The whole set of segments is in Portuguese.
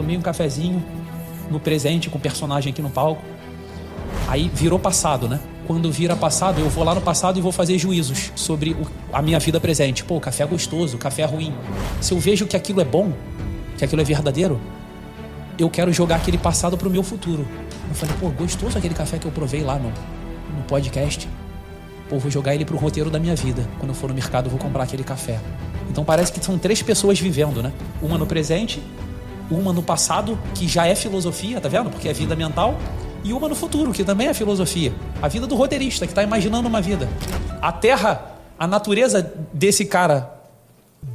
tomei um cafezinho no presente com o personagem aqui no palco. Aí virou passado, né? Quando vira passado, eu vou lá no passado e vou fazer juízos sobre o, a minha vida presente. Pô, o café é gostoso, o café é ruim. Se eu vejo que aquilo é bom, que aquilo é verdadeiro, eu quero jogar aquele passado pro meu futuro. Eu falei, pô, gostoso aquele café que eu provei lá no, no podcast. Pô, vou jogar ele pro roteiro da minha vida. Quando eu for no mercado, eu vou comprar aquele café. Então parece que são três pessoas vivendo, né? Uma no presente, uma no passado, que já é filosofia, tá vendo? Porque é vida mental, e uma no futuro, que também é filosofia. A vida do roteirista, que está imaginando uma vida. A Terra, a natureza desse cara,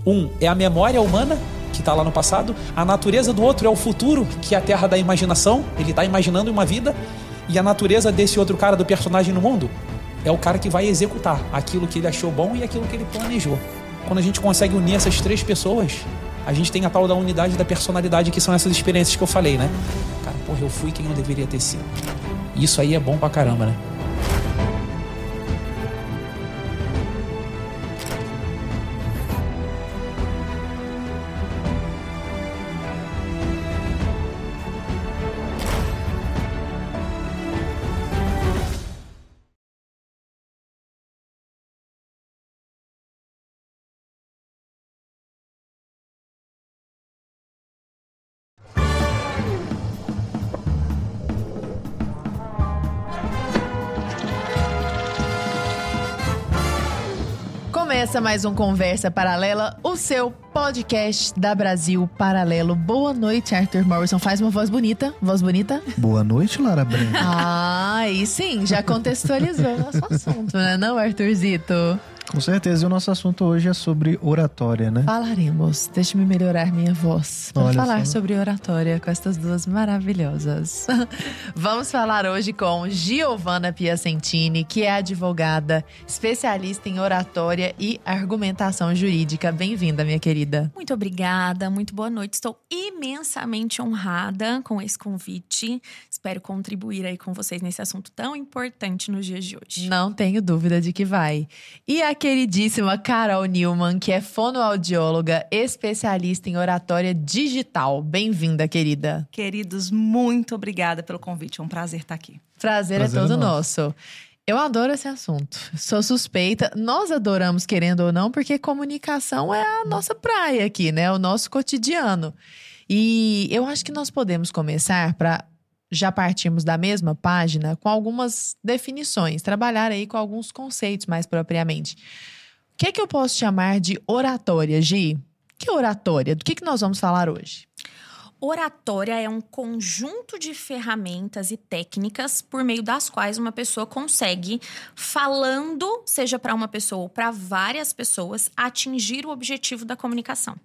um, é a memória humana, que está lá no passado. A natureza do outro é o futuro, que é a Terra da imaginação. Ele está imaginando uma vida. E a natureza desse outro cara, do personagem no mundo, é o cara que vai executar aquilo que ele achou bom e aquilo que ele planejou. Quando a gente consegue unir essas três pessoas, a gente tem a tal da unidade da personalidade, que são essas experiências que eu falei, né? Cara, porra, eu fui quem eu deveria ter sido. Isso aí é bom pra caramba, né? Começa mais um Conversa Paralela, o seu podcast da Brasil Paralelo. Boa noite, Arthur Morrison. Faz uma voz bonita. Voz bonita? Boa noite, Lara Breno. Ah, e sim, já contextualizou o nosso assunto, né, não, Arthurzito? Com certeza, e o nosso assunto hoje é sobre oratória, né? Falaremos. Deixe-me melhorar minha voz para Olha falar só. sobre oratória com estas duas maravilhosas. Vamos falar hoje com Giovanna Piacentini, que é advogada, especialista em oratória e argumentação jurídica. Bem-vinda, minha querida. Muito obrigada, muito boa noite. Estou imensamente honrada com esse convite. Espero contribuir aí com vocês nesse assunto tão importante nos dias de hoje. Não tenho dúvida de que vai. E a queridíssima Carol Newman, que é fonoaudióloga, especialista em oratória digital. Bem-vinda, querida. Queridos, muito obrigada pelo convite. É um prazer estar aqui. Prazer, Prazer é todo é nosso. nosso. Eu adoro esse assunto. Sou suspeita. Nós adoramos, querendo ou não, porque comunicação é a nossa praia aqui, né? O nosso cotidiano. E eu acho que nós podemos começar para já partirmos da mesma página com algumas definições, trabalhar aí com alguns conceitos mais propriamente. O que é que eu posso chamar de oratória, Gi? Que oratória? Do que, que nós vamos falar hoje? Oratória é um conjunto de ferramentas e técnicas por meio das quais uma pessoa consegue, falando, seja para uma pessoa ou para várias pessoas, atingir o objetivo da comunicação.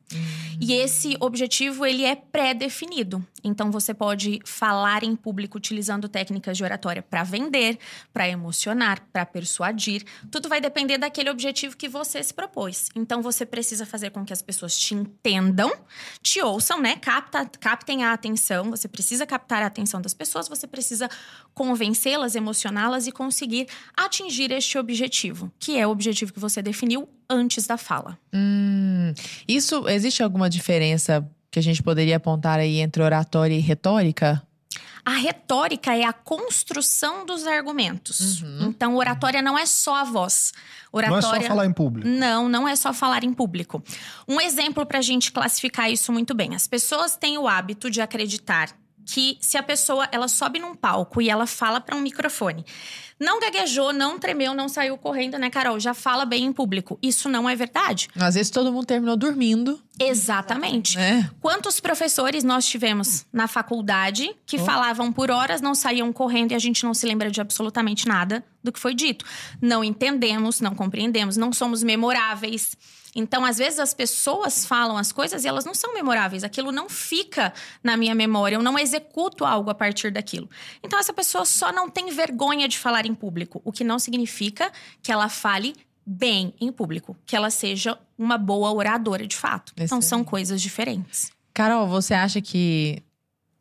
E esse objetivo ele é pré-definido. Então você pode falar em público utilizando técnicas de oratória para vender, para emocionar, para persuadir. Tudo vai depender daquele objetivo que você se propôs. Então você precisa fazer com que as pessoas te entendam, te ouçam, né? Capta, captem a atenção. Você precisa captar a atenção das pessoas, você precisa convencê-las, emocioná-las e conseguir atingir este objetivo, que é o objetivo que você definiu antes da fala. Hum, isso existe alguma diferença que a gente poderia apontar aí entre oratória e retórica? A retórica é a construção dos argumentos. Então, oratória não é só a voz. Não é Oratória só falar em público. Não, não é só falar em público. Um exemplo para a gente classificar isso muito bem. As pessoas têm o hábito de acreditar que se a pessoa ela sobe num palco e ela fala para um microfone, não gaguejou, não tremeu, não saiu correndo, né, Carol? Já fala bem em público. Isso não é verdade. Às vezes todo mundo terminou dormindo, Exatamente. né? Quantos professores nós tivemos na faculdade que falavam por horas, não saíam correndo e a gente não se lembra de absolutamente nada do que foi dito? Não entendemos, não compreendemos, não somos memoráveis. Então, às vezes, as pessoas falam as coisas e elas não são memoráveis. Aquilo não fica na minha memória. Eu não executo algo a partir daquilo. Então, essa pessoa só não tem vergonha de falar em público. O que não significa que ela fale bem em público. Que ela seja uma boa oradora de fato. Então, são Excelente. coisas diferentes. Carol, você acha que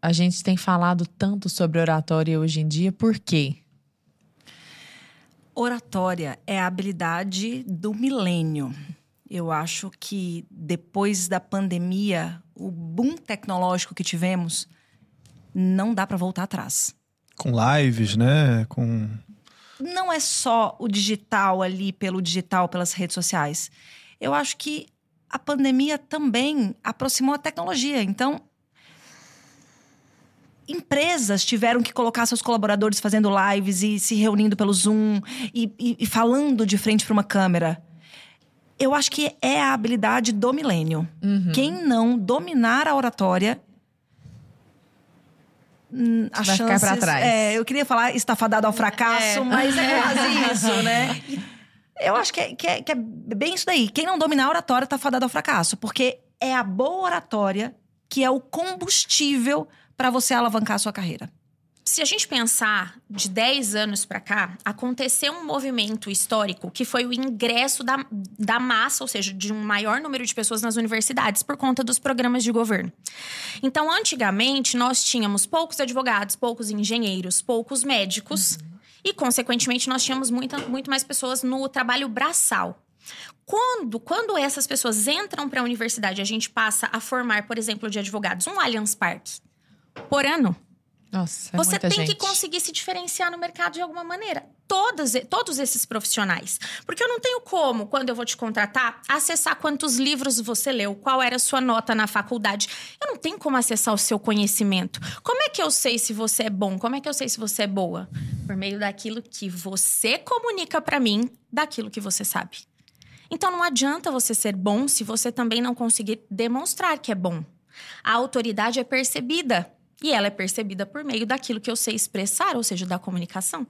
a gente tem falado tanto sobre oratória hoje em dia? Por quê? Oratória é a habilidade do milênio. Eu acho que depois da pandemia, o boom tecnológico que tivemos, não dá para voltar atrás. Com lives, né? Com. Não é só o digital ali pelo digital, pelas redes sociais. Eu acho que a pandemia também aproximou a tecnologia. Então, empresas tiveram que colocar seus colaboradores fazendo lives e se reunindo pelo Zoom e, e, e falando de frente para uma câmera. Eu acho que é a habilidade do milênio. Uhum. Quem não dominar a oratória. hum, as Vai ficar pra chances- trás. É, eu queria falar estafadado ao fracasso, É. mas é quase isso, né? Eu acho que é, que, é, que é bem isso daí. Quem não dominar a oratória tá fadado ao fracasso. Porque é a boa oratória que é o combustível para você alavancar a sua carreira. Se a gente pensar de 10 anos pra cá, aconteceu um movimento histórico que foi o ingresso da, da massa, ou seja, de um maior número de pessoas nas universidades por conta dos programas de governo. Então, antigamente, nós tínhamos poucos advogados, poucos engenheiros, poucos médicos e, consequentemente, nós tínhamos muita, muito mais pessoas no trabalho braçal. Quando, quando essas pessoas entram para a universidade, a gente passa a formar, por exemplo, de advogados, um Allianz Parque por ano. Nossa, é Você tem gente. que conseguir se diferenciar no mercado de alguma maneira. Todas, todos esses profissionais. Porque eu não tenho como, quando eu vou te contratar, acessar quantos livros você leu, qual era a sua nota na faculdade. Eu não tenho como acessar o seu conhecimento. Como é que eu sei se você é bom? Como é que eu sei se você é boa? Por meio daquilo que você comunica pra mim, daquilo que você sabe. Então não adianta você ser bom se você também não conseguir demonstrar que é bom. A autoridade é percebida. E ela é percebida por meio daquilo que eu sei expressar, ou seja, da comunicação.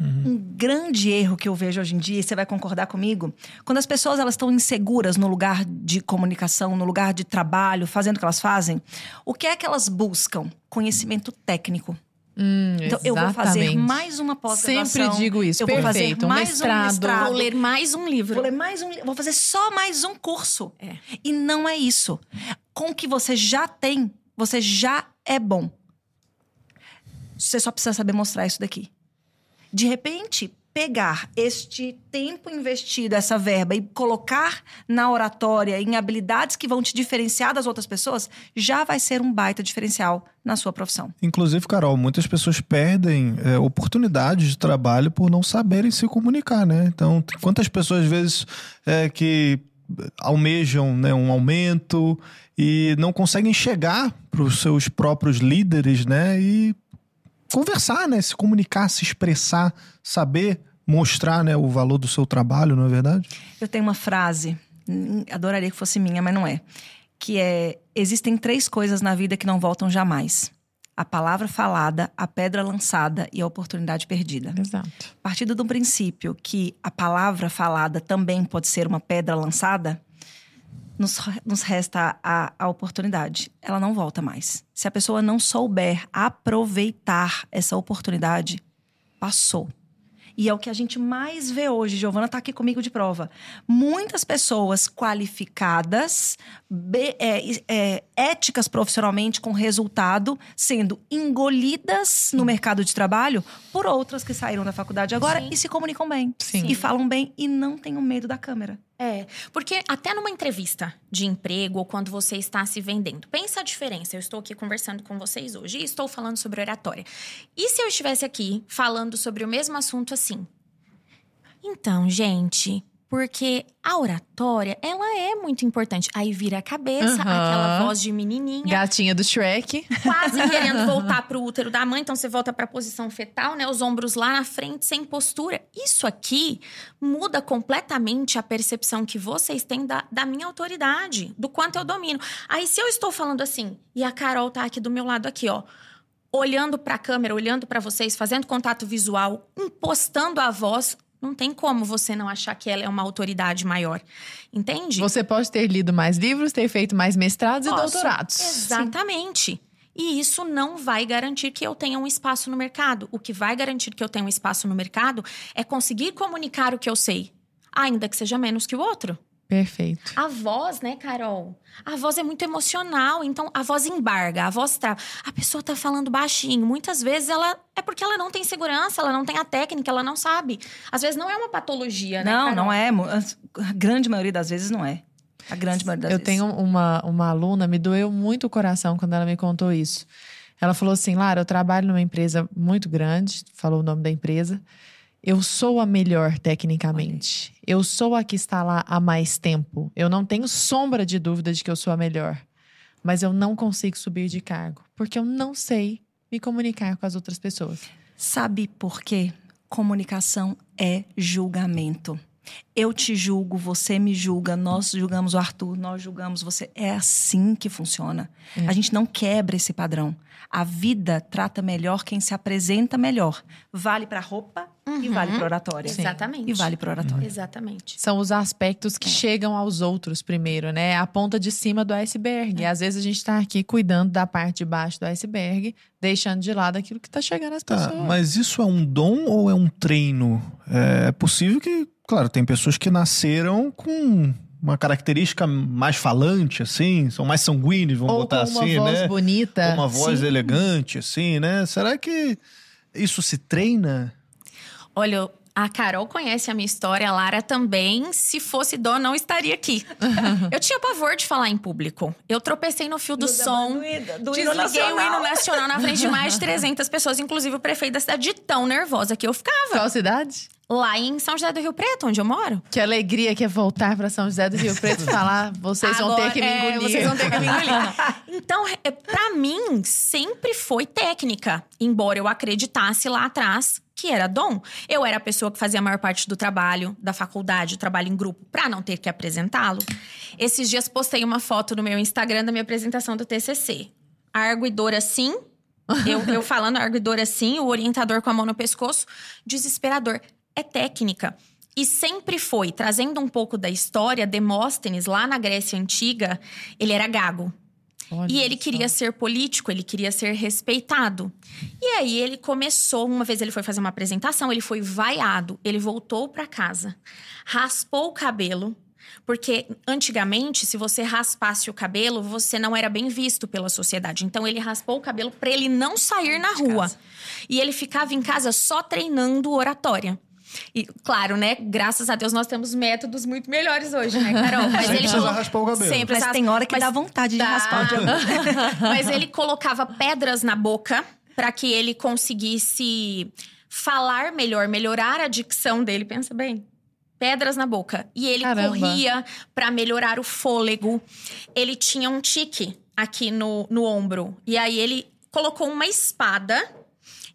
Um grande erro que eu vejo hoje em dia, e você vai concordar comigo, quando as pessoas elas estão inseguras no lugar de comunicação, no lugar de trabalho, fazendo o que elas fazem, o que é que elas buscam? Conhecimento técnico. Hum, Então, eu vou fazer exatamente. mais uma pós-graduação. Sempre digo isso. Eu vou fazer Perfeito. Um mais mestrado. um mestrado. Vou ler mais um livro. Vou ler mais um, vou fazer só mais um curso. É. E não é isso. Com o que você já tem, você já é bom. Você só precisa saber mostrar isso daqui. De repente, pegar este tempo investido, essa verba e colocar na oratória em habilidades que vão te diferenciar das outras pessoas, já vai ser um baita diferencial na sua profissão. Inclusive, Carol, muitas pessoas perdem é, oportunidades de trabalho por não saberem se comunicar, né? Então, quantas pessoas, às vezes, é, que almejam né, um aumento e não conseguem chegar para os seus próprios líderes, né? E conversar, né? Se comunicar, se expressar, saber mostrar né, o valor do seu trabalho, não é verdade? Eu tenho uma frase, hum, adoraria que fosse minha, mas não é. Que é: existem três coisas na vida que não voltam jamais: a palavra falada, a pedra lançada e a oportunidade perdida. Exato. Partindo do princípio que a palavra falada também pode ser uma pedra lançada, nos, nos resta a, a oportunidade. Ela não volta mais. Se a pessoa não souber aproveitar essa oportunidade, passou. E é o que a gente mais vê hoje. Giovana está aqui comigo de prova. Muitas pessoas qualificadas, be- é, é, éticas profissionalmente, com resultado, sendo engolidas no mercado de trabalho por outras que saíram da faculdade agora Sim. e se comunicam bem. Sim. E falam bem e não têm o medo da câmera. É, porque até numa entrevista de emprego ou quando você está se vendendo, pensa a diferença. Eu estou aqui conversando com vocês hoje e estou falando sobre oratória. E se eu estivesse aqui falando sobre o mesmo assunto assim? Então, gente, porque a oratória, ela é muito importante. Aí vira a cabeça, Aham. aquela voz de menininha, Gatinha do Shrek. quase querendo voltar pro útero da mãe, então você volta pra posição fetal, né? Os ombros lá na frente, sem postura. Isso aqui muda completamente a percepção que vocês têm da, da minha autoridade, do quanto eu domino. Aí, se eu estou falando assim, e a Carol tá aqui do meu lado, aqui, ó. Olhando pra câmera, olhando pra vocês, fazendo contato visual, impostando a voz, não tem como você não achar que ela é uma autoridade maior. Entende? Você pode ter lido mais livros, ter feito mais mestrados e Posso. doutorados. Exatamente. E isso não vai garantir que eu tenha um espaço no mercado. O que vai garantir que eu tenha um espaço no mercado é conseguir comunicar o que eu sei, ainda que seja menos que o outro. Perfeito. A voz, né, Carol? A voz é muito emocional, então a voz embarga, a voz trava. A pessoa tá falando baixinho. Muitas vezes ela é porque ela não tem segurança, ela não tem a técnica, ela não sabe. Às vezes não é uma patologia, né? não, Carol? não é. A grande maioria das vezes não é. A grande maioria das Eu vezes. tenho uma, uma aluna, me doeu muito o coração quando ela me contou isso. Ela falou assim: Lara, eu trabalho numa empresa muito grande, falou o nome da empresa. Eu sou a melhor tecnicamente. Eu sou a que está lá há mais tempo. Eu não tenho sombra de dúvida de que eu sou a melhor. Mas eu não consigo subir de cargo, porque eu não sei me comunicar com as outras pessoas. Sabe por quê? Comunicação é julgamento. Eu te julgo, você me julga, nós julgamos o Arthur, nós julgamos você. É assim que funciona. É. A gente não quebra esse padrão. A vida trata melhor quem se apresenta melhor. Vale para roupa e vale para oratória. Sim. Exatamente. E vale para oratória. Exatamente. São os aspectos que chegam aos outros primeiro, né? A ponta de cima do iceberg. E às vezes a gente tá aqui cuidando da parte de baixo do iceberg, deixando de lado aquilo que tá chegando às Tá, pessoas. mas isso é um dom ou é um treino? É possível que, claro, tem pessoas que nasceram com uma característica mais falante, assim, são mais sanguíneos, vamos Ou botar com uma assim, voz né? bonita. Uma voz Sim. elegante, assim, né? Será que isso se treina? Olha, a Carol conhece a minha história, a Lara também. Se fosse dó, não estaria aqui. eu tinha pavor de falar em público. Eu tropecei no fio do, som. Desliguei o hino nacional na frente de mais de 300 pessoas, inclusive o prefeito da cidade, de tão nervosa que eu ficava. Qual cidade? Lá em São José do Rio Preto, onde eu moro. Que alegria que é voltar para São José do Rio Preto e falar: vocês vão ter Agora, que me é, engolir. vocês vão ter que me engolir. então, é, pra mim, sempre foi técnica. Embora eu acreditasse lá atrás que era dom. Eu era a pessoa que fazia a maior parte do trabalho, da faculdade, o trabalho em grupo, pra não ter que apresentá-lo. Esses dias postei uma foto no meu Instagram da minha apresentação do TCC. A arguidora sim, eu, eu falando arguidora sim, o orientador com a mão no pescoço, desesperador. É técnica. E sempre foi, trazendo um pouco da história, Demóstenes, lá na Grécia Antiga, ele era gago. Olha E ele só. queria ser político, ele queria ser respeitado. E aí ele começou, uma vez ele foi fazer uma apresentação, ele foi vaiado, ele voltou para casa, raspou o cabelo, porque antigamente, se você raspasse o cabelo, você não era bem visto pela sociedade. Então ele raspou o cabelo para ele não sair na rua. casa. E ele ficava em casa só treinando oratória. E, claro, né? Graças a Deus nós temos métodos muito melhores hoje, né, Carol? Mas ele colocou- raspar o cabelo. Sempre Mas tem hora que mas dá vontade de dá. raspar o cabelo. Mas ele colocava pedras na boca para que ele conseguisse falar melhor, melhorar a dicção dele. Pensa bem. Pedras na boca. E ele Caramba. corria para melhorar o fôlego. Ele tinha um tique aqui no, no ombro. E aí ele colocou uma espada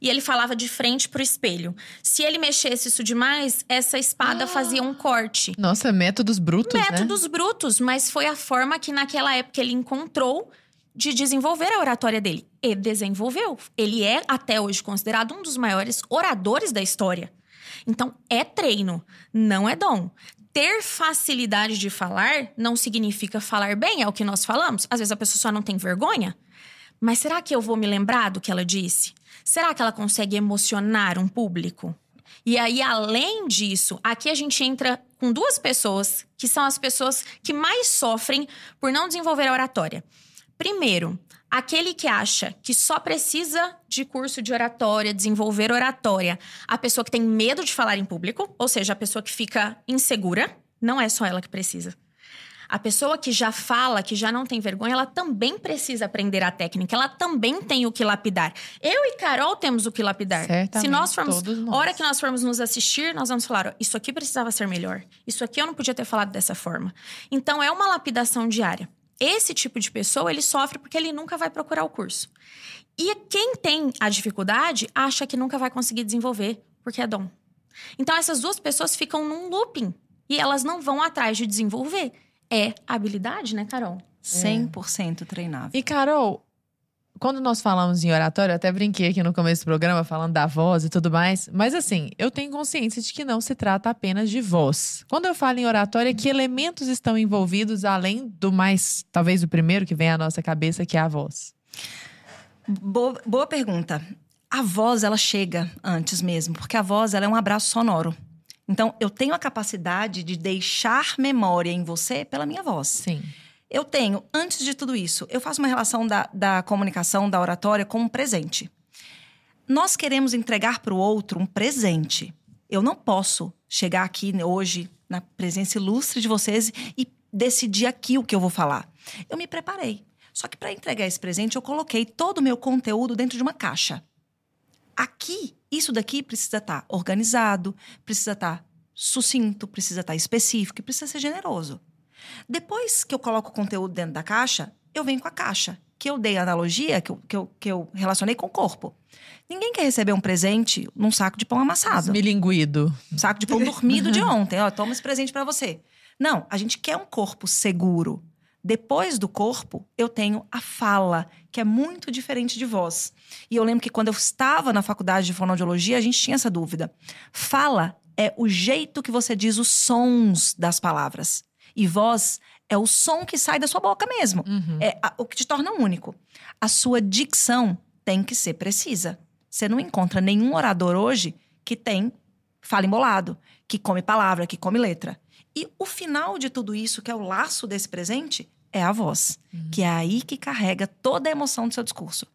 e ele falava de frente pro espelho. Se ele mexesse isso demais, essa espada fazia um corte. Nossa, métodos brutos, né? Métodos brutos, mas foi a forma que naquela época ele encontrou de desenvolver a oratória dele. E desenvolveu. Ele é, até hoje, considerado um dos maiores oradores da história. Então, é treino, não é dom. Ter facilidade de falar não significa falar bem, é o que nós falamos. Às vezes a pessoa só não tem vergonha. Mas será que eu vou me lembrar do que ela disse? Será que ela consegue emocionar um público? E aí, além disso, aqui a gente entra com duas pessoas que são as pessoas que mais sofrem por não desenvolver a oratória. Primeiro, aquele que acha que só precisa de curso de oratória, desenvolver oratória, a pessoa que tem medo de falar em público, ou seja, a pessoa que fica insegura, não é só ela que precisa. A pessoa que já fala, que já não tem vergonha, ela também precisa aprender a técnica, ela também tem o que lapidar. Eu e Carol temos o que lapidar. Certamente, Se nós formos, todos nós. hora que nós formos nos assistir, nós vamos falar: ó, isso aqui precisava ser melhor. Isso aqui eu não podia ter falado dessa forma. Então é uma lapidação diária. Esse tipo de pessoa, ele sofre porque ele nunca vai procurar o curso. E quem tem a dificuldade acha que nunca vai conseguir desenvolver, porque é dom. Então essas duas pessoas ficam num looping e elas não vão atrás de desenvolver. É habilidade, né, Carol? 100% treinável. E, Carol, quando nós falamos em oratório, eu até brinquei aqui no começo do programa falando da voz e tudo mais. Mas, assim, eu tenho consciência de que não se trata apenas de voz. Quando eu falo em oratória, que elementos estão envolvidos além do mais, talvez o primeiro que vem à nossa cabeça, que é a voz? Boa, boa pergunta. A voz, ela chega antes mesmo, porque a voz, ela é um abraço sonoro. Então, eu tenho a capacidade de deixar memória em você pela minha voz. Sim. Eu tenho, antes de tudo isso, eu faço uma relação da, da comunicação, da oratória, com um presente. Nós queremos entregar para o outro um presente. Eu não posso chegar aqui hoje, na presença ilustre de vocês, e decidir aqui o que eu vou falar. Eu me preparei. Só que para entregar esse presente, eu coloquei todo o meu conteúdo dentro de uma caixa. Aqui, isso daqui precisa estar tá organizado, precisa estar tá sucinto, precisa estar tá específico e precisa ser generoso. Depois que eu coloco o conteúdo dentro da caixa, eu venho com a caixa, que eu dei a analogia, que eu, que eu, que eu relacionei com o corpo. Ninguém quer receber um presente num saco de pão amassado. Milinguido. Um saco de pão dormido de ontem. Ó, toma esse presente para você. Não, a gente quer um corpo seguro. Depois do corpo, eu tenho a fala, que é muito diferente de voz. E eu lembro que quando eu estava na faculdade de fonoaudiologia, a gente tinha essa dúvida. Fala é o jeito que você diz os sons das palavras. E voz é o som que sai da sua boca mesmo. Uhum. É a, o que te torna único. A sua dicção tem que ser precisa. Você não encontra nenhum orador hoje que tem fala embolado, que come palavra, que come letra. E o final de tudo isso, que é o laço desse presente, é a voz, uhum. que é aí que carrega toda a emoção do seu discurso.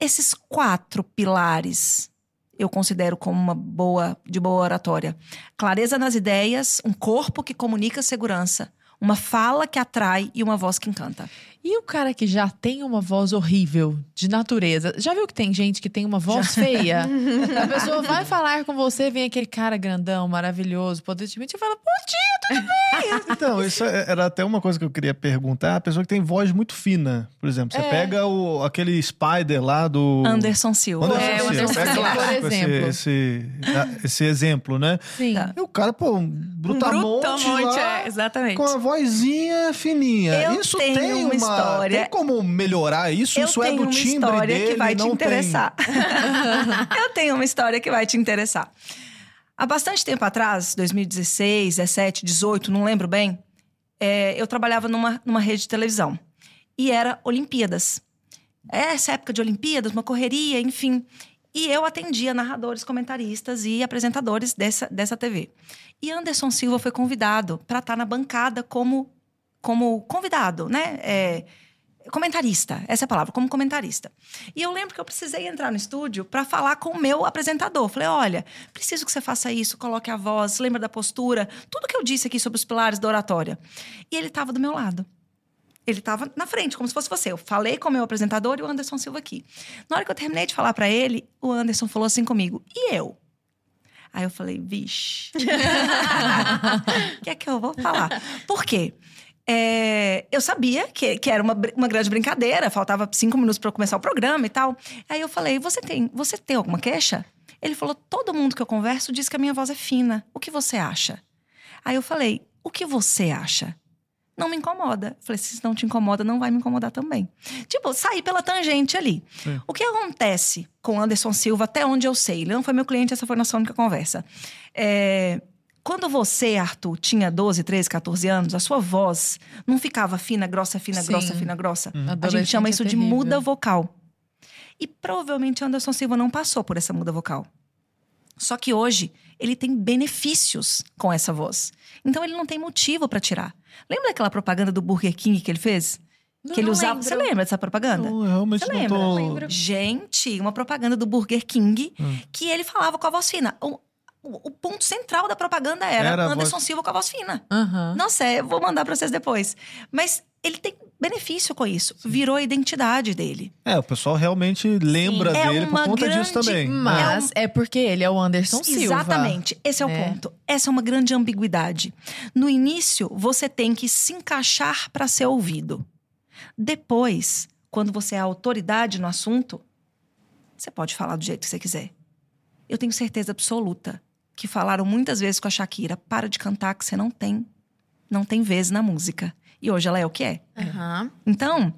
Esses quatro pilares eu considero como uma boa de boa oratória. Clareza nas ideias, um corpo que comunica segurança, uma fala que atrai e uma voz que encanta. E o cara que já tem uma voz horrível, de natureza. Já viu que tem gente que tem uma voz já. feia? a pessoa vai falar com você, vem aquele cara grandão, maravilhoso, potentemente, e fala: Bom dia, tudo bem? então, isso é, era até uma coisa que eu queria perguntar. A pessoa que tem voz muito fina, por exemplo. Você é. pega o, aquele Spider lá do. Anderson Silva. Anderson é, Silva. Anderson Silva, por exemplo. Esse, esse, esse, exemplo, né? Sim. E o cara, pô, um brutamonte, um brutamonte lá, é, exatamente. Com a vozinha fininha. Eu isso tenho tem uma história. Tem como melhorar isso? Eu isso é do timbre uma história dele, que vai te interessar. Eu tenho uma história que vai te interessar. Há bastante tempo atrás, 2016, 17, 18, não lembro bem, é, eu trabalhava numa, numa rede de televisão. E era Olimpíadas. Essa época de Olimpíadas, uma correria, enfim. E eu atendia narradores, comentaristas e apresentadores dessa, dessa TV. E Anderson Silva foi convidado para estar tá na bancada como como convidado, né? É, comentarista, essa é a palavra, como comentarista. E eu lembro que eu precisei entrar no estúdio para falar com o meu apresentador. Falei: olha, preciso que você faça isso, coloque a voz, lembra da postura, tudo que eu disse aqui sobre os pilares da oratória. E ele estava do meu lado. Ele estava na frente, como se fosse você. Eu falei com o meu apresentador e o Anderson Silva aqui. Na hora que eu terminei de falar para ele, o Anderson falou assim comigo: e eu? Aí eu falei, vixe. O que é que eu vou falar? Por quê? É, eu sabia que, que era uma, uma grande brincadeira, faltava cinco minutos para começar o programa e tal. Aí eu falei: você tem, você tem alguma queixa? Ele falou: todo mundo que eu converso diz que a minha voz é fina. O que você acha? Aí eu falei: o que você acha? Não me incomoda. Eu falei: se não te incomoda, não vai me incomodar também. Tipo, saí pela tangente ali. É. O que acontece com Anderson Silva, até onde eu sei? Ele não foi meu cliente, essa foi nossa única conversa. É, quando você, Arthur, tinha 12, 13, 14 anos, a sua voz não ficava fina, grossa, fina, Sim. grossa, fina, grossa. Uhum. A gente chama isso é de muda vocal. E provavelmente Anderson Silva não passou por essa muda vocal. Só que hoje ele tem benefícios com essa voz. Então ele não tem motivo para tirar. Lembra daquela propaganda do Burger King que ele fez? Não, que ele usava. Lembro. Você lembra dessa propaganda? Não, realmente Você não lembra? tô... Lembro. Gente, uma propaganda do Burger King Hum. que ele falava com a voz fina. O, o- o ponto central da propaganda era, Era Anderson voz- Silva com a voz fina. Aham. Nossa, é, eu vou mandar pra vocês depois. Mas ele tem benefício com isso. Virou a identidade dele. É, o pessoal realmente lembra Sim. É dele por uma conta disso grande também. Mas é, porque ele é o Anderson Silva. Exatamente. Esse é o né? ponto. Essa é uma grande ambiguidade. No início, você tem que se encaixar para ser ouvido. Depois, quando você é autoridade no assunto, você pode falar do jeito que você quiser. Eu tenho certeza absoluta que falaram muitas vezes com a Shakira: para de cantar que você não tem, não tem vez na música. E hoje ela é o que é. Aham. Então,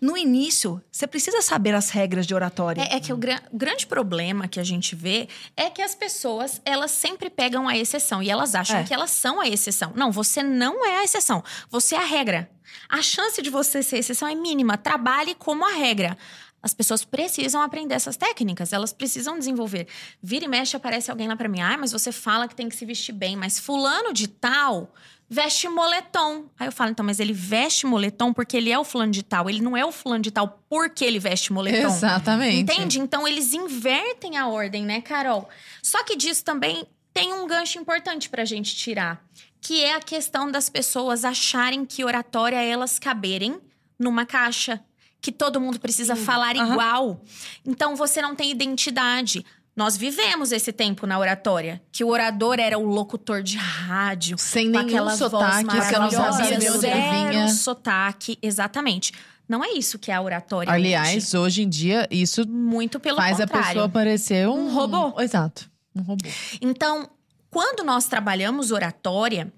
no início, você precisa saber as regras de oratória. É, é que o grande problema que a gente vê é que as pessoas, elas sempre pegam a exceção e elas acham É. que elas são a exceção. Não, você não é a exceção. Você é a regra. A chance de você ser exceção é mínima. Trabalhe como a regra. As pessoas precisam aprender essas técnicas, elas precisam desenvolver. Vira e mexe, aparece alguém lá pra mim. Ah, mas você fala que tem que se vestir bem, mas fulano de tal veste moletom. Aí eu falo, então, mas ele veste moletom porque ele é o fulano de tal. Ele não é o fulano de tal porque ele veste moletom. Exatamente. Entende? Então eles invertem a ordem, né, Carol? Só que disso também tem um gancho importante pra gente tirar, que é a questão das pessoas acharem que oratória é elas caberem numa caixa, que todo mundo precisa falar Aham. igual. Então você não tem identidade. Nós vivemos esse tempo na oratória, que o orador era o locutor de rádio, Sem nenhum aquela sotaque, voz você não sabia zero sotaque, exatamente. Não é isso que é a oratória. Aliás, hoje. hoje em dia, isso muito pelo faz a contrário. pessoa parecer um, Um robô. Exato. Um robô. Então, quando nós trabalhamos oratória,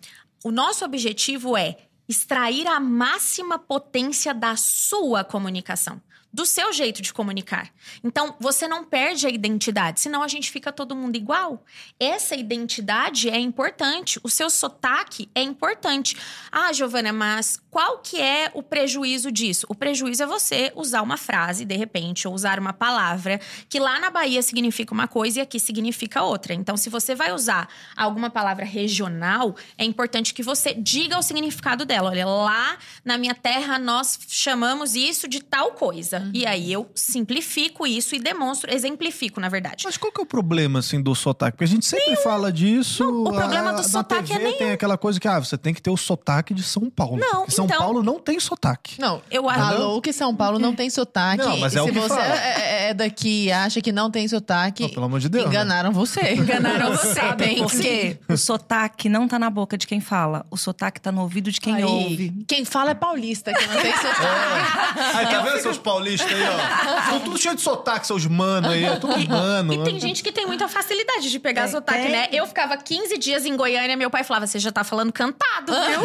o nosso objetivo é extrair a máxima potência da sua comunicação, do seu jeito de comunicar. Então, você não perde a identidade, senão a gente fica todo mundo igual. Essa identidade é importante, o seu sotaque é importante. Ah, Giovana, mas qual que é o prejuízo disso? O prejuízo é você usar uma frase, de repente, ou usar uma palavra que lá na Bahia significa uma coisa e aqui significa outra. Então, se você vai usar alguma palavra regional, é importante que você diga o significado dela. Olha, lá na minha terra nós chamamos isso de tal coisa. E aí eu simplifico isso e demonstro, exemplifico, na verdade. Mas qual que é o problema, assim, do sotaque? Porque a gente sempre fala disso. Não, o problema do na sotaque é TV tem aquela coisa que, ah, você tem que ter o sotaque de São Paulo. Não, Porque São então- Paulo não tem sotaque. Não, Eu acho. Falou que São Paulo não tem sotaque. Não, mas é o se que você fala. é, é daqui e acha que não tem sotaque, Não, pelo amor de Deus, né? enganaram você. Enganaram você. Tem Por sim. quê? O sotaque não tá na boca de quem fala. O sotaque tá no ouvido de quem Aí, ouve. Quem fala é paulista, que não tem sotaque. Aí, tá vendo seus paulistas aí, ó? Estão tudo cheio de sotaque, seus mano aí. É tudo mano. E tem gente que tem muita facilidade de pegar É, sotaque, tem. né? Eu ficava 15 dias em Goiânia, meu pai falava: você já tá falando cantado, viu?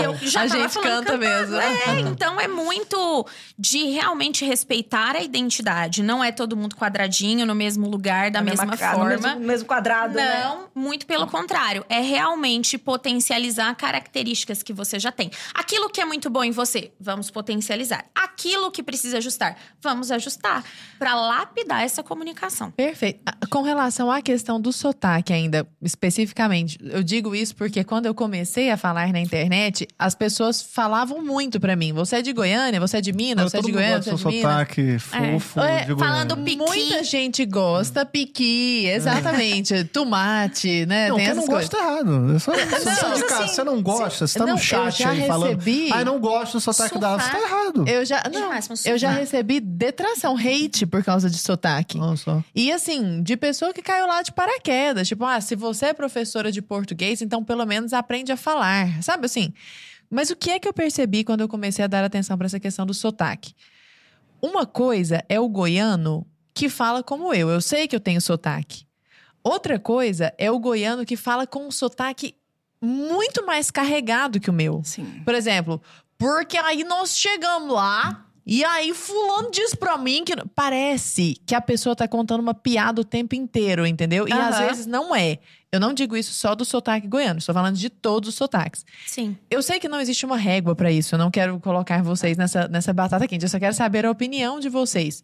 E eu já A gente falando canta cantado. mesmo. É, então é muito de realmente respeitar a identidade. Não é todo mundo quadradinho no mesmo lugar, da Na mesma, ca- forma. No mesmo, mesmo quadrado, né? Não, muito pelo contrário. É realmente potencializar características que você já tem. Aquilo que é muito bom em você, vamos potencializar. Aquilo que precisa ajustar, vamos ajustar. Pra lapidar essa comunicação. Perfeito. Ah, Com relação à questão do sotaque ainda, especificamente, eu digo isso porque quando eu comecei a falar na internet, as pessoas falavam muito pra mim. Você é de Goiânia? Você é de Minas? Você é de Goiânia? gosta Você do é de seu Minas? sotaque fofo. É, de falando Goiânia. piqui. Muita gente gosta piqui, exatamente. Tomate, né? Não, Tem quem essas não coisas. gosta é errado. É só, de mas casa, assim, você não gosta, você tá não, no eu chat já aí falando. recebi- Ai, não gosto do sotaque da Você tá errado. Eu já, De não, máximo eu já recebi detração, hate por causa de sotaque. Nossa. E assim, de pessoa que caiu lá de paraquedas. Tipo, ah, se você é professora de português, então pelo menos aprende a falar. Sabe assim? Mas o que é que eu percebi quando eu comecei a dar atenção para essa questão do sotaque? Uma coisa é o goiano que fala como eu. Eu sei que eu tenho sotaque. Outra coisa é o goiano que fala com um sotaque muito mais carregado que o meu. Sim. Por exemplo, porque aí nós chegamos lá e aí fulano diz pra mim que parece que a pessoa tá contando uma piada o tempo inteiro, entendeu? E às Aham. vezes não é. Eu não digo isso só do sotaque goiano, estou falando de todos os sotaques. Sim. Eu sei que não existe uma régua pra isso, eu não quero colocar vocês nessa, nessa batata quente, eu só quero saber a opinião de vocês.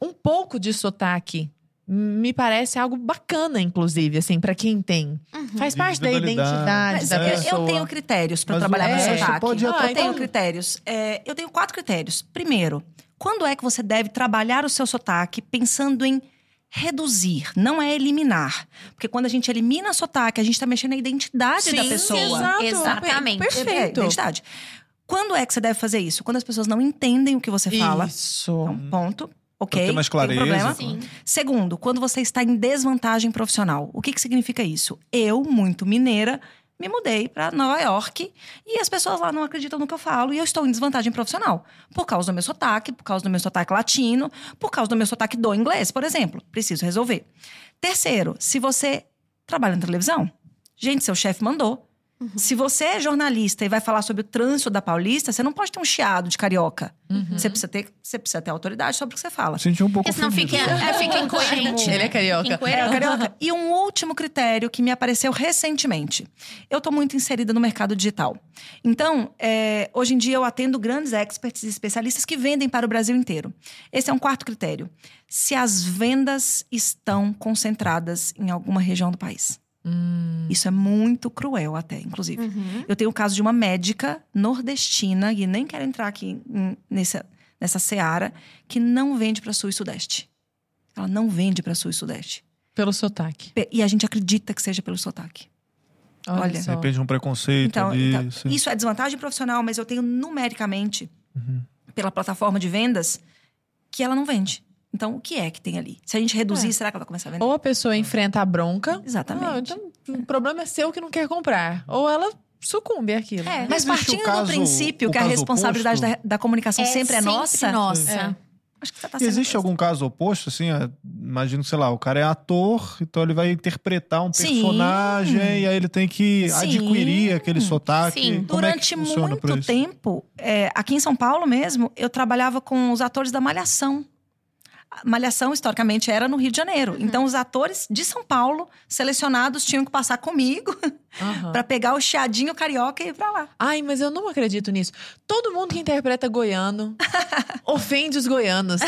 Um pouco de sotaque me parece algo bacana, inclusive, assim, pra quem tem. Faz De parte da identidade Mas da eu- pessoa. eu tenho critérios para trabalhar com resto sotaque. pode Ah, eu tenho critérios. É, eu tenho quatro critérios. Primeiro, quando é que você deve trabalhar o seu sotaque pensando em reduzir, não é eliminar. Porque quando a gente elimina sotaque, a gente está mexendo na identidade da Sim, pessoa. exato. Exatamente. Perfeito. É, identidade. Quando é que você deve fazer isso? Quando as pessoas não entendem o que você fala. Isso. Então, ponto. Ok. Pra ter mais tem um clareza. problema. Sim. Segundo, quando você está em desvantagem profissional. O que, que significa isso? Eu, muito mineira, me mudei para Nova York e as pessoas lá não acreditam no que eu falo e eu estou em desvantagem profissional. Por causa do meu sotaque, por causa do meu sotaque latino, por causa do meu sotaque do inglês, por exemplo. Preciso resolver. Terceiro, se você trabalha na televisão, gente, seu chefe mandou. Se você é jornalista e vai falar sobre o trânsito da Paulista, você não pode ter um chiado de carioca. Você, precisa ter, você precisa ter autoridade sobre o que você fala. Senti um pouco Porque senão fica, é, fica incoerente. Ele é carioca. Fica É, incoerente. carioca. E um último critério que me apareceu recentemente. Eu estou muito inserida no mercado digital. Então, é, hoje em dia eu atendo grandes experts e especialistas que vendem para o Brasil inteiro. Esse é um quarto critério. Se as vendas estão concentradas em alguma região do país. Isso é muito cruel até, inclusive. Uhum. Eu tenho o caso de uma médica nordestina, e nem quero entrar aqui nessa, nessa seara, que não vende para Sul e Sudeste. Ela não vende para Sul e Sudeste. Pelo sotaque. E a gente acredita que seja pelo sotaque. Olha, De repente um preconceito Então, ali. então, sim. isso é desvantagem profissional, mas eu tenho numericamente, pela plataforma de vendas, que ela não vende. Então, o que é que tem ali? Se a gente reduzir, É. será que ela vai começar a vender? Ou a pessoa enfrenta a bronca. Exatamente. Ah, então, o problema é seu que não quer comprar. Ou ela sucumbe àquilo. É. Mas partindo caso- do princípio que a responsabilidade da, da comunicação sempre é nossa, nossa. É. acho que você tá E sendo existe algum caso oposto, assim? Imagino, sei lá, o cara é ator, então ele vai interpretar um Sim. personagem e aí ele tem que Sim. adquirir aquele sotaque. Sim. Como é que Durante pra muito tempo, é, aqui em São Paulo mesmo, eu trabalhava com os atores da Malhação. Malhação, historicamente, era no Rio de Janeiro. Então, os atores de São Paulo, selecionados, tinham que passar comigo Aham. pra pegar o chiadinho carioca e ir pra lá. Ai, mas eu não acredito nisso. Todo mundo que interpreta goiano ofende os goianos.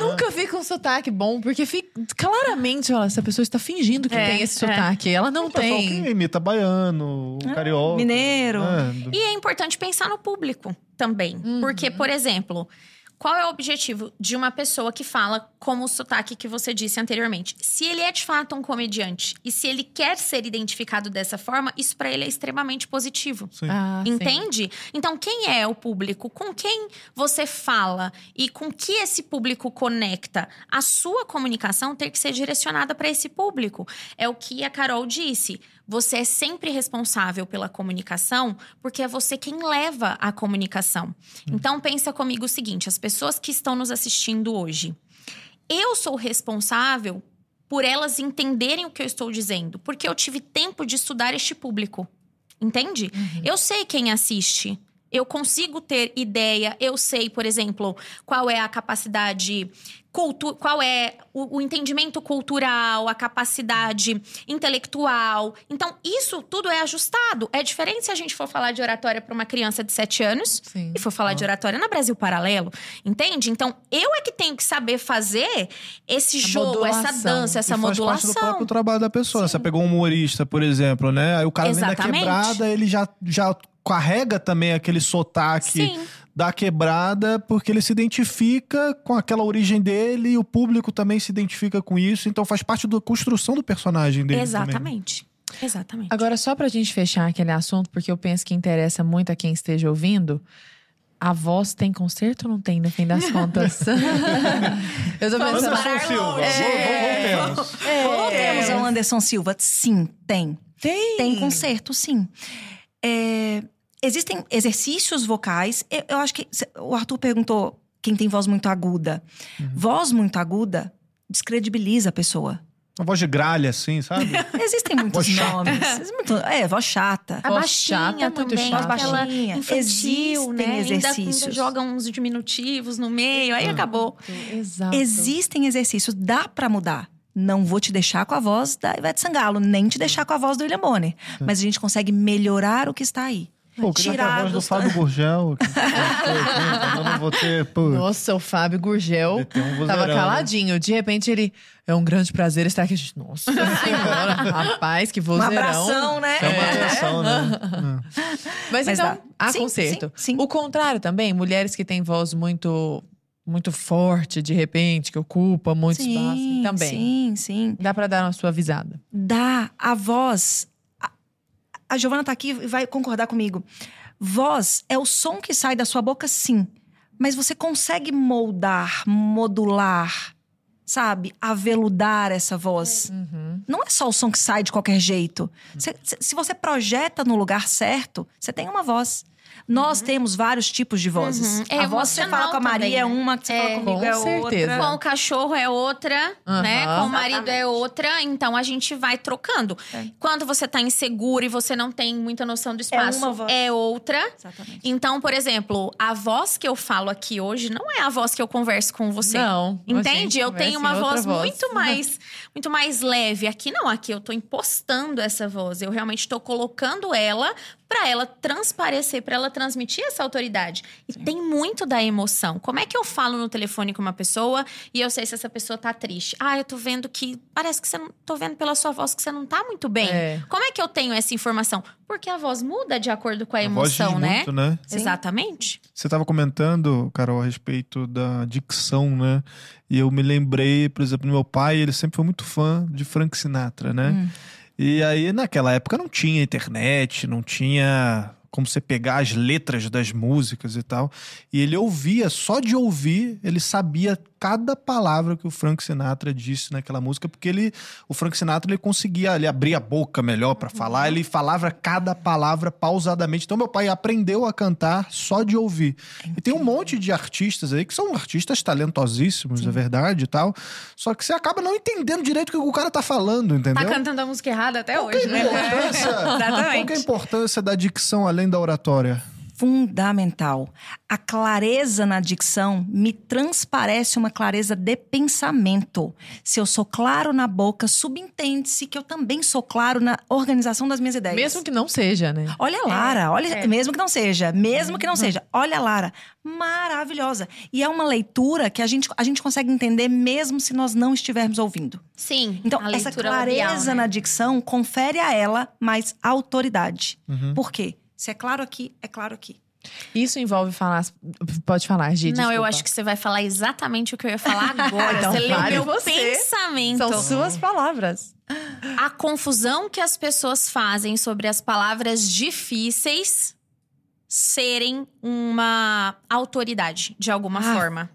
Nunca fica um sotaque bom, porque fica, claramente, olha, essa pessoa está fingindo que É, tem esse é. sotaque. Ela não O tem. que imita baiano, o carioca. mineiro. né? E é importante pensar no público também. Uhum. Porque, por exemplo, qual é o objetivo de uma pessoa que fala como o sotaque que você disse anteriormente? Se ele é de fato um comediante e se ele quer ser identificado dessa forma, isso pra ele é extremamente positivo. Sim. Ah, sim. Entende? Então, quem é o público? Com quem você fala e com que esse público conecta? A sua comunicação tem que ser direcionada para esse público. É o que a Carol disse. Você é sempre responsável pela comunicação, porque é você quem leva a comunicação. Então, pensa comigo o seguinte: as pessoas que estão nos assistindo hoje, eu sou responsável por elas entenderem o que eu estou dizendo, porque eu tive tempo de estudar este público. Entende? Eu sei quem assiste. Eu consigo ter ideia, eu sei, por exemplo, qual é a capacidade cultu qual é o, o entendimento cultural, a capacidade intelectual. Então, isso tudo é ajustado. É diferente se a gente for falar de oratória para uma criança de 7 anos Sim. e for falar de oratória na Brasil Paralelo, entende? Então, eu é que tenho que saber fazer esse A jogo, essa modulação. dança, essa E faz parte modulação. do próprio trabalho da pessoa. né? Você pegou um humorista, por exemplo, né? Aí o cara vem da Exatamente. quebrada, ele já, já carrega também aquele sotaque Sim. da quebrada, porque ele se identifica com aquela origem dele e o público também se identifica com isso. Então faz parte da construção do personagem dele. também. Exatamente. Exatamente. Agora, só pra gente fechar aquele assunto, porque eu penso que interessa muito a quem esteja ouvindo. A voz tem conserto ou não tem, no fim das contas? eu tô pensando. Anderson Silva, longe. vo- voltemos. Voltemos ao Anderson Silva. Sim, tem. Tem. Tem conserto, sim. É, existem exercícios vocais. Eu, eu acho que cê- o Arthur perguntou quem tem voz muito aguda. Voz muito aguda descredibiliza a pessoa. Uma voz de gralha, assim, sabe? Existem muitos Voz nomes. Muito- é, voz chata. A Voz baixinha chata é muito também, chata. aquela Baixinha. infantil, Existem né? Exercícios. Ainda, joga uns diminutivos no meio, aí acabou. Exato. Existem exercícios, dá pra mudar. Não vou te deixar com a voz da Ivete Sangalo, nem te deixar com a voz do William Bonner. Mas a gente consegue melhorar o que está aí. Pô, eu queria ter a voz do. Fábio Gurgel. que- eu não vou ter. Pô, Nossa, o Fábio Gurgel um tava né? caladinho. De repente ele. É um grande prazer estar aqui. Nossa senhora, rapaz, que vozeirão. abração, né? chama atenção, né? Mas, Mas então, dá. há Sim, conserto. sim, sim. O contrário também, mulheres que têm voz muito muito forte, de repente, que ocupa muito espaço. Também. Sim, sim. Dá pra dar uma suavizada. Dá a voz. A, Giovana tá aqui e vai concordar comigo. Voz é o som que sai da sua boca, sim. Mas você consegue moldar, modular, sabe? Aveludar essa voz. Uhum. Não é só o som que sai de qualquer jeito. Cê- se você projeta no lugar certo, você tem uma voz. Nós temos vários tipos de vozes. Uhum. É a voz que você fala com a Maria também, é uma, que você É. fala comigo Com é certeza. outra. Com o cachorro é outra, Aham. né? Com o marido é Exatamente. outra. Então a gente vai trocando. É. Quando você tá inseguro e você não tem muita noção do espaço, uma voz. é outra. Exatamente. Então, por exemplo, a voz que eu falo aqui hoje não é a voz que eu converso com você. Não. Entende? Eu tenho uma outra voz, muito mais muito mais leve. Aqui não, aqui eu tô impostando essa voz. Eu realmente tô colocando ela para ela transparecer, para ela transmitir essa autoridade. E tem muito da emoção. Como é que eu falo no telefone com uma pessoa e eu sei se essa pessoa tá triste? Ah, eu tô vendo que parece que você não tô vendo pela sua voz que você não tá muito bem. É. Como é que eu tenho essa informação? Porque a voz muda de acordo com a, A voz diz emoção, né? muito, né? Sim. Exatamente. Você estava comentando, Carol, a respeito da dicção, né? E eu me lembrei, por exemplo, do meu pai, ele sempre foi muito fã de Frank Sinatra, né? Hum. E aí, naquela época, não tinha internet, não tinha como você pegar as letras das músicas e tal. E ele ouvia, só de ouvir, ele sabia cada palavra que o Frank Sinatra disse naquela música, porque ele, o Frank Sinatra ele conseguia ele abrir a boca melhor para falar, ele falava cada palavra pausadamente. Então meu pai aprendeu a cantar só de ouvir. E tem um monte de artistas aí que são artistas talentosíssimos, Sim. é verdade e tal, só que você acaba não entendendo direito o que o cara tá falando, entendeu? Tá cantando a música errada até qual hoje, é né? Exatamente. Qual é a importância da dicção além da oratória? Fundamental. A clareza na dicção me transparece uma clareza de pensamento. Se eu sou claro na boca, subentende-se que eu também sou claro na organização das minhas ideias. Mesmo que não seja, né? Olha a Lara, é, olha, é. mesmo que não seja, mesmo que não seja. Olha a Lara, maravilhosa. E é uma leitura que a gente, a gente consegue entender mesmo se nós não estivermos ouvindo. Sim. Então, essa clareza labial, né? na dicção confere a ela mais autoridade. Uhum. Por quê? Se é claro aqui, é claro aqui. Isso envolve falar. Pode falar, Gi. Não, eu acho que você vai falar exatamente o que eu ia falar agora. então, você leu meu você. pensamento. São suas palavras. A confusão que as pessoas fazem sobre as palavras difíceis serem uma autoridade, de alguma ah, forma.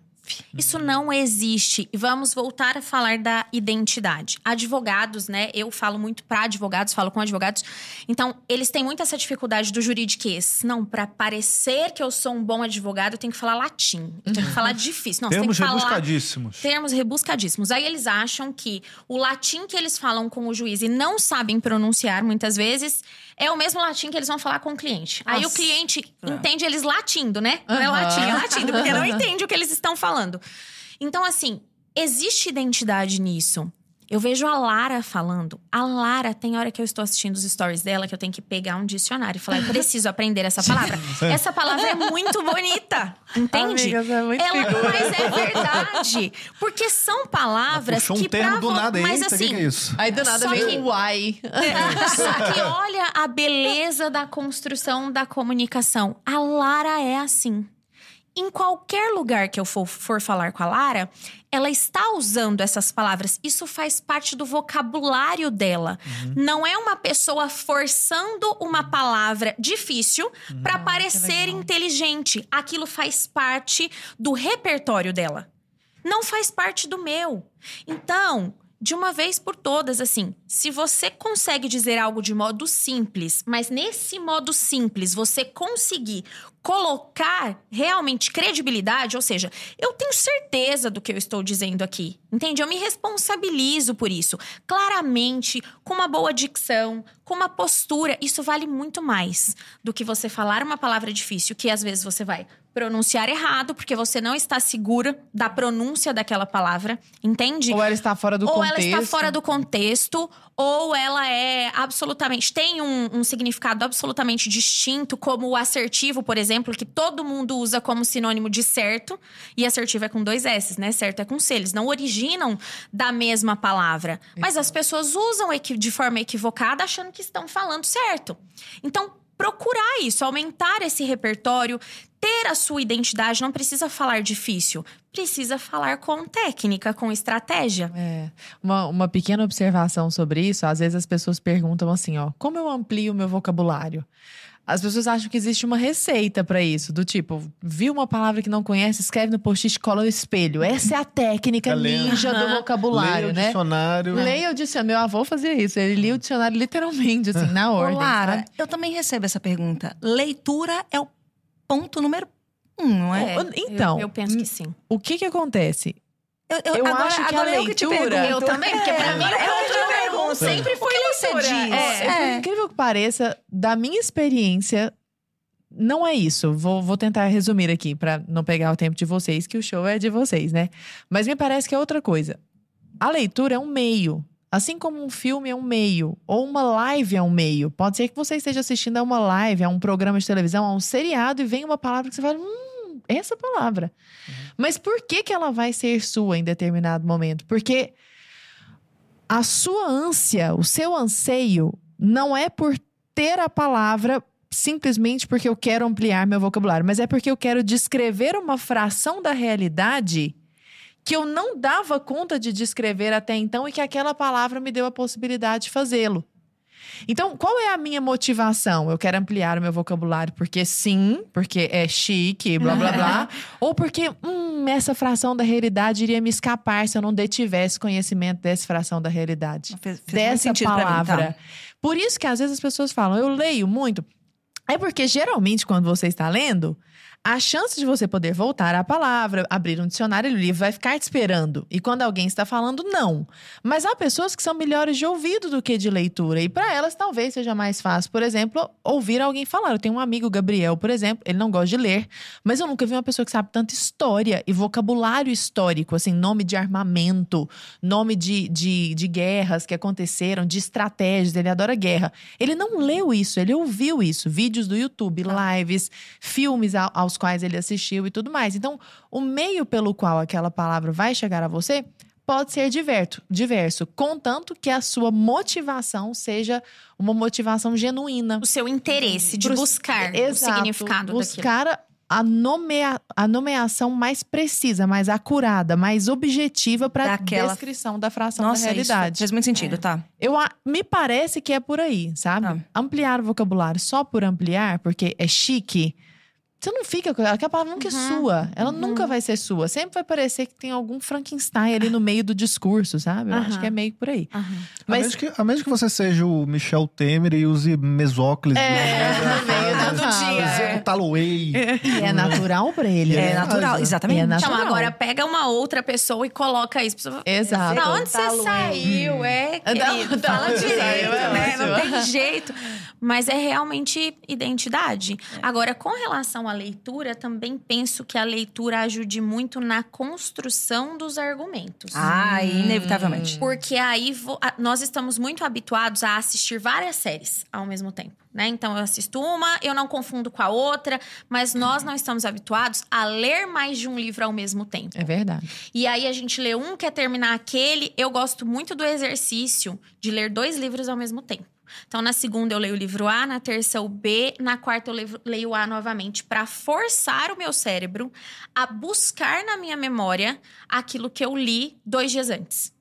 Isso não existe. E vamos voltar a falar da identidade. Advogados, né? Eu falo muito para advogados, falo com advogados. Então, eles têm muito essa dificuldade do juridiquês. Não, para parecer que eu sou um bom advogado, eu tenho que falar latim. Eu tenho que falar difícil. Não, termos tem que falar rebuscadíssimos. Termos rebuscadíssimos. Aí eles acham que o latim que eles falam com o juiz e não sabem pronunciar muitas vezes é o mesmo latim que eles vão falar com o cliente. Nossa. Aí o cliente entende eles latindo, né? Não é latim, é latindo, porque não entende o que eles estão falando. Então, assim, existe identidade nisso. Eu vejo a Lara falando. A Lara, tem hora que eu estou assistindo os stories dela que eu tenho que pegar um dicionário e falar: eu preciso aprender essa palavra. essa palavra é muito bonita. Entende? Amigas, é muito Ela, mas é verdade. Porque são palavras um que termo do nada Mas assim. Que é isso? Aí do nada vem o uai. É, só que olha a beleza da construção da comunicação. A Lara é assim em qualquer lugar que eu for, for, falar com a Lara, ela está usando essas palavras. Isso faz parte do vocabulário dela. Uhum. Não é uma pessoa forçando uma palavra difícil para parecer inteligente. Aquilo faz parte do repertório dela. Não faz parte do meu. Então, de uma vez por todas, assim, se você consegue dizer algo de modo simples, mas nesse modo simples você conseguir colocar realmente credibilidade, ou seja, eu tenho certeza do que eu estou dizendo aqui, entende? Eu me responsabilizo por isso. Claramente, com uma boa dicção, com uma postura, isso vale muito mais do que você falar uma palavra difícil, que às vezes você vai pronunciar errado, porque você não está segura da pronúncia daquela palavra, entende? Ou ela está fora do ou contexto. Ou ela está fora do contexto, ou ela é absolutamente. tem um, um, significado absolutamente distinto, como o assertivo, por exemplo, que todo mundo usa como sinônimo de certo, e assertivo é com dois S, né? Certo é com C. Eles não originam da mesma palavra. Mas as pessoas usam de forma equivocada, achando que estão falando certo. Então, procurar isso, aumentar esse repertório, ter a sua identidade, não precisa falar difícil, precisa falar com técnica, com estratégia. É. Uma, uma pequena observação sobre isso, às vezes as pessoas perguntam assim, ó, como eu amplio o meu vocabulário? As pessoas acham que existe uma receita para isso, do tipo, viu uma palavra que não conhece, escreve no post-it, cola no espelho. Essa é a técnica ninja do vocabulário, Leia né? o dicionário. Leia o dicionário. Meu avô fazia isso, ele lia o dicionário literalmente, assim, na ordem. Ô, Lara, eu também recebo essa pergunta. Leitura é o ponto número um, não é? é então, eu, eu, penso que sim. O que que acontece? Eu, eu, eu agora, acho que a leitura... Eu, também, porque pra mim é outra pergunta. Sempre foi leitura. É, é. incrível que pareça, da minha experiência, não é isso. Vou, vou tentar resumir aqui para não pegar o tempo de vocês, que o show é de vocês, né? Mas me parece que é outra coisa. A leitura é um meio. Assim como um filme é um meio, ou uma live é um meio. Pode ser que você esteja assistindo a uma live, a um programa de televisão, a um seriado e vem uma palavra que você fala, hum, essa palavra. Uhum. Mas por que, que ela vai ser sua em determinado momento? Porque a sua ânsia, o seu anseio, não é por ter a palavra simplesmente porque eu quero ampliar meu vocabulário, mas é porque eu quero descrever uma fração da realidade que eu não dava conta de descrever até então e que aquela palavra me deu a possibilidade de fazê-lo. Então, qual é a minha motivação? Eu quero ampliar o meu vocabulário porque sim, porque é chique, blá blá blá. ou porque, hum, essa fração da realidade iria me escapar se eu não detivesse conhecimento dessa fração da realidade. Fez, fez dessa pra mim, palavra. tá? Por isso que às vezes as pessoas falam, eu leio muito. É porque geralmente quando você está lendo, a chance de você poder voltar à palavra, abrir um dicionário e o livro vai ficar te esperando. E quando alguém está falando, não. Mas há pessoas que são melhores de ouvido do que de leitura. E para elas talvez seja mais fácil, por exemplo, ouvir alguém falar. Eu tenho um amigo, Gabriel, por exemplo, ele não gosta de ler, mas eu nunca vi uma pessoa que sabe tanta história e vocabulário histórico, assim, nome de armamento, nome de, de, de guerras que aconteceram, de estratégias. Ele adora guerra. Ele não leu isso, ele ouviu isso. Vídeos do YouTube, lives, filmes ao- aos quais ele assistiu e tudo mais. Então, o meio pelo qual aquela palavra vai chegar a você pode ser diverso, diverso, contanto que a sua motivação seja uma motivação genuína. O seu interesse de buscar o Exato, significado daquilo. buscar a, nomea, a nomeação mais precisa, mais acurada, mais objetiva para Daquela- descrição da fração Nossa, da isso realidade. fez muito sentido, tá? Eu a- me parece que é por aí, sabe? Ah. Ampliar o vocabulário só por ampliar, porque é chique. Você não fica com aquela palavra nunca é Uhum. sua. Ela nunca vai ser sua. Sempre vai parecer que tem algum Frankenstein ali no meio do discurso, sabe? Eu acho Aham. que é meio por aí. Aham. A, Mas menos que, a menos que você seja o Michel Temer e use mesóclise. É, no meio da fala. Taloei. E é natural pra ele. É né? natural, É exatamente. É Então, natural. agora pega uma outra pessoa e coloca isso. Pessoa- Exato. Da onde você saiu? É, querido, da fala direito, é né? Não tem jeito. Mas é realmente identidade. Agora, com relação à leitura, também penso que a leitura ajude muito na construção dos argumentos. Ah, inevitavelmente. Porque aí nós estamos muito habituados a assistir várias séries ao mesmo tempo, né? Então eu assisto uma, eu não confundo com a outra, mas nós não estamos habituados a ler mais de um livro ao mesmo tempo. É verdade. E aí a gente lê um, quer terminar aquele. Eu gosto muito do exercício de ler dois livros ao mesmo tempo. Então, na segunda eu leio o livro A, na terça o B, na quarta eu levo- leio o A novamente, para forçar o meu cérebro a buscar na minha memória aquilo que eu li dois dias antes.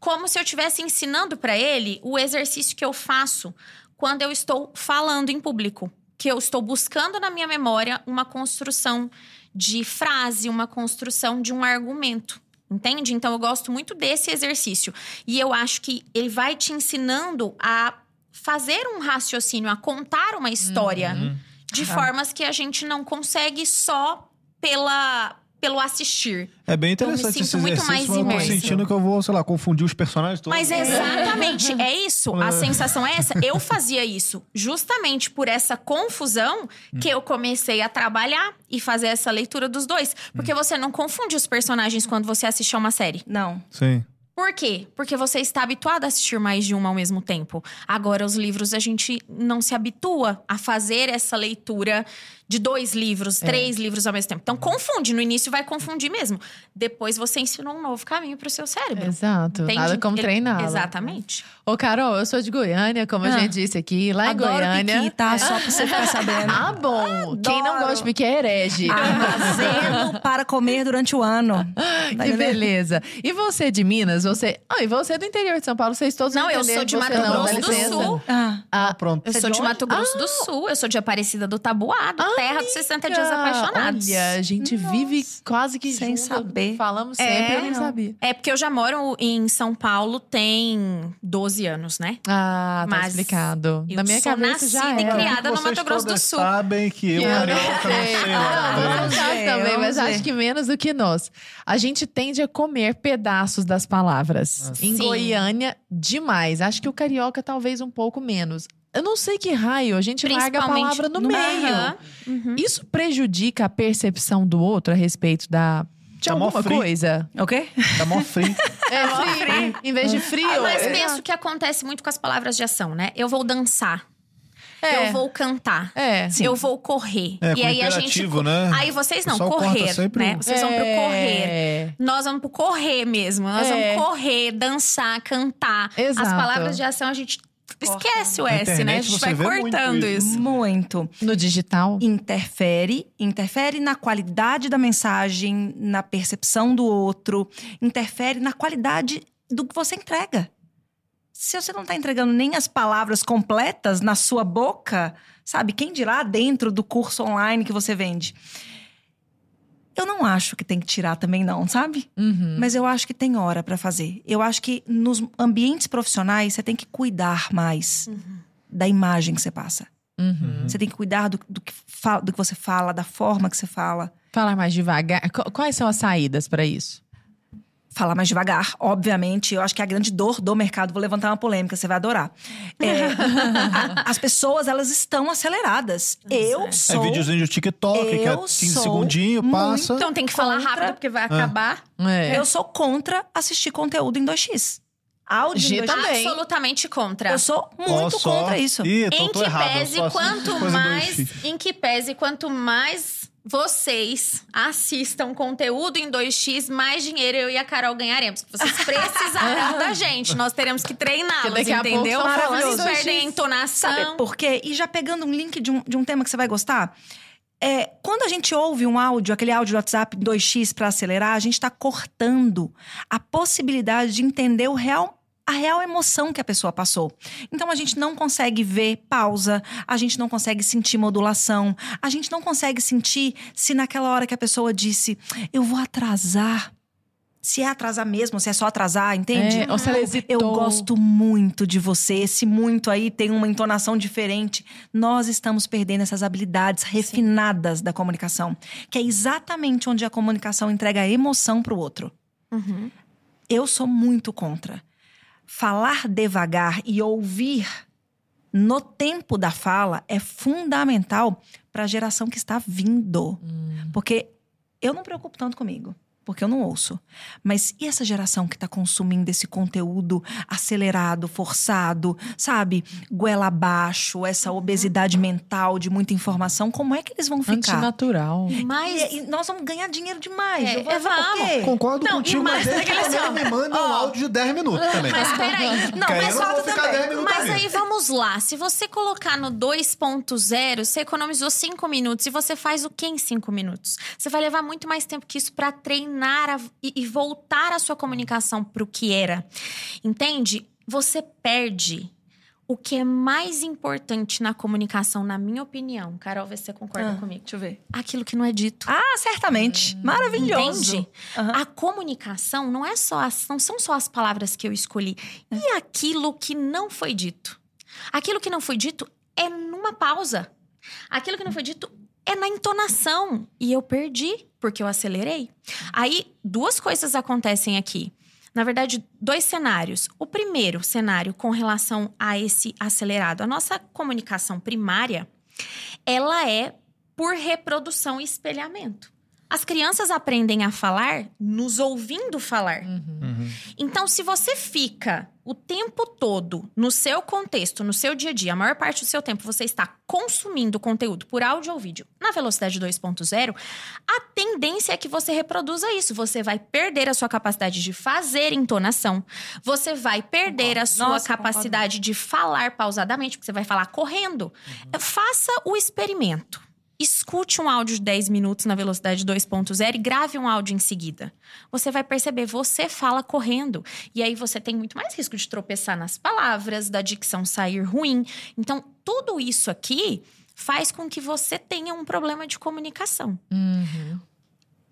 Como se eu estivesse ensinando para ele o exercício que eu faço quando eu estou falando em público. Que eu estou buscando na minha memória uma construção de frase, uma construção de um argumento. Entende? Então eu gosto muito desse exercício. E eu acho que ele vai te ensinando a fazer um raciocínio, a contar uma história Uhum. de Ah. formas que a gente não consegue só pela, pelo assistir. É bem Eu me interessante sinto esse muito mais mas eu tô sentindo que eu vou, sei lá, confundir os personagens todos. Mas exatamente, é isso. A É. sensação é essa. Eu fazia isso justamente por essa confusão que eu comecei a trabalhar e fazer essa leitura dos dois. Porque você não confunde os personagens quando você assiste a uma série. Não. Sim. Por quê? Porque você está habituado a assistir mais de uma ao mesmo tempo. Agora, os livros, a gente não se habitua a fazer essa leitura de dois livros, três livros ao mesmo tempo. Então, confunde. No início, vai confundir mesmo. Depois, você ensina um novo caminho para o seu cérebro. Exato. Entende? Nada como treinar. Exatamente. Ô, Carol, eu sou de Goiânia, como a Ah. gente disse aqui. Lá em Adoro Goiânia. piqui, tá? Só pra você ficar sabendo. Ah, bom. Quem não Adoro. gosta de piqui é herege. Armazeno para comer durante o ano. Tá Que beleza. E você de Minas, você. Ah, e você é do interior de São Paulo, vocês todos Não, eu sou de Mato dá Grosso do. Sul. Ah, Ah, pronto. Eu Você sou é de Mato Grosso do Sul, eu sou de Aparecida do Tabuado, terra dos 60 dias apaixonados. Olha, a gente vive quase que Sem junto, saber. Falamos sempre, É, eu não sabia. É porque eu já moro em São Paulo tem 12 anos, né? Ah, tá Mas explicado. eu Na minha sou cabeça já nascida e era. criada no Mato Grosso do Sul. sabem que eu, eu carioca, não sei. Ah, também, mas acho que menos do que nós. A gente tende a comer pedaços das palavras. Em Sim. Goiânia, demais. Acho que o carioca talvez um pouco menos. Eu não sei que raio, a gente larga a palavra no, no- meio. Uhum. Isso prejudica a percepção do outro a respeito da de Tá mó alguma frio. coisa? o quê? Tá mó frio. É frio. Em vez de frio. Ah, Mas é- penso que acontece muito com as palavras de ação, né? Eu vou dançar, é, eu vou cantar, É. eu vou correr. É, e aí a gente. né? Aí vocês não, correr, sempre né? Vocês vão pro correr. É. Nós vamos pro correr mesmo. Nós É. vamos correr, dançar, cantar. Exato. As palavras de ação a gente esquece o S, né? A internet gente vai cortando isso. isso. Muito. No digital. Interfere, interfere na qualidade da mensagem, na percepção do outro, interfere na qualidade do que você entrega. se você não tá entregando nem as palavras completas na sua boca, sabe? Quem dirá dentro do curso online que você vende? Eu não acho que tem que tirar também, não, sabe? Uhum. Mas eu acho que tem hora pra fazer. Eu acho que nos ambientes profissionais você tem que cuidar mais da imagem que você passa. Uhum. Você tem que cuidar do, do que fa- do que você fala, da forma que você fala. Falar mais devagar. Qu- Quais são as saídas pra isso? Falar mais devagar, obviamente. Eu acho que é a grande dor do mercado. Vou levantar uma polêmica, você vai adorar. É, a- as pessoas, elas estão aceleradas. Eu É sou. videozinho de TikTok, que é Eu 15 sou segundinho, passa. Então tem que falar Contra- rápido porque vai acabar. É. Eu sou contra assistir conteúdo em 2x. Áudio G em 2x. também. Absolutamente contra. Eu sou muito só. contra isso. Ih, tô, em tô que errado. pese quanto mais 2x. em que pese quanto mais vocês assistam conteúdo em 2x mais dinheiro eu e a Carol ganharemos vocês precisarão da gente nós teremos que treiná-los entendeu vocês em 2x. perdem a entonação Sabe por quê? E já pegando um link de um, de um tema que você vai gostar. É, quando a gente ouve um áudio, aquele áudio do WhatsApp 2x para acelerar, a gente está cortando a possibilidade de entender o real a real emoção que a pessoa passou. Então a gente não consegue ver pausa, a gente não consegue sentir modulação, a gente não consegue sentir se naquela hora que a pessoa disse, eu vou atrasar. Se é atrasar mesmo, se é só atrasar, entende? É, ou se ela Eu hesitou. gosto muito de você. Esse muito aí tem uma entonação diferente. Nós estamos perdendo essas habilidades refinadas da comunicação, que é exatamente onde a comunicação entrega a emoção para o outro. Uhum. Eu sou muito contra. Falar devagar e ouvir no tempo da fala é fundamental para a geração que está vindo. Porque eu não me preocupo tanto comigo, porque eu não ouço. Mas e essa geração que está consumindo esse conteúdo acelerado, forçado, sabe? Goela abaixo, essa obesidade mental de muita informação, como é que eles vão ficar? Antinatural. mas E, e nós vamos ganhar dinheiro demais. É, eu vou é, quê? Concordo Não, contigo, mas que daquele também assim, não me manda um ó. áudio de 10 minutos também. mas peraí Não, Que aí mas eu não vou falta ficar também. 10 minutos Mas aí vamos lá. Se você colocar no 2.0, você economizou 5 minutos. E você faz o que em 5 minutos? Você vai levar muito mais tempo que isso para treinar a- e, e voltar a sua comunicação para o que era. Entende? Você perde o que é mais importante na comunicação, na minha opinião. Carol, vê se você concorda Ah, comigo. Deixa eu ver. Aquilo que não é dito. Ah, certamente. Maravilhoso. Entende? Aham. A comunicação não é só as, não são só as palavras que eu escolhi. E aquilo que não foi dito? Aquilo que não foi dito é numa pausa. Aquilo que não foi dito é na entonação. E eu perdi, porque eu acelerei. Aí, duas coisas acontecem aqui. Na verdade, dois cenários. O primeiro cenário com relação a esse acelerado. A nossa comunicação primária, ela é por reprodução e espelhamento. As crianças aprendem a falar nos ouvindo falar. Uhum. Então, se você fica o tempo todo no seu contexto, no seu dia a dia, a maior parte do seu tempo você está consumindo conteúdo por áudio ou vídeo na velocidade 2.0, a tendência é que você reproduza isso. Você vai perder a sua capacidade de fazer entonação, você vai perder a sua Nossa, capacidade de falar pausadamente, porque você vai falar correndo. Faça o experimento. Escute um áudio de 10 minutos na velocidade 2.0 e grave um áudio em seguida. Você vai perceber, você fala correndo. E aí você tem muito mais risco de tropeçar nas palavras, da dicção sair ruim. Então, tudo isso aqui faz com que você tenha um problema de comunicação. Uhum.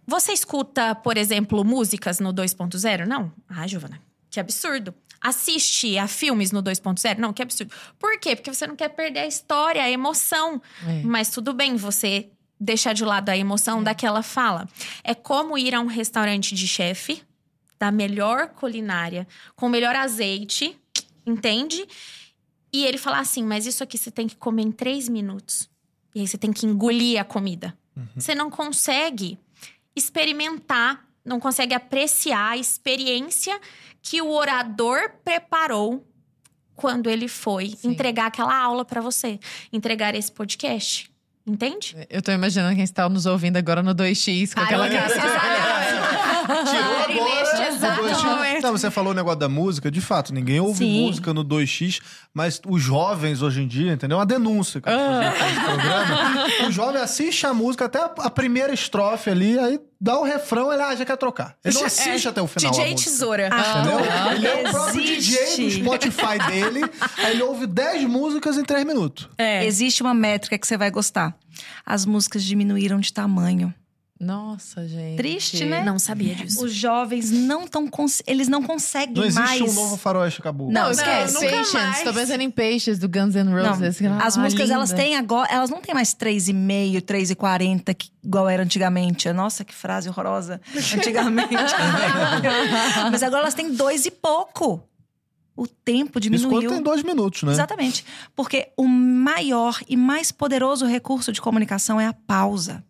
Você escuta, por exemplo, músicas no 2.0? Não? Ah, Giovana, que absurdo. Assiste a filmes no 2.0? Não, que absurdo. Por quê? Porque você não quer perder a história, a emoção. É. Mas tudo bem você deixar de lado a emoção daquela fala. É como ir a um restaurante de chefe, da melhor culinária, com o melhor azeite, entende? E ele falar assim: mas isso aqui você tem que comer em três minutos. E aí você tem que engolir a comida. Você não consegue experimentar, não consegue apreciar a experiência que o orador preparou quando ele foi Sim. entregar aquela aula pra você, entregar esse podcast. Entende? Eu tô imaginando quem está nos ouvindo agora no 2x com Parou aquela exato- Tirou agora, neste exato de- momento. Não, você falou o negócio da música, de fato, ninguém ouve Sim. música no 2x, mas os jovens hoje em dia, entendeu? É Uma denúncia que nesse programa. O jovem assiste a música até a- primeira estrofe ali, aí dá o refrão, ele ah, já quer trocar. Ele não assiste até o final. a DJ música. Tesoura. Entendeu? ele é o próprio DJ do. Spotify dele, aí ele ouve 10 músicas em 3 minutos. É. Existe uma métrica que você vai gostar. As músicas diminuíram de tamanho. Nossa, gente. Triste, né? Não sabia disso. Os jovens não estão eles não conseguem Não existe mais. um novo faroeste, acabou. Não, Não, esquece. Nunca Patience. mais. Tô pensando em Patience do Guns N' Não, Roses. as Ah, músicas elas linda. têm agora, elas não têm mais 3,5, 3,40 que- igual era antigamente. Nossa, que frase horrorosa. Antigamente. Mas agora elas têm dois e pouco. O tempo Isso quando diminuiu. tem dois minutos, né? Exatamente. Porque o maior e mais poderoso recurso de comunicação é a pausa.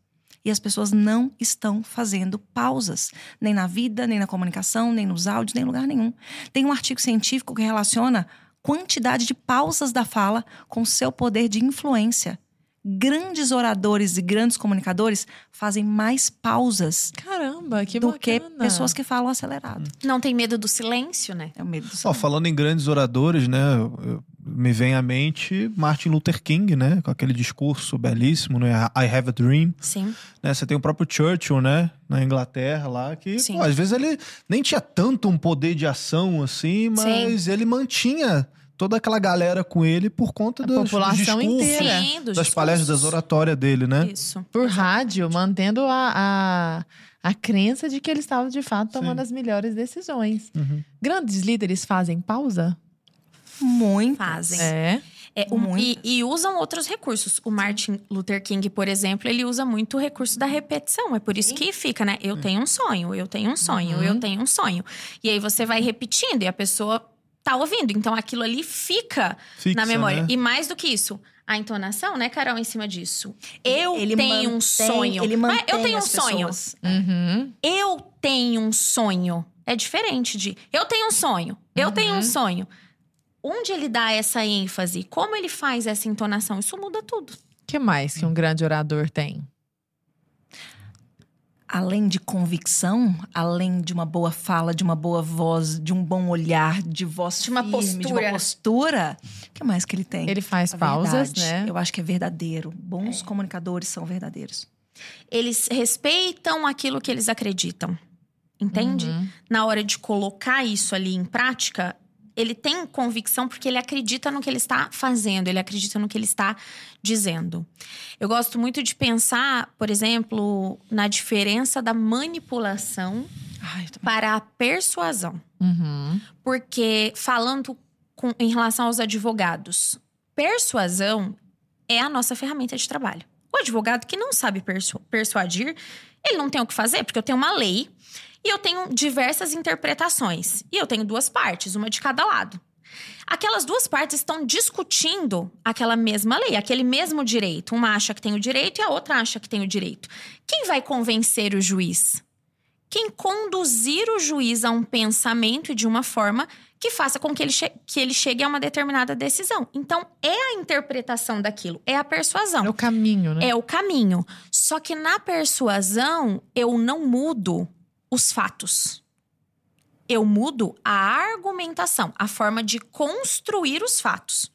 E as pessoas não estão fazendo pausas. Nem na vida, nem na comunicação, nem nos áudios, nem em lugar nenhum. Tem um artigo científico que relaciona quantidade de pausas da fala com seu poder de influência. Grandes oradores e grandes comunicadores fazem mais pausas Caramba, que do que bacana. pessoas que falam acelerado. Não tem medo do silêncio, né? É o medo do Ó, silêncio. falando em grandes oradores, né? eu- me vem à mente Martin Luther King, né? Com aquele discurso belíssimo, né? I have a dream. Sim. Né? Você tem o próprio Churchill, né? Na Inglaterra lá, que Sim. pô, às vezes ele nem tinha tanto um poder de ação assim, mas ele mantinha toda aquela galera com ele por conta A dos, dos população discursos, inteira. Sim, dos das palestras, das discursos. oratórias dele, né? Isso. Por rádio, mantendo a, a, a crença de que ele estava de fato tomando Sim. as melhores decisões. Uhum. Grandes líderes fazem pausa? Muito. Fazem. É. É, o- e, e usam outros recursos. O Martin Luther King, por exemplo, ele usa muito o recurso da repetição. É por isso que fica, né? Eu tenho um sonho, eu tenho um sonho, Uhum. eu tenho um sonho. E aí você vai repetindo e a pessoa tá ouvindo. Então aquilo ali fica Fixa, na memória. né? E mais do que isso, a entonação, né, Carol, em cima disso. Eu Ele tenho um mantém- sonho. Ele é, mantém eu tenho um sonho. pessoas. Uhum. Eu tenho um sonho. É diferente de eu tenho um sonho. Eu tenho Uhum. um sonho. Onde ele dá essa ênfase? Como ele faz essa entonação? Isso muda tudo. O que mais que um grande orador tem? além de convicção, além de uma boa fala, de uma boa voz, de um bom olhar, de voz De uma firme, de postura. uma postura, o que mais que ele tem? Ele faz A pausas, verdade. né? Eu acho que é verdadeiro. Bons comunicadores são verdadeiros. Eles respeitam aquilo que eles acreditam. Entende? Uhum. Na hora de colocar isso ali em prática, ele tem convicção porque ele acredita no que ele está fazendo, ele acredita no que ele está dizendo. Eu gosto muito de pensar, por exemplo, na diferença da manipulação Ai, também. para a persuasão. Uhum. Porque falando com- em relação aos advogados, persuasão é a nossa ferramenta de trabalho. O advogado que não sabe persu- persuadir, ele não tem o que fazer, porque eu tenho uma lei e eu tenho diversas interpretações. E eu tenho duas partes, uma de cada lado. Aquelas duas partes estão discutindo aquela mesma lei, aquele mesmo direito. Uma acha que tem o direito e a outra acha que tem o direito. Quem vai convencer o juiz? Quem conduzir o juiz a um pensamento e de uma forma que faça com que ele, que ele chegue a uma determinada decisão. Então, é a interpretação daquilo, é a persuasão. É o caminho, né? É o caminho. Só que na persuasão, eu não mudo os fatos. Eu mudo a argumentação, a forma de construir os fatos.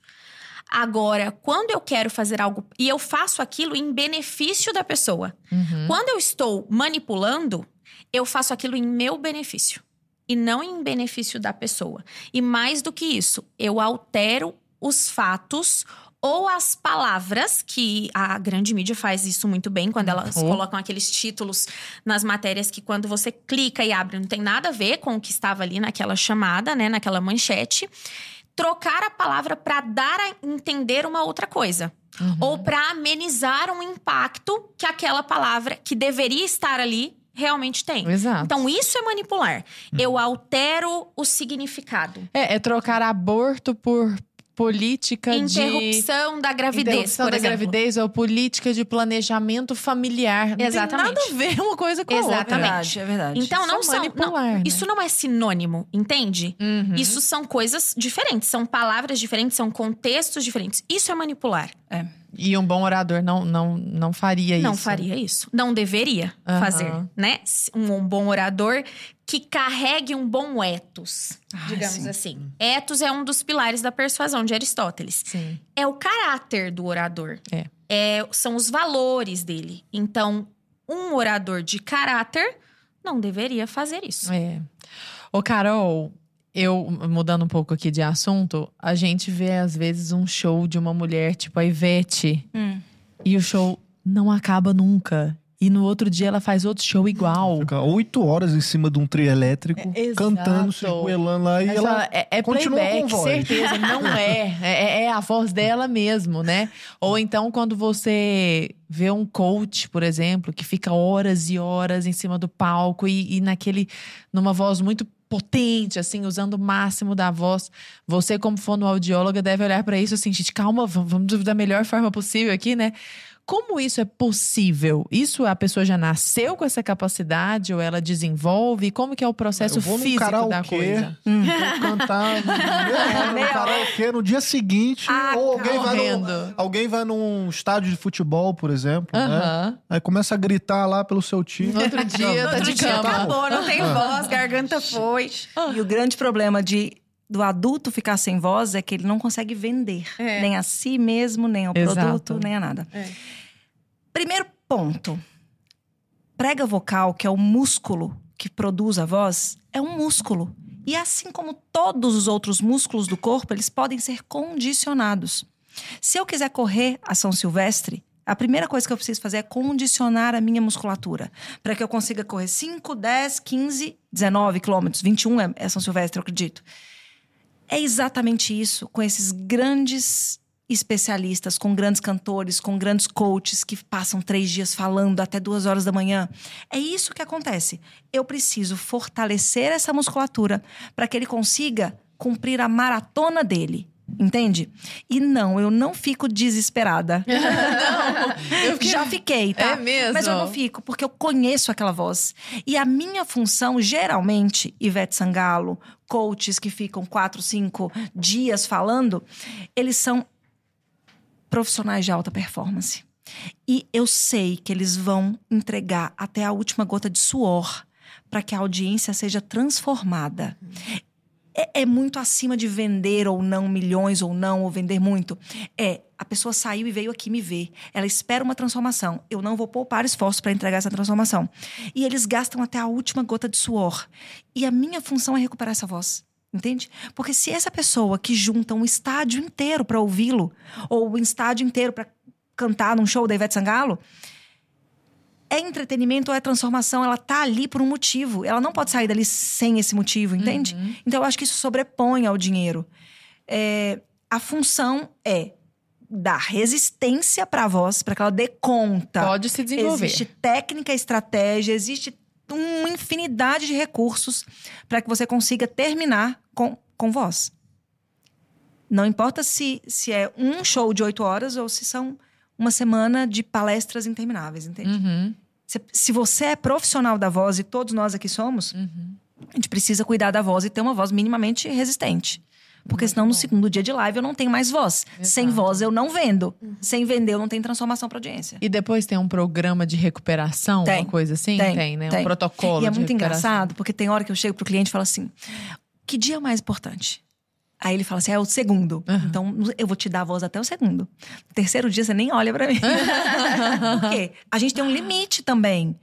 Agora, quando eu quero fazer algo e eu faço aquilo em benefício da pessoa, Uhum. quando eu estou manipulando, eu faço aquilo em meu benefício e não em benefício da pessoa. E mais do que isso, eu altero os fatos ou as palavras, que a grande mídia faz isso muito bem, quando elas Uhum. colocam aqueles títulos nas matérias que quando você clica e abre não tem nada a ver com o que estava ali naquela chamada, né, naquela manchete. Trocar a palavra para dar a entender uma outra coisa Uhum. ou para amenizar um impacto que aquela palavra que deveria estar ali realmente tem. Exato. Então isso é manipular. Eu altero o significado. É, é trocar aborto por política de Interrupção da gravidez, interrupção por da exemplo. gravidez ou política de planejamento familiar. Não Exatamente. Tem nada a ver uma coisa com a outra. Exatamente. verdade, é verdade. Então não Isso é são, manipular, não, né? isso não é sinônimo, entende? Uhum. Isso são coisas diferentes, são palavras diferentes, são contextos diferentes. Isso é manipular. É. E um bom orador não, não, não faria Não isso. faria isso. Não deveria Aham. fazer, né? Um, um bom orador que carregue um bom ethos, Ah, digamos sim. assim. Ethos é um dos pilares da persuasão de Aristóteles. Sim. É o caráter do orador. É. É, são os valores dele. Então, um orador de caráter não deveria fazer isso. É. Ô, Carol, eu, mudando um pouco aqui de assunto, a gente vê às vezes um show de uma mulher, tipo a Ivete, Hum. e o show não acaba nunca. E no outro dia ela faz outro show igual. Fica oito horas em cima de um trio elétrico, É, cantando, circulando lá. E Aí ela é, é continua playback, com voz. certeza. Não é. é. é a voz dela mesmo, né? Ou então, quando você vê um coach, por exemplo, que fica horas e horas em cima do palco e, e naquele. numa voz muito potente, assim, usando o máximo da voz. Você, como fonoaudióloga, deve olhar pra isso assim, gente, calma, vamos da melhor forma possível aqui, né? Como isso é possível? Isso a pessoa já nasceu com essa capacidade ou ela desenvolve? Como que é o processo Eu vou num físico da karaokê, coisa? Vou cantar no, no karaokê no dia seguinte. Ah, ou alguém vai, num, alguém vai num estádio de futebol, por exemplo. Né? Aham. Aí começa a gritar lá pelo seu time. No outro dia, tá Outro de dia cama. acabou, não tem voz, garganta foi. E o grande problema de do adulto ficar sem voz é que ele não consegue vender. É. Nem a si mesmo, nem ao Exato. produto, nem a nada. É. Primeiro ponto. Prega vocal, que é o músculo que produz a voz, é um músculo. E assim como todos os outros músculos do corpo, eles podem ser condicionados. Se eu quiser correr a São Silvestre, a primeira coisa que eu preciso fazer é condicionar a minha musculatura. Para que eu consiga correr 5, 10, 15, 19 quilômetros. 21 é, é São Silvestre, eu acredito. É exatamente isso com esses grandes especialistas, com grandes cantores, com grandes coaches que passam três dias falando até duas horas da manhã. É isso que acontece. Eu preciso fortalecer essa musculatura para que ele consiga cumprir a maratona dele. Entende? E não, eu não fico desesperada. eu fiquei- Já fiquei, tá? É mesmo? Mas eu não fico, porque eu conheço aquela voz. E a minha função, geralmente, Ivete Sangalo, coaches que ficam quatro, cinco dias falando, eles são profissionais de alta performance. E eu sei que eles vão entregar até a última gota de suor para que a audiência seja transformada. É, é muito acima de vender ou não milhões ou não, ou vender muito. É, a pessoa saiu e veio aqui me ver. Ela espera uma transformação. Eu não vou poupar esforço para entregar essa transformação. E eles gastam até a última gota de suor. E a minha função é recuperar essa voz. Entende? Porque se essa pessoa que junta um estádio inteiro para ouvi-lo, ou um estádio inteiro para cantar num show da Ivete Sangalo, é entretenimento ou é transformação, ela tá ali por um motivo. Ela não pode sair dali sem esse motivo, entende? Então eu acho que isso sobrepõe ao dinheiro. É, a função é dar resistência para a voz, para que ela dê conta. Pode se desenvolver. Existe técnica, estratégia, existe uma infinidade de recursos para que você consiga terminar com, com voz. Não importa se, se é um show de oito horas ou se são uma semana de palestras intermináveis, entende? Uhum, Se, você é profissional da voz, e todos nós aqui somos, uhum. a gente precisa cuidar da voz e ter uma voz minimamente resistente. Porque senão, no segundo dia de live, eu não tenho mais voz. Sem Exato. voz, eu não vendo. Sem vender, eu não tenho transformação para audiência. E depois tem um programa de recuperação, Tem. uma coisa assim? Tem, né? tem. Um protocolo E é muito engraçado, porque tem hora que eu chego pro cliente e falo assim: que dia é o mais importante? Aí ele fala assim: é o segundo. Aham. Então eu vou te dar a voz até o segundo. No terceiro dia você nem olha pra mim. Por quê? A gente tem um limite também.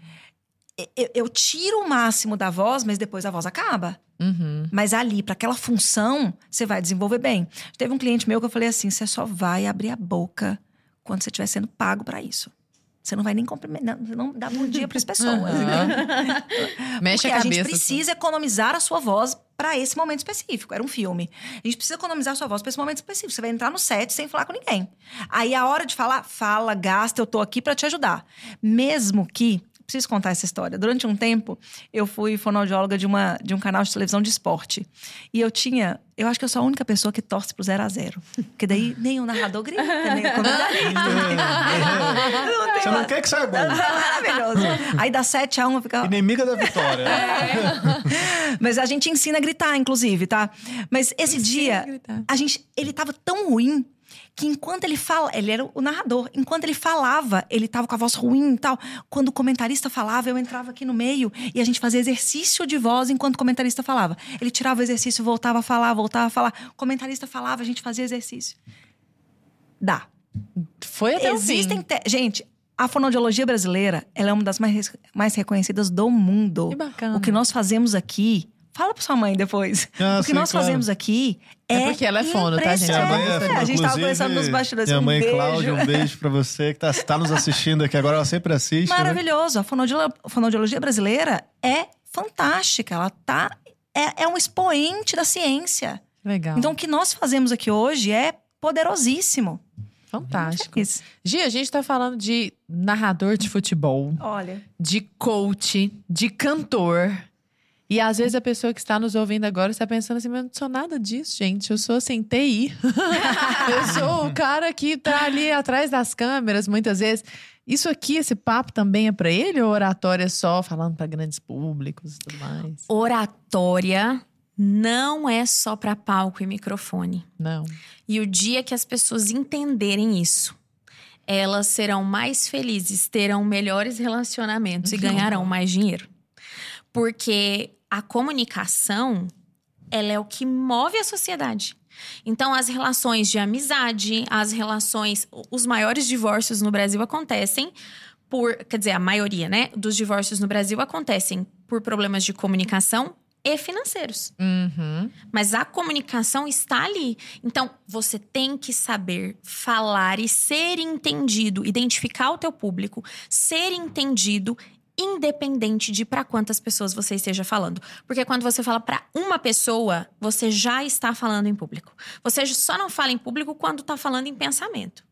Eu, eu tiro o máximo da voz, mas depois a voz acaba. Uhum. Mas ali, para aquela função, você vai desenvolver bem. Teve um cliente meu que eu falei assim: você só vai abrir a boca quando você estiver sendo pago para isso. Você não vai nem cumprimentar, não dá bom dia para as pessoas. Aham. Mexe Porque a a, cabeça. gente precisa economizar a sua voz para esse momento específico. Era um filme. A gente precisa economizar a sua voz para esse momento específico. Você vai entrar no set sem falar com ninguém. Aí a hora de falar, fala, gasta, eu tô aqui para te ajudar. Mesmo que preciso contar essa história. Durante um tempo, eu fui fonoaudióloga de, uma, de um canal de televisão de esporte. E eu tinha. Eu acho que eu sou a única pessoa que torce pro 0 a 0 Porque daí nem o narrador grita, nem o comentarista. Não Você não quer que saia gol. Maravilhoso. Aí dá 7 a 1 fica. Inimiga da vitória. Mas a gente ensina a gritar, inclusive, tá? Mas esse Ensina dia, a a gente, ele tava tão ruim que enquanto ele fala, ele era o narrador, enquanto ele falava, ele tava com a voz ruim e tal. Quando o comentarista falava, eu entrava aqui no meio e a gente fazia exercício de voz enquanto o comentarista falava. Ele tirava o exercício, voltava a falar, voltava a falar. O comentarista falava, a gente fazia exercício. Dá. Foi até Existem. te- Gente, a fonoaudiologia brasileira, ela é uma das mais, mais reconhecidas do mundo. Que bacana. O que nós fazemos aqui. Fala pra sua mãe depois. Ah, o que sim, nós claro. fazemos aqui é. É porque ela é fono, tá, gente? Minha mãe é, a gente tava conversando nos bastidores. Minha um mãe beijo. Cláudia, um beijo pra você que tá, tá nos assistindo aqui agora. Ela sempre assiste. né? Maravilhoso. A fonoaudiolo- a fonoaudiologia brasileira é fantástica. Ela tá. É, é um expoente da ciência. Legal. Então, o que nós fazemos aqui hoje é poderosíssimo. Fantástico. Isso. Gi, a gente tá falando de narrador de futebol, Olha. de coach, de cantor. E às vezes a pessoa que está nos ouvindo agora está pensando assim, mas eu não sou nada disso, gente. Eu sou assim, TI. eu sou o cara que tá ali atrás das câmeras, muitas vezes. Isso aqui, esse papo também é pra ele ou oratória só, falando pra grandes públicos e tudo mais? Oratória não é só para palco e microfone. Não. E o dia que as pessoas entenderem isso, elas serão mais felizes, terão melhores relacionamentos e ganharão mais dinheiro. Porque a comunicação, ela é o que move a sociedade. Então, as relações de amizade, as relações. Os maiores divórcios no Brasil acontecem por. Quer dizer, a maioria, né? Dos divórcios no Brasil acontecem por problemas de comunicação e financeiros. Uhum. Mas a comunicação está ali. Então, você tem que saber falar e ser entendido, identificar o teu público, ser entendido independente de para quantas pessoas você esteja falando. Porque quando você fala para uma pessoa, você já está falando em público. Você só não fala em público quando está falando em pensamento.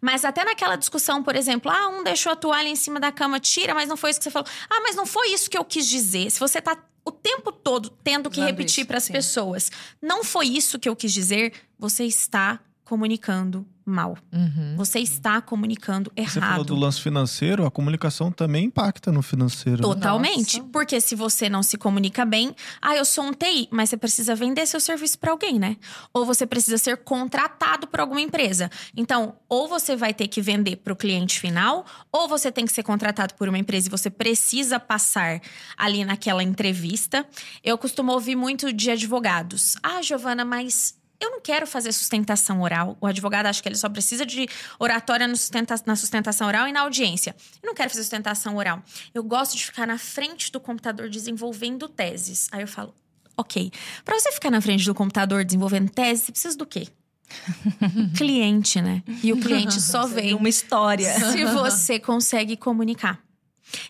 Mas até naquela discussão, por exemplo, ah, um deixou a toalha em cima da cama, tira, mas não foi isso que você falou. Ah, mas não foi isso que eu quis dizer. Se você tá o tempo todo tendo que Usando repetir para as pessoas, não foi isso que eu quis dizer, você está comunicando mal. Uhum. Você está comunicando Você falou errado. do lance financeiro, a comunicação também impacta no financeiro. né? Totalmente. Nossa. Porque se você não se comunica bem, ah, eu sou um TI, mas você precisa vender seu serviço para alguém, né? Ou você precisa ser contratado por alguma empresa. Então, ou você vai ter que vender para o cliente final, ou você tem que ser contratado por uma empresa e você precisa passar ali naquela entrevista. Eu costumo ouvir muito de advogados. Ah, Giovana, mas eu não quero fazer sustentação oral. O advogado acha que ele só precisa de oratória sustenta- na sustentação oral e na audiência. Eu não quero fazer sustentação oral. Eu gosto de ficar na frente do computador desenvolvendo teses. Aí eu falo, ok. Pra você ficar na frente do computador desenvolvendo teses, você precisa do quê? cliente, né? E o cliente só vem Uma história. se você consegue comunicar.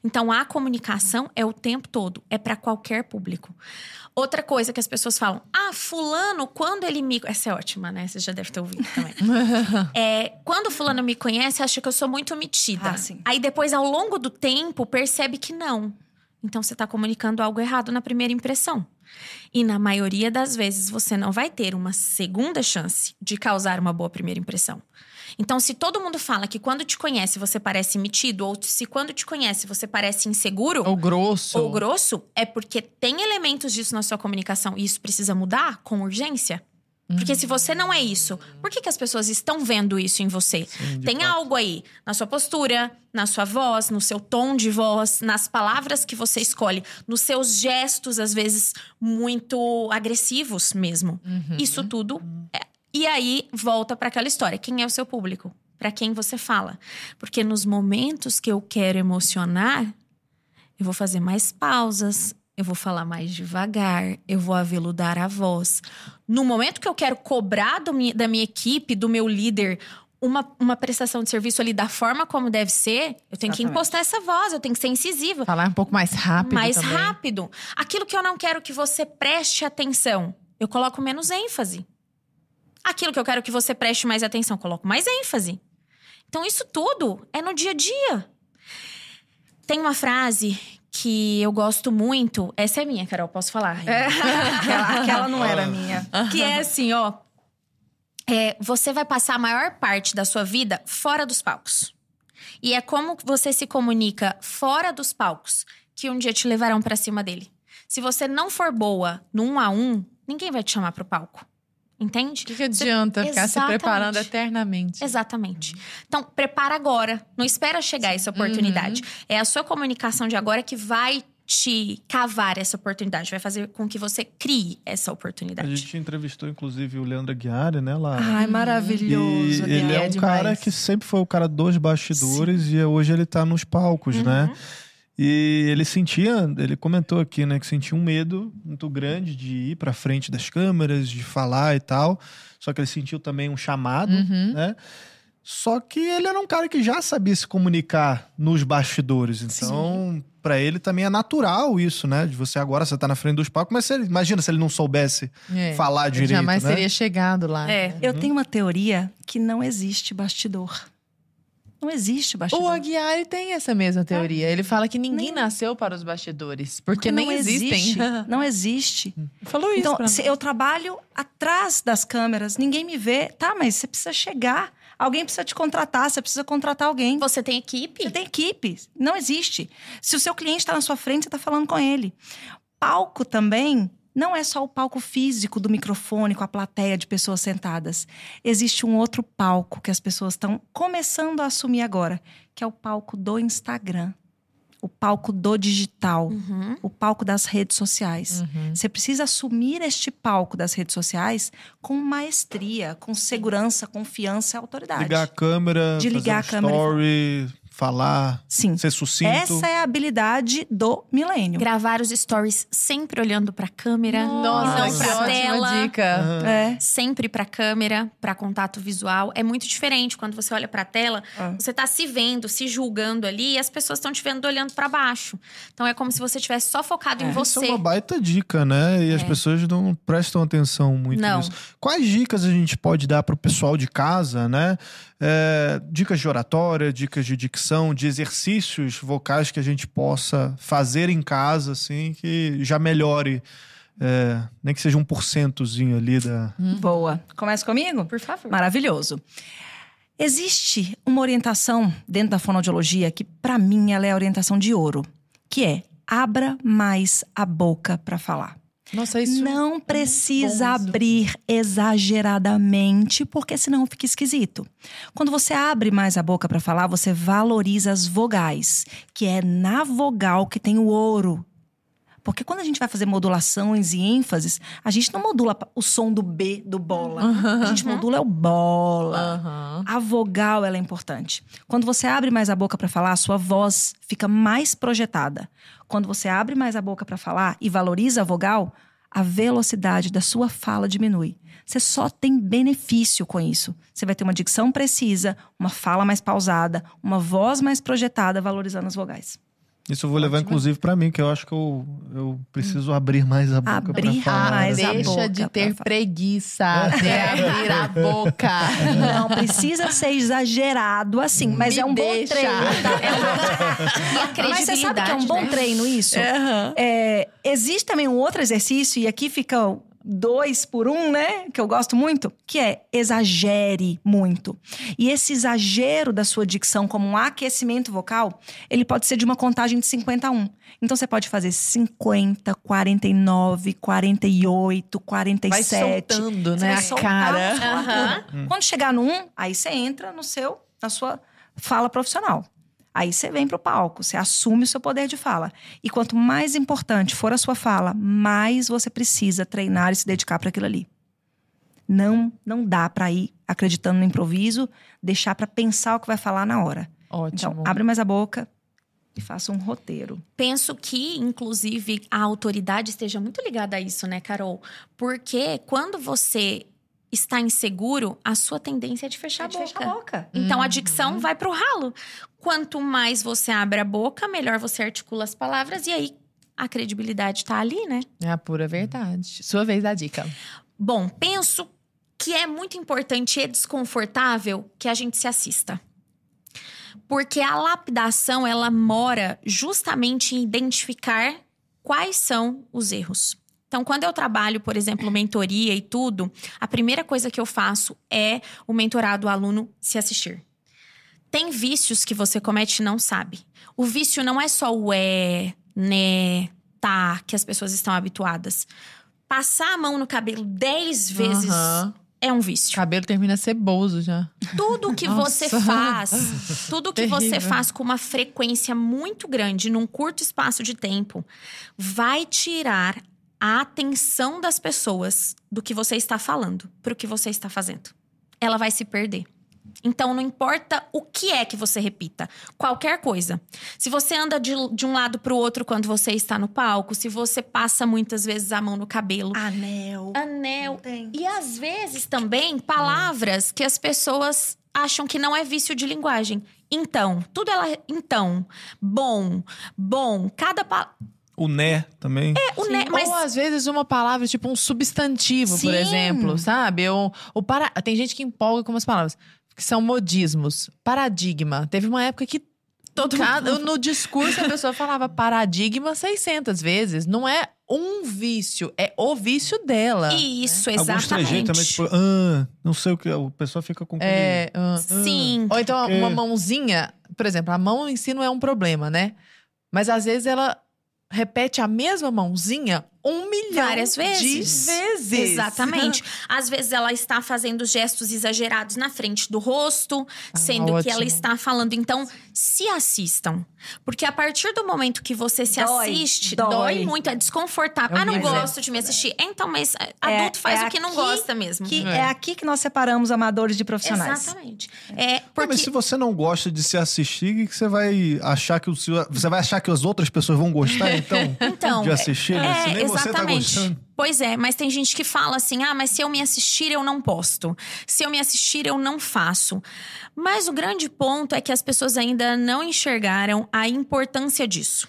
Então a comunicação é o tempo todo, é para qualquer público. Outra coisa que as pessoas falam: "Ah, fulano, quando ele me essa é ótima, né? Você já deve ter ouvido também. é, quando fulano me conhece, acha que eu sou muito metida. Ah, sim. Aí depois ao longo do tempo percebe que não. Então você está comunicando algo errado na primeira impressão. E na maioria das vezes você não vai ter uma segunda chance de causar uma boa primeira impressão. Então, se todo mundo fala que quando te conhece você parece metido, ou se quando te conhece você parece inseguro Ou grosso. ou grosso, é porque tem elementos disso na sua comunicação e isso precisa mudar com urgência. Porque se você não é isso, por que, que as pessoas estão vendo isso em você? Sim, Tem fato. algo aí na sua postura, na sua voz, no seu tom de voz, nas palavras que você escolhe, nos seus gestos, às vezes muito agressivos mesmo. Uhum. Isso tudo. é- E aí volta para aquela história: quem é o seu público? Para quem você fala? Porque nos momentos que eu quero emocionar, eu vou fazer mais pausas, eu vou falar mais devagar, eu vou aveludar a voz. No momento que eu quero cobrar mi- da minha equipe, do meu líder, uma, uma prestação de serviço ali da forma como deve ser, eu tenho que Exatamente. impostar essa voz, eu tenho que ser incisiva. Falar um pouco mais rápido mais também. rápido. Aquilo que eu não quero que você preste atenção, eu coloco menos ênfase. Aquilo que eu quero que você preste mais atenção, coloco mais ênfase. Então, isso tudo é no dia a dia. Tem uma frase que eu gosto muito. Essa é minha, Carol, posso falar? aquela, aquela não era minha. Que é assim, ó. É, você vai passar a maior parte da sua vida fora dos palcos. E é como você se comunica fora dos palcos que um dia te levarão pra cima dele. Se você não for boa no um a um, ninguém vai te chamar pro palco. Entende? O que, que adianta ficar se preparando Exatamente. eternamente? Exatamente. Então, prepara agora. Não espera chegar essa oportunidade. É a sua comunicação de agora que vai te cavar essa oportunidade, vai fazer com que você crie essa A oportunidade. gente entrevistou, inclusive, o Leandro Aguiar, né? Lá. Ai, maravilhoso. E ele é, é um demais. cara que sempre foi o cara dos bastidores e hoje ele tá nos palcos, né? E ele sentia, ele comentou aqui, né, que sentia um medo muito grande de ir pra frente das câmeras, de falar e tal. Só que ele sentiu também um chamado, Uhum. né? Só que ele era um cara que já sabia se comunicar nos bastidores. Então, pra ele também é natural isso, né? De você agora você tá na frente dos palcos, mas se ele- imagina se ele não soubesse É. falar Ele direito, jamais né? teria chegado lá. É. Eu tenho uma teoria que não existe bastidor. Não existe bastidor. O Aguiar tem essa mesma teoria. Ele fala que ninguém Nem- nasceu para os bastidores, porque não nem existem. existe. Não existe. Falou isso. Então, pra se eu trabalho atrás das câmeras, ninguém me vê. Tá, mas você precisa chegar. Alguém precisa te contratar, você precisa contratar alguém. Você tem equipe? Você tem equipe. Não existe. Se o seu cliente está na sua frente, você está falando com ele. Palco também não é só o palco físico do microfone com a plateia de pessoas sentadas. Existe um outro palco que as pessoas estão começando a assumir agora, que é o palco do Instagram. O palco do digital. Uhum. O palco das redes sociais. Uhum. Você precisa assumir este palco das redes sociais com maestria, com segurança, confiança e autoridade. Ligar a câmera, De ligar fazer um a câmera e story, falar, Sim. ser sucinto. Essa é a habilidade do milênio. Gravar os stories sempre olhando pra câmera, Nossa, não que pra tela. dica. Aham. É. Sempre pra câmera, pra contato visual. É muito diferente quando você olha pra tela, Ah. você tá se vendo, se julgando ali e as pessoas estão te vendo olhando pra baixo. Então é como se você tivesse só focado em É. Isso você. é uma baita dica, né? E as É. pessoas não prestam atenção muito Não. nisso. Quais dicas a gente pode dar pro pessoal de casa, né? É, dicas de oratória, dicas de dicção, de exercícios vocais que a gente possa fazer em casa, assim, que já melhore, é, nem que seja um porcentozinho ali da. Boa. Começa comigo? Por favor. Maravilhoso. Existe uma orientação dentro da fonoaudiologia que, para mim, ela é a orientação de ouro, que é abra mais a boca para falar. Nossa, isso não precisa bom isso. abrir exageradamente, porque senão fica esquisito. Quando você abre mais a boca para falar, você valoriza as vogais, que é na vogal que tem o ouro. Porque quando a gente vai fazer modulações e ênfases, a gente não modula o som do B do bola. A gente modula o bola. Aham. A vogal ela é importante. Quando você abre mais a boca para falar, a sua voz fica mais projetada. Quando você abre mais a boca para falar e valoriza a vogal, a velocidade da sua fala diminui. Você só tem benefício com isso. Você vai ter uma dicção precisa, uma fala mais pausada, uma voz mais projetada, valorizando as vogais. Isso eu vou levar, inclusive, pra mim, que eu acho que eu, eu preciso abrir mais a boca Abrir pra falar. mais a Deixa boca de ter preguiça de abrir a boca. Não precisa ser exagerado assim, mas Me é um deixa. bom treino. tá? É E a credibilidade, Mas você sabe que é um bom né? treino isso? É, existe também um outro exercício, e aqui fica o dois por um, né? Que eu gosto muito, que é exagere muito. E esse exagero da sua dicção como um aquecimento vocal, ele pode ser de uma contagem de 50 a 1. Então você pode fazer 50, 49, 48, 47. Vai soltando, Você né? vai A soltar cara. a musculatura. Quando chegar no 1, aí você entra no seu, na sua fala profissional. Aí você vem pro palco, você assume o seu poder de fala. E quanto mais importante for a sua fala, mais você precisa treinar e se dedicar para aquilo ali. Não, não dá para ir acreditando no improviso, deixar para pensar o que vai falar na hora. Ótimo. Então, abre mais a boca e faça um roteiro. Penso que, inclusive, a autoridade esteja muito ligada a isso, né, Carol? Porque quando você está inseguro, a sua tendência é de fechar, a, boca. Fecha a boca. Então a Uhum. dicção vai pro ralo. Quanto mais você abre a boca, melhor você articula as palavras e aí a credibilidade tá ali, né? É a pura verdade. Sua vez da dica. Bom, penso que é muito importante e desconfortável que a gente se assista. Porque a lapidação, ela mora justamente em identificar quais são os erros. Então, quando eu trabalho, por exemplo, mentoria e tudo, a primeira coisa que eu faço é o mentorado o aluno se assistir. Tem vícios que você comete e não sabe. O vício não é só o é, né, tá, que as pessoas estão habituadas. Passar a mão no cabelo 10 vezes Aham. é um vício. Cabelo termina ceboso já. Tudo que você faz, tudo que você Terrível. faz com uma frequência muito grande, num curto espaço de tempo, vai tirar a atenção das pessoas do que você está falando para o que você está fazendo. Ela vai se perder. Então, não importa o que é que você repita, qualquer coisa. Se você anda de, de um lado para o outro quando você está no palco, se você passa muitas vezes a mão no cabelo, Anel. anel, e às vezes também palavras que as pessoas acham que não é vício de linguagem. Então, tudo ela. Então, bom, bom, cada palavra. O né também. O né, mas Ou às vezes uma palavra, tipo um substantivo, por Sim. exemplo, sabe? Ou, ou para... Tem gente que empolga com umas palavras, que são modismos. Paradigma. Teve uma época que todo cada- no discurso a pessoa falava paradigma 600 vezes. Não é um vício, é o vício dela. Isso, Alguns exatamente. trejeitos também, tipo, ah, não sei o que. O pessoal fica com. É, ah, Sim. Ou então Porque- uma mãozinha, por exemplo, a mão em si não é um problema, né? Mas às vezes ela repete a mesma mãozinha um milhão Várias vezes. de vezes. Exatamente. Às vezes ela está fazendo gestos exagerados na frente do rosto, sendo que ótimo. ela está falando. Então, se assistam. Porque a partir do momento que você se Dói, assiste, dói. dói muito, é desconfortável. É ah, não gosto de me assistir. Então, mas é, É- adulto faz é o que não gosta mesmo. Que É. é. aqui que nós separamos amadores de profissionais. Exatamente. É, porque mas se você não gosta de se assistir, o que que você vai achar que o seu- você vai achar que as outras pessoas vão gostar então? Então, de assistir, É, nem você tá exatamente. gostando. Pois é, mas tem gente que fala assim: ah, mas se eu me assistir, eu não posto. Se eu me assistir, eu não faço. Mas o grande ponto é que as pessoas ainda não enxergaram a importância disso.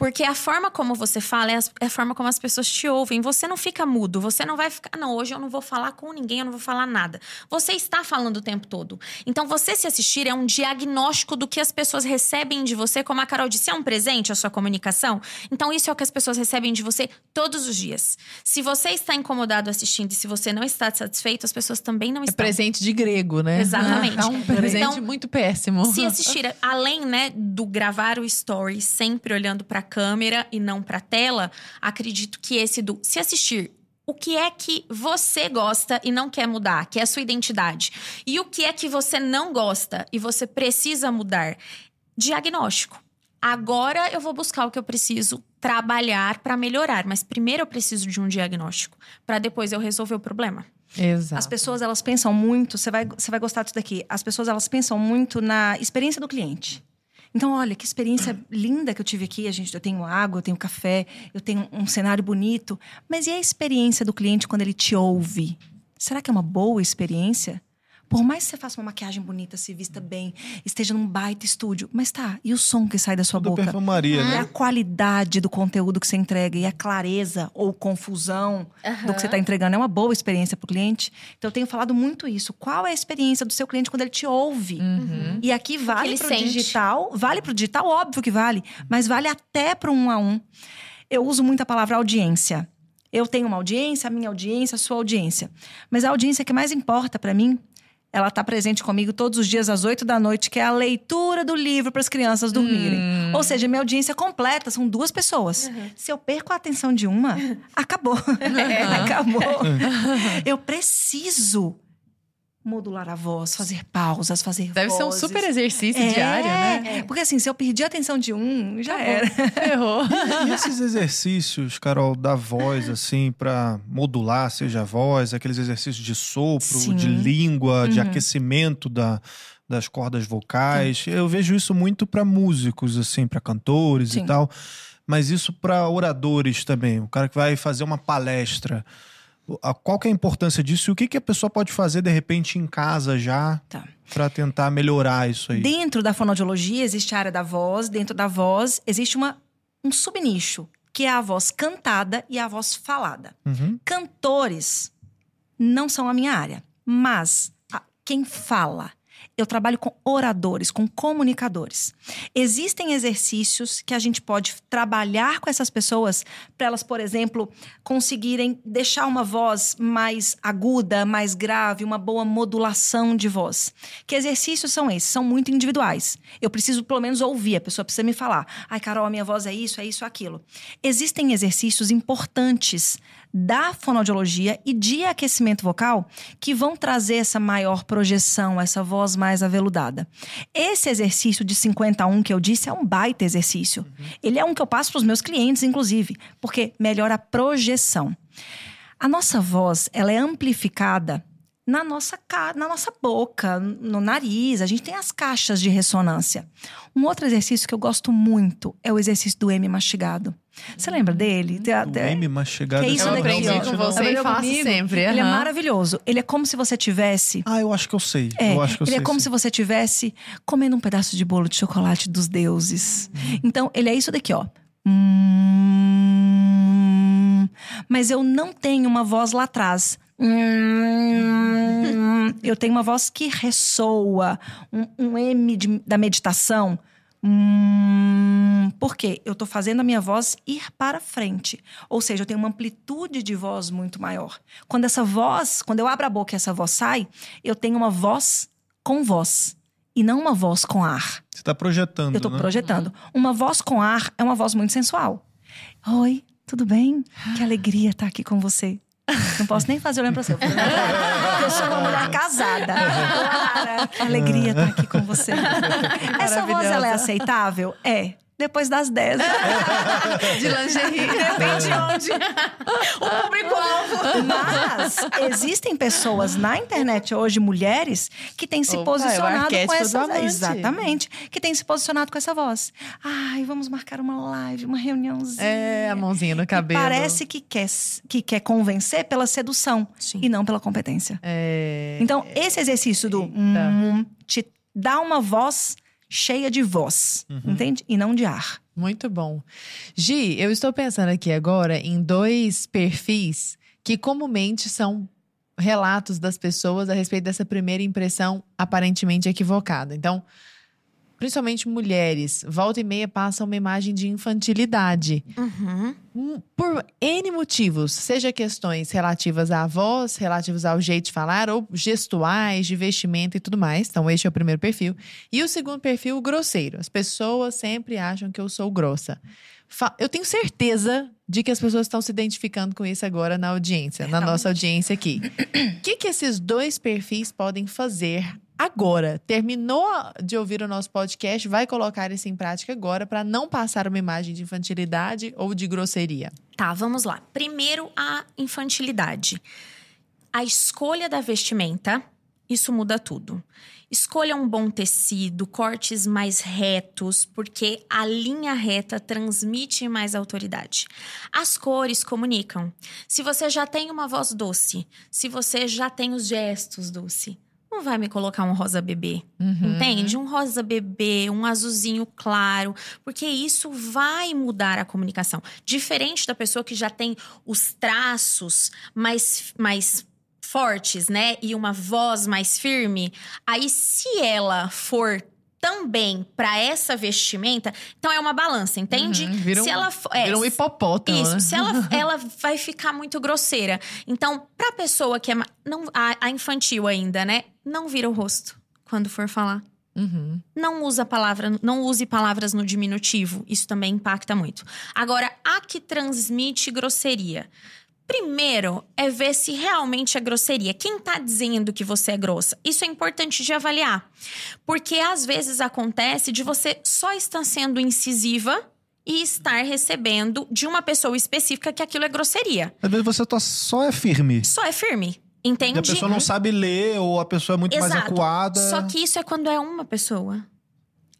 Porque a forma como você fala é é a forma como as pessoas te ouvem. Você não fica mudo, você não vai ficar, não, hoje eu não vou falar com ninguém, eu não vou falar nada. Você está falando o tempo todo. Então, você se assistir é um diagnóstico do que as pessoas recebem de você, como a Carol disse, é um presente a sua comunicação. Então, isso é o que as pessoas recebem de você todos os dias. Se você está incomodado assistindo e se você não está satisfeito, as pessoas também não É estão. presente de grego, né? Exatamente. É um presente Então, muito péssimo. Se assistir, além, né, do gravar o story sempre olhando pra câmera e não pra tela, acredito que esse do se assistir o que é que você gosta e não quer mudar, que é a sua identidade. E o que é que você não gosta e você precisa mudar? Diagnóstico. Agora eu vou buscar o que eu preciso trabalhar pra melhorar, mas primeiro eu preciso de um diagnóstico pra depois eu resolver o problema. Exato. As pessoas, elas pensam muito, você vai, você vai gostar disso daqui. As pessoas, elas pensam muito na experiência do cliente. Então, olha, que experiência linda que eu tive aqui. A gente, eu tenho água, eu tenho café, eu tenho um cenário bonito. Mas e a experiência do cliente quando ele te ouve? Será que é uma boa experiência? Por mais que você faça uma maquiagem bonita, se vista bem, esteja num baita estúdio, mas tá, e o som que sai da sua Tudo boca? perfumaria, É né? a qualidade do conteúdo que você entrega e a clareza ou confusão do que você está entregando. É uma boa experiência para o cliente. Então, eu tenho falado muito isso. Qual é a experiência do seu cliente quando ele te ouve? Uhum. E aqui vale para o sente. digital. Vale para o digital, óbvio que vale. Mas vale até para um a um. Eu uso muito a palavra audiência. Eu tenho uma audiência, a minha audiência, a sua audiência. Mas a audiência que mais importa para mim ela está presente comigo todos os dias às 8 da noite, que é a leitura do livro para as crianças dormirem. Hum. Ou seja, minha audiência completa são duas pessoas. Se eu perco a atenção de uma, acabou. acabou. eu preciso modular a voz, fazer pausas, fazer Deve ser um vozes. super exercício É, diário, né? Porque assim, se eu perdi a atenção de um, já era. Ferrou. E esses exercícios, Carol, da voz, assim, pra modular, seja a voz, aqueles exercícios de sopro, Sim. de língua, de Uhum. aquecimento da, das cordas vocais. Eu vejo isso muito pra músicos, assim, pra cantores Sim. e tal. Mas isso pra oradores também. O cara que vai fazer uma palestra. Qual que é a importância disso e o que, que a pessoa pode fazer, de repente, em casa já, Tá. pra tentar melhorar isso aí? Dentro da fonoaudiologia existe a área da voz, dentro da voz existe uma, um subnicho, que é a voz cantada e a voz falada. Uhum. Cantores não são a minha área, mas a- quem fala. Eu trabalho com oradores, com comunicadores. Existem exercícios que a gente pode trabalhar com essas pessoas para elas, por exemplo, conseguirem deixar uma voz mais aguda, mais grave, uma boa modulação de voz. Que exercícios são esses? São muito individuais. Eu preciso pelo menos ouvir, a pessoa precisa me falar. Ai, Carol, a minha voz é isso, é isso, é aquilo. Existem exercícios importantes da fonoaudiologia e de aquecimento vocal que vão trazer essa maior projeção, essa voz mais aveludada. Esse exercício de 50 a 1 que eu disse é um baita exercício. Ele é um que eu passo para os meus clientes, inclusive, porque melhora a projeção. A nossa voz, ela é amplificada na nossa cara, na nossa boca, no nariz. A gente tem as caixas de ressonância. Um outro exercício que eu gosto muito é o exercício do M mastigado. Você lembra dele? O M mastigado. Que é isso Eu daqui, aprendi com você Aprendeu e faço comigo? sempre, Ele é maravilhoso. Ele é como se você tivesse Ah, eu acho que eu sei. é, eu acho que eu ele sei. é como sim. se você tivesse comendo um pedaço de bolo de chocolate dos deuses. Então, ele é isso daqui, ó. Hum, mas eu não tenho uma voz lá atrás. Hum, eu tenho uma voz que ressoa, um, um M de- da meditação. Hum, por quê? Eu tô fazendo a minha voz ir para frente. Ou seja, eu tenho uma amplitude de voz muito maior. Quando essa voz, quando eu abro a boca e essa voz sai, eu tenho uma voz com voz. E não uma voz com ar. Você tá projetando, Eu tô né? projetando. Uma voz com ar é uma voz muito sensual. Oi, tudo bem? Que alegria estar aqui com você. Não posso nem fazer olhando pra você. Eu sou uma mulher casada. Clara, que alegria estar aqui com você. Essa voz, ela é aceitável? É. Depois das 10. De lingerie. Depende de onde. o público-alvo. Mas existem pessoas na internet hoje, mulheres, que têm se Opa, é posicionado com arquétipo do essa. Exatamente. Que têm se posicionado com essa voz. Ai, vamos marcar uma live, uma reuniãozinha. É, a mãozinha no E cabelo. Parece que quer, que quer convencer pela sedução Sim. e não pela competência. É... Então, esse exercício do hum, te dá uma voz cheia de voz, entende? E não de ar. Muito bom. Gi, eu estou pensando aqui agora em dois perfis que comumente são relatos das pessoas a respeito dessa primeira impressão aparentemente equivocada. Então, principalmente mulheres, volta e meia passam uma imagem de infantilidade. Uhum. Hum, Por N motivos, seja questões relativas à voz, relativas ao jeito de falar, ou gestuais, de vestimenta e tudo mais. Então, este é o primeiro perfil. E o segundo perfil, o grosseiro. As pessoas sempre acham que eu sou grossa. Eu tenho certeza de que as pessoas estão se identificando com isso agora na audiência, na nossa audiência aqui. O que, que esses dois perfis podem fazer agora? Terminou de ouvir o nosso podcast, vai colocar isso em prática agora para não passar uma imagem de infantilidade ou de grosseria. Tá, vamos lá. Primeiro, a infantilidade. A escolha da vestimenta, isso muda tudo. Escolha um bom tecido, cortes mais retos, porque a linha reta transmite mais autoridade. As cores comunicam. Se você já tem uma voz doce, se você já tem os gestos doce, não vai me colocar um rosa bebê. Uhum. Entende? Um rosa bebê, um azulzinho claro, porque isso vai mudar a comunicação. Diferente da pessoa que já tem os traços mais, mais fortes, né? E uma voz mais firme. Aí, se ela for também para essa vestimenta, então é uma balança, entende? Uhum, vira um- se ela é, Vira um hipopótamo, isso, né? se ela, ela vai ficar muito grosseira. Então, pra pessoa que é não, a, a infantil ainda, né? Não vira o rosto quando for falar. Uhum. Não usa palavra, não use palavras no diminutivo. Isso também impacta muito. Agora, a que transmite grosseria. Primeiro é ver se realmente é grosseria. Quem tá dizendo que você é grossa? Isso é importante de avaliar. Porque às vezes acontece de você só estar sendo incisiva e estar recebendo de uma pessoa específica que aquilo é grosseria. Às vezes você tá, só é firme. Só é firme. E Entende? a pessoa não sabe ler, ou a pessoa é muito mais Exato. acuada. Só que isso é quando é uma pessoa.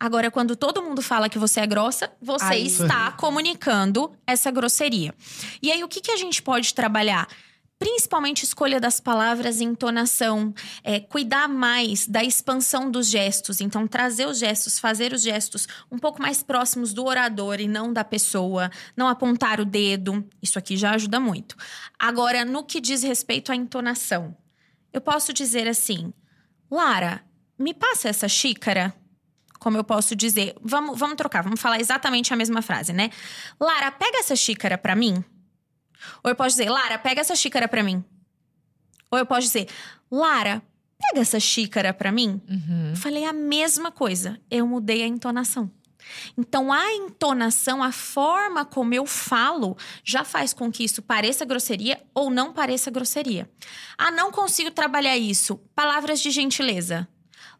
Agora, quando todo mundo fala que você é grossa, você está comunicando essa grosseria. E aí, o que, que a gente pode trabalhar? Principalmente escolha das palavras e entonação. É, cuidar mais da expansão dos gestos. Então, trazer os gestos, fazer os gestos um pouco mais próximos do orador e não da pessoa. Não apontar o dedo. Isso aqui já ajuda muito. Agora, no que diz respeito à entonação, eu posso dizer assim: Lara, me passa essa xícara. Como eu posso dizer? Vamos, vamos trocar, vamos falar exatamente a mesma frase, né? Lara, pega essa xícara pra mim. Ou eu posso dizer, Lara, pega essa xícara pra mim. Ou eu posso dizer, Lara, pega essa xícara pra mim. Uhum. Falei a mesma coisa. Eu mudei a entonação. Então, a entonação, a forma como eu falo, já faz com que isso pareça grosseria ou não pareça grosseria. Ah, não consigo trabalhar isso. Palavras de gentileza.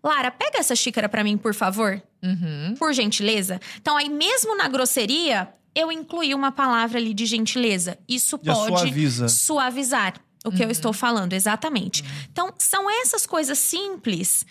Lara, pega essa xícara para mim, por favor. Uhum. Por gentileza. Então, aí mesmo na grosseria, eu incluí uma palavra ali de gentileza. Isso Já pode suaviza. suavizar o que eu estou falando, exatamente. Então, são essas coisas simples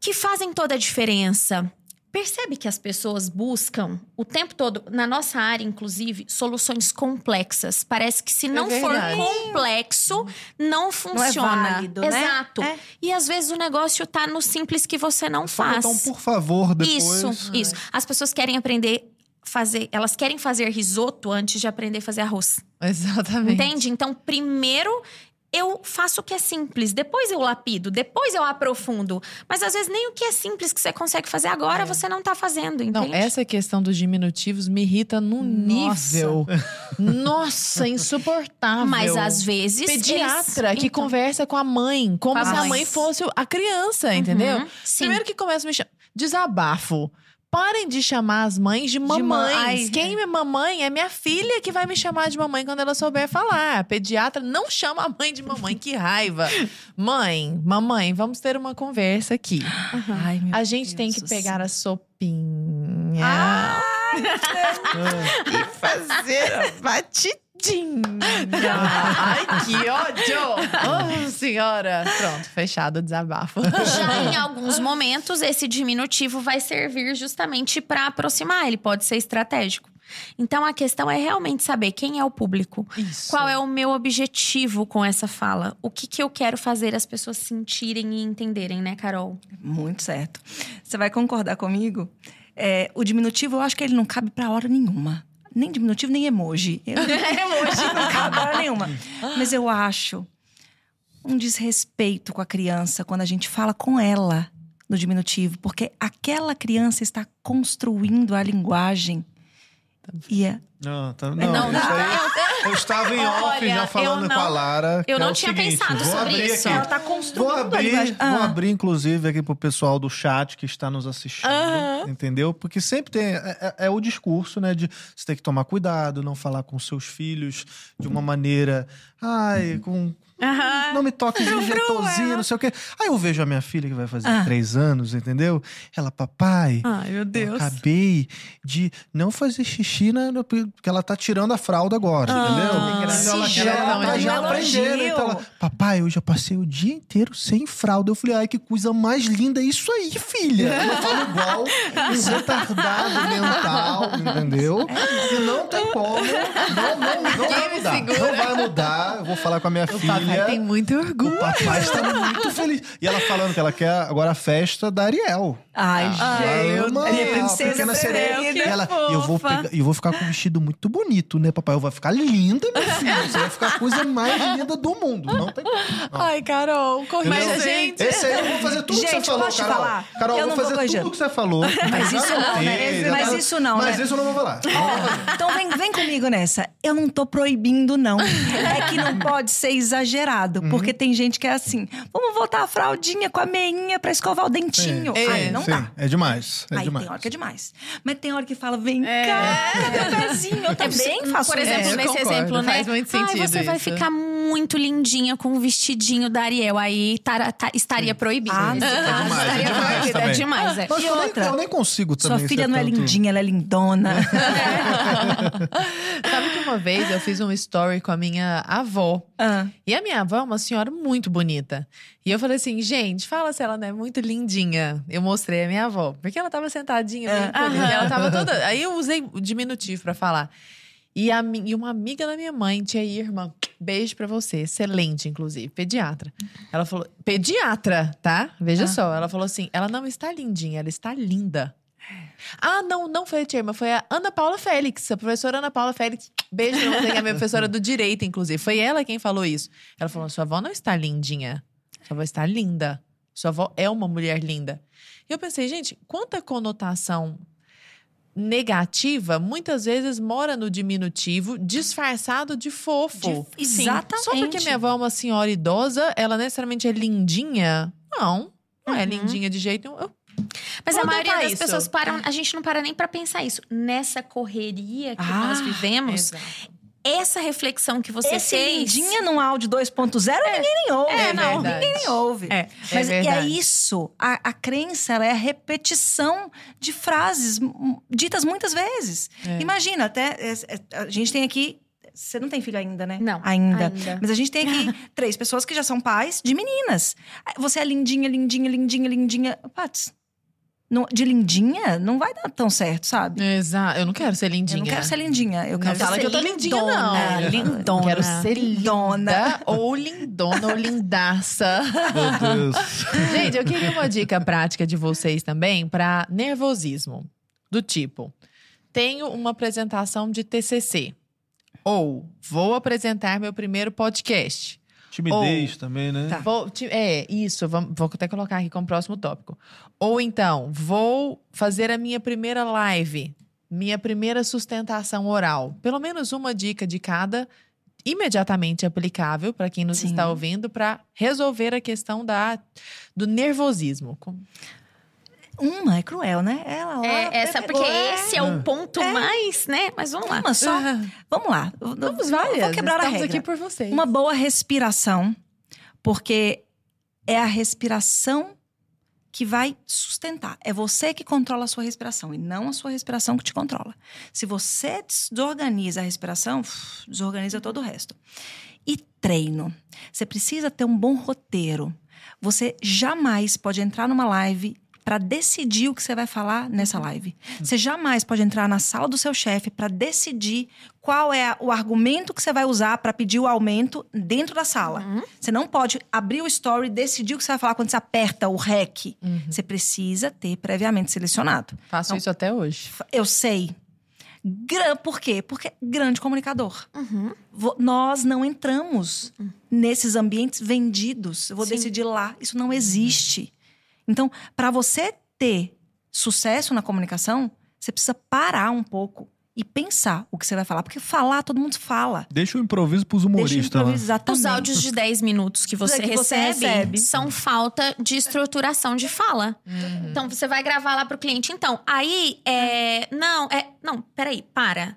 que fazem toda a diferença. Percebe que as pessoas buscam o tempo todo, na nossa área, inclusive, soluções complexas. Parece que se não for verdade. complexo, não funciona. válido, né? Exato. É. E às vezes o negócio tá no simples que você não Só faz. um por favor depois. Isso, isso. As pessoas querem aprender fazer, elas querem fazer risoto antes de aprender a fazer arroz. Exatamente. Entende? Então, primeiro eu faço o que é simples, depois eu lapido, depois eu aprofundo. Mas às vezes nem o que é simples que você consegue fazer agora você não tá fazendo, entende? Não, essa questão dos diminutivos me irrita num nível. Nossa, insuportável. Mas às vezes. Pediatra eles- que Então, conversa com a mãe, como se a mãe. fosse a criança, entendeu? Uhum, sim. Primeiro que começa a me chamar. Desabafo. Parem de chamar as mães de mãe. mamães. Ai, Quem é mamãe é minha filha que vai me chamar de mamãe quando ela souber falar. A pediatra não chama a mãe de mamãe, que raiva. Mãe, mamãe, vamos ter uma conversa aqui. Ai, meu A gente Deus tem que pegar a sopinha e fazer a batidinha. Ai, que ódio! Oh, senhora! Pronto, fechado o desabafo. Já em alguns momentos, esse diminutivo vai servir justamente para aproximar, ele pode ser estratégico. Então a questão é realmente saber quem é o público. Isso. Qual é o meu objetivo com essa fala? O que, que eu quero fazer as pessoas sentirem e entenderem, né, Carol? Muito certo. Você vai concordar comigo? É, o diminutivo, eu acho que ele não cabe pra hora nenhuma. Nem diminutivo, nem emoji. Eu- emoji não cabe hora nenhuma. Mas eu acho um desrespeito com a criança quando a gente fala com ela no diminutivo, porque aquela criança está construindo a linguagem. E é, Não, tá, não, Não, isso aí, eu estava em off Olha, já falando eu com a não- Lara. eu é não o tinha seguinte, pensado vou sobre abrir isso. Aqui. ela está Vou construindo a abrir, linguagem. vou Ah. abrir, inclusive, aqui pro pessoal do chat que está nos assistindo, entendeu? Porque sempre tem. É, é- é o discurso, né? De você tem que tomar cuidado, não falar com seus filhos de uma maneira. Ai, com. Não me toque de jeitozinho, não sei o quê. Aí eu vejo a minha filha, que vai fazer Ah. três anos, entendeu? Ela, papai. Ai, meu Eu acabei de não fazer xixi na, no- porque ela tá tirando a fralda agora, entendeu? Mas graça. ela, ela, já, tá aprendendo. Então ela, papai, eu já passei o dia inteiro sem fralda. Eu falei, ai, que coisa mais linda isso aí, filha. Eu falo igual um retardado mental, entendeu? E não tem como. Não, não, não vai mudar. Não vai mudar. Eu vou falar com a minha filha. Tem muito O orgulho. papai está muito feliz. E ela falando que ela quer agora a festa da Ariel. Ai, Ai, Ela meu ama Deus. a Princesa pequena preferida. sereia. Que E ela, eu vou, pegar- eu vou ficar com um vestido muito bonito, né, papai? Eu vou ficar linda, meu filho. Você vai ficar a coisa mais linda do mundo. Não tem como. Ai, Carol, corrija a gente. Esse aí eu vou fazer tudo que Gente, você falou, posso Carol. falar? Carol, Eu vou vou fazer corrigir. tudo que você falou. Mas isso não, né? Mas isso não, Mas né? isso eu não vou falar. Vou. Então vem, vem comigo nessa. Eu não tô proibindo, não. É que não pode ser exagerado. Uhum. Porque tem gente que é assim: vamos voltar a fraldinha com a meinha pra escovar o dentinho. É, Aí não Sim, dá. é demais. É Aí demais. tem hora que é demais. Mas tem hora que fala, vem cá, meu pezinho. Eu também faço Por isso. exemplo, É, eu nesse concordo, exemplo, né? faz muito Ai, sentido você vai isso. ficar muito lindinha com o vestidinho da Ariel. Aí tar- tá- estaria proibido. Ah, não. É demais, é estaria demais. É demais, é. Mas eu, nem, eu nem consigo Sua também filha ser não é lindinha, ela é lindona. Sabe que uma vez eu fiz um story com a minha avó. Ah. E a minha avó é uma senhora muito bonita. E eu falei assim, gente, fala se ela não é muito lindinha. Eu mostrei a minha avó. Porque ela tava sentadinha, encolhida, ela tava toda. Aí eu usei o diminutivo pra falar. E, a, e uma amiga da minha mãe, tia Irmã, beijo pra você, excelente, inclusive, pediatra. Ela falou, pediatra, tá? Veja Ah. só. Ela falou assim: ela não está lindinha, ela está linda. Ah, não, não foi a tia Irmã, foi a Ana Paula Félix, a professora Ana Paula Félix. Beijo pra você, que é minha professora do direito, inclusive. Foi ela quem falou isso. Ela falou: sua avó não está lindinha, sua avó está linda. Sua avó é uma mulher linda. E eu pensei, gente, quanta conotação negativa muitas vezes mora no diminutivo, disfarçado de fofo. De- Exatamente. Só porque minha avó é uma senhora idosa, ela necessariamente é lindinha? Não, não é Uhum. lindinha de jeito nenhum. Eu Mas a maioria das isso. pessoas param, a gente não para nem pra pensar isso. Nessa correria que Ah, nós vivemos, essa reflexão que você Esse fez. lindinha num áudio 2.0, ninguém nem ouve. É não, verdade. ninguém nem ouve. É. Mas É é, isso. A, a crença é a repetição de frases ditas muitas vezes. É. Imagina, até é, é, a gente tem aqui. Você não tem filho ainda, né? Não, Ainda. ainda. Mas a gente tem aqui três pessoas que já são pais de meninas. Você é lindinha, lindinha, lindinha, lindinha. Pats, não- de lindinha não vai dar tão certo, sabe? Exato. Eu não quero ser lindinha. Eu não quero ser lindinha. Eu Não quero fala ser que eu tô lindinha, não. lindona. Quero ser Lindona. linda ou lindona ou lindaça. Meu Deus. Gente, eu queria uma dica prática de vocês também para nervosismo. Do tipo, tenho uma apresentação de TCC. Ou vou apresentar meu primeiro podcast. Timidez também, né? Tá. Vou, ti- é, isso, vamos- vou até colocar aqui como próximo tópico. Ou então, vou fazer a minha primeira live, minha primeira sustentação oral. Pelo menos uma dica de cada, imediatamente aplicável para quem nos Sim. está ouvindo, para resolver a questão da, do nervosismo. Uma é cruel, né? Ela lá É, essa, pegou, porque é. esse é o ponto mais, né? Mas vamos lá. Uma só. Vamos lá. Vamos eu várias. Vou quebrar a Estamos regra. aqui por vocês. Uma boa respiração, porque é a respiração que vai sustentar. É você que controla a sua respiração e não a sua respiração que te controla. Se você desorganiza a respiração, desorganiza todo o resto. E treino. Você precisa ter um bom roteiro. Você jamais pode entrar numa live para decidir o que você vai falar nessa live. Você jamais pode entrar na sala do seu chefe para decidir qual é o argumento que você vai usar para pedir o aumento dentro da sala. Você não pode abrir o story e decidir o que você vai falar quando você aperta o REC. Você precisa ter previamente selecionado. Faço Não. isso até hoje. Eu sei. Por quê? Porque é grande comunicador. Uhum. Nós não entramos nesses ambientes vendidos. Eu vou Sim. decidir lá. Isso não existe. Então, para você ter sucesso na comunicação, você precisa parar um pouco e pensar o que você vai falar. Porque falar, todo mundo fala. Deixa o improviso pros Deixa humoristas lá. improvisar Os também. áudios de 10 minutos que você, Que você recebe, recebe. são falta de estruturação de fala. Uhum. Então, você vai gravar lá pro cliente. Então, aí, é. Não, é. Não, peraí, para.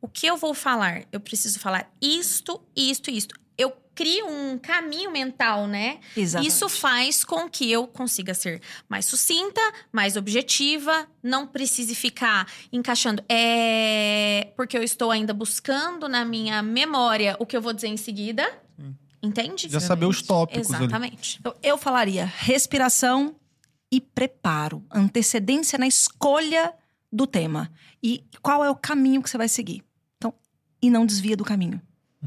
O que eu vou falar? Eu preciso falar isto, isto, isto. Eu crio um caminho mental, né? Exatamente. Isso faz com que eu consiga ser mais sucinta, mais objetiva, não precise ficar encaixando. É porque eu estou ainda buscando na minha memória o que eu vou dizer em seguida. Entende? Já saber os tópicos ali. Exatamente. Então, eu falaria respiração e preparo. Antecedência na escolha do tema. E qual é o caminho que você vai seguir. Então, e não desvia do caminho.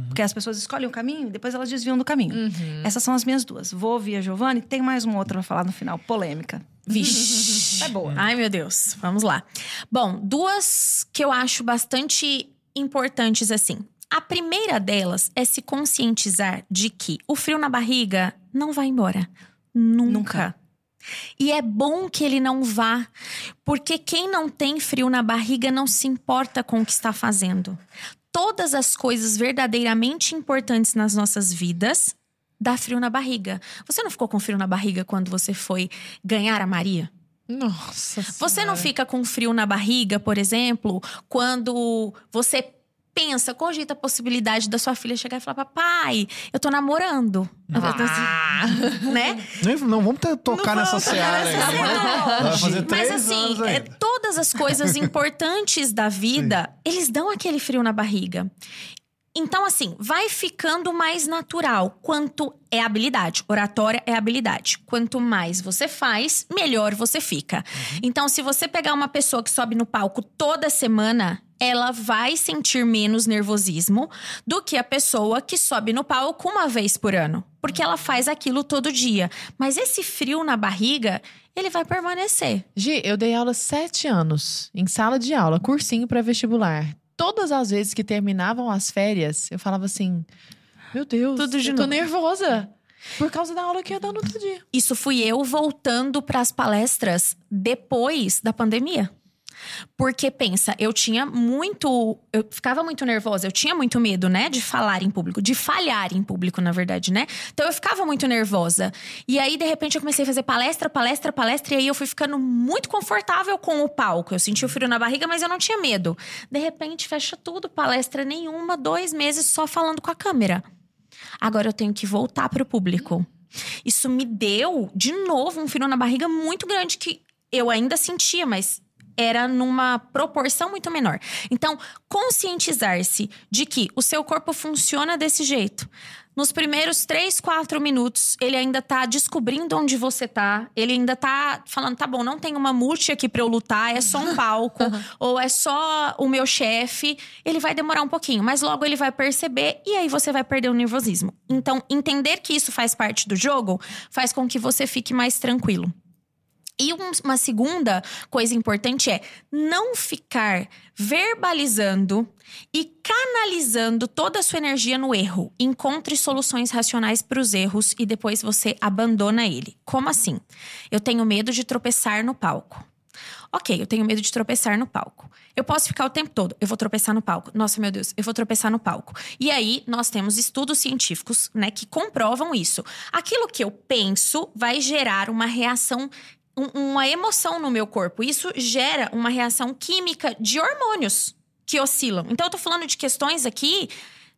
Porque as pessoas escolhem o caminho e depois elas desviam do caminho. Uhum. Essas são as minhas duas. Vou ouvir a Giovanni. Tem mais uma outra pra falar no final. Polêmica. Vixe. É boa. Ai, meu Deus. Vamos lá. Bom, duas que eu acho bastante importantes assim. A primeira delas é se conscientizar de que o frio na barriga não vai embora. Nunca. Nunca. E é bom que ele não vá, porque quem não tem frio na barriga não se importa com o que está fazendo. Todas as coisas verdadeiramente importantes nas nossas vidas dá frio na barriga. Você não ficou com frio na barriga quando você foi ganhar a Maria? Nossa Você não Senhora. fica com frio na barriga, por exemplo, quando você pensa, cogita a possibilidade da sua filha chegar e falar: Papai, eu tô namorando. Ah. né? Nem- Não vamos ter, tocar Não nessa seara fazer Mas assim, é, todas as coisas importantes da vida, eles dão aquele frio na barriga. Então, assim, vai ficando mais natural. Quanto é habilidade. Oratória é habilidade. Quanto mais você faz, melhor você fica. Então, se você pegar uma pessoa que sobe no palco toda semana, ela vai sentir menos nervosismo do que a pessoa que sobe no palco uma vez por ano. Porque ela faz aquilo todo dia. Mas esse frio na barriga, ele vai permanecer. Gi, eu dei aula sete anos em sala de aula, cursinho para vestibular. Todas as vezes que terminavam as férias, eu falava assim: Meu Deus, Tudo de eu tô novo." nervosa. Por causa da aula que ia dar no outro dia. Isso fui eu voltando para as palestras depois da pandemia. Porque pensa, eu tinha muito. Eu ficava muito nervosa, eu tinha muito medo, né? De falar em público, de falhar em público, na verdade, né? Então eu ficava muito nervosa. E aí, de repente, eu comecei a fazer palestra, palestra, palestra, e aí eu fui ficando muito confortável com o palco. Eu sentia o frio na barriga, mas eu não tinha medo. De repente, fecha tudo, palestra nenhuma, dois meses só falando com a câmera. Agora eu tenho que voltar para o público. Isso me deu, de novo, um frio na barriga muito grande que eu ainda sentia, mas era numa proporção muito menor. Então, conscientizar-se de que o seu corpo funciona desse jeito. Nos primeiros três, quatro minutos, ele ainda tá descobrindo onde você tá. Ele ainda tá falando: tá bom, não tem uma multi aqui pra eu lutar, é só um palco, ou é só o meu chefe. Ele vai demorar um pouquinho, mas logo ele vai perceber e aí você vai perder o nervosismo. Então, entender que isso faz parte do jogo faz com que você fique mais tranquilo. E uma segunda coisa importante é não ficar verbalizando e canalizando toda a sua energia no erro. Encontre soluções racionais para os erros e depois você abandona ele. Como assim? Eu tenho medo de tropeçar no palco. Ok, eu tenho medo de tropeçar no palco. Eu posso ficar o tempo todo, eu vou tropeçar no palco. Nossa, meu Deus, eu vou tropeçar no palco. E aí, nós temos estudos científicos, né, que comprovam isso. Aquilo que eu penso vai gerar uma reação uma emoção no meu corpo. Isso gera uma reação química de hormônios que oscilam. Então, eu tô falando de questões aqui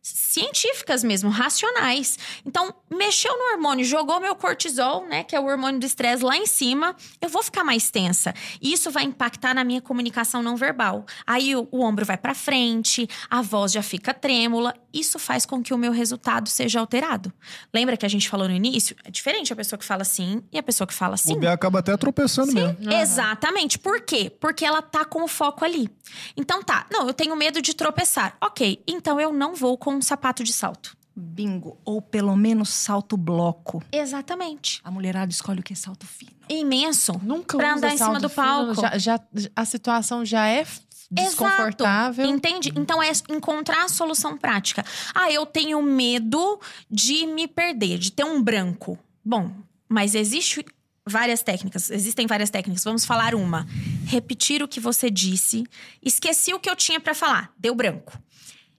científicas mesmo, racionais. Então, mexeu no hormônio, jogou meu cortisol, né, que é o hormônio do estresse lá em cima, eu vou ficar mais tensa. E isso vai impactar na minha comunicação não verbal. Aí o, o ombro vai para frente, a voz já fica trêmula, isso faz com que o meu resultado seja alterado. Lembra que a gente falou no início? É diferente a pessoa que fala sim e a pessoa que fala sim. O B acaba até tropeçando sim, mesmo. Exatamente. Por quê? Porque ela tá com o foco ali. Então tá, não, eu tenho medo de tropeçar. OK, então eu não vou com um sapato de salto. Bingo. Ou pelo menos salto bloco. Exatamente. A mulherada escolhe o que? Salto fino. Imenso. Nunca pra usa andar em cima salto do fino, palco. já, já- a situação já é desconfortável. Exato. Entende? Então é encontrar a solução prática. Ah, eu tenho medo de me perder, de ter um branco. Bom, mas existe várias técnicas, existem várias técnicas. Vamos falar uma. Repetir o que você disse. Esqueci o que eu tinha pra falar, deu branco.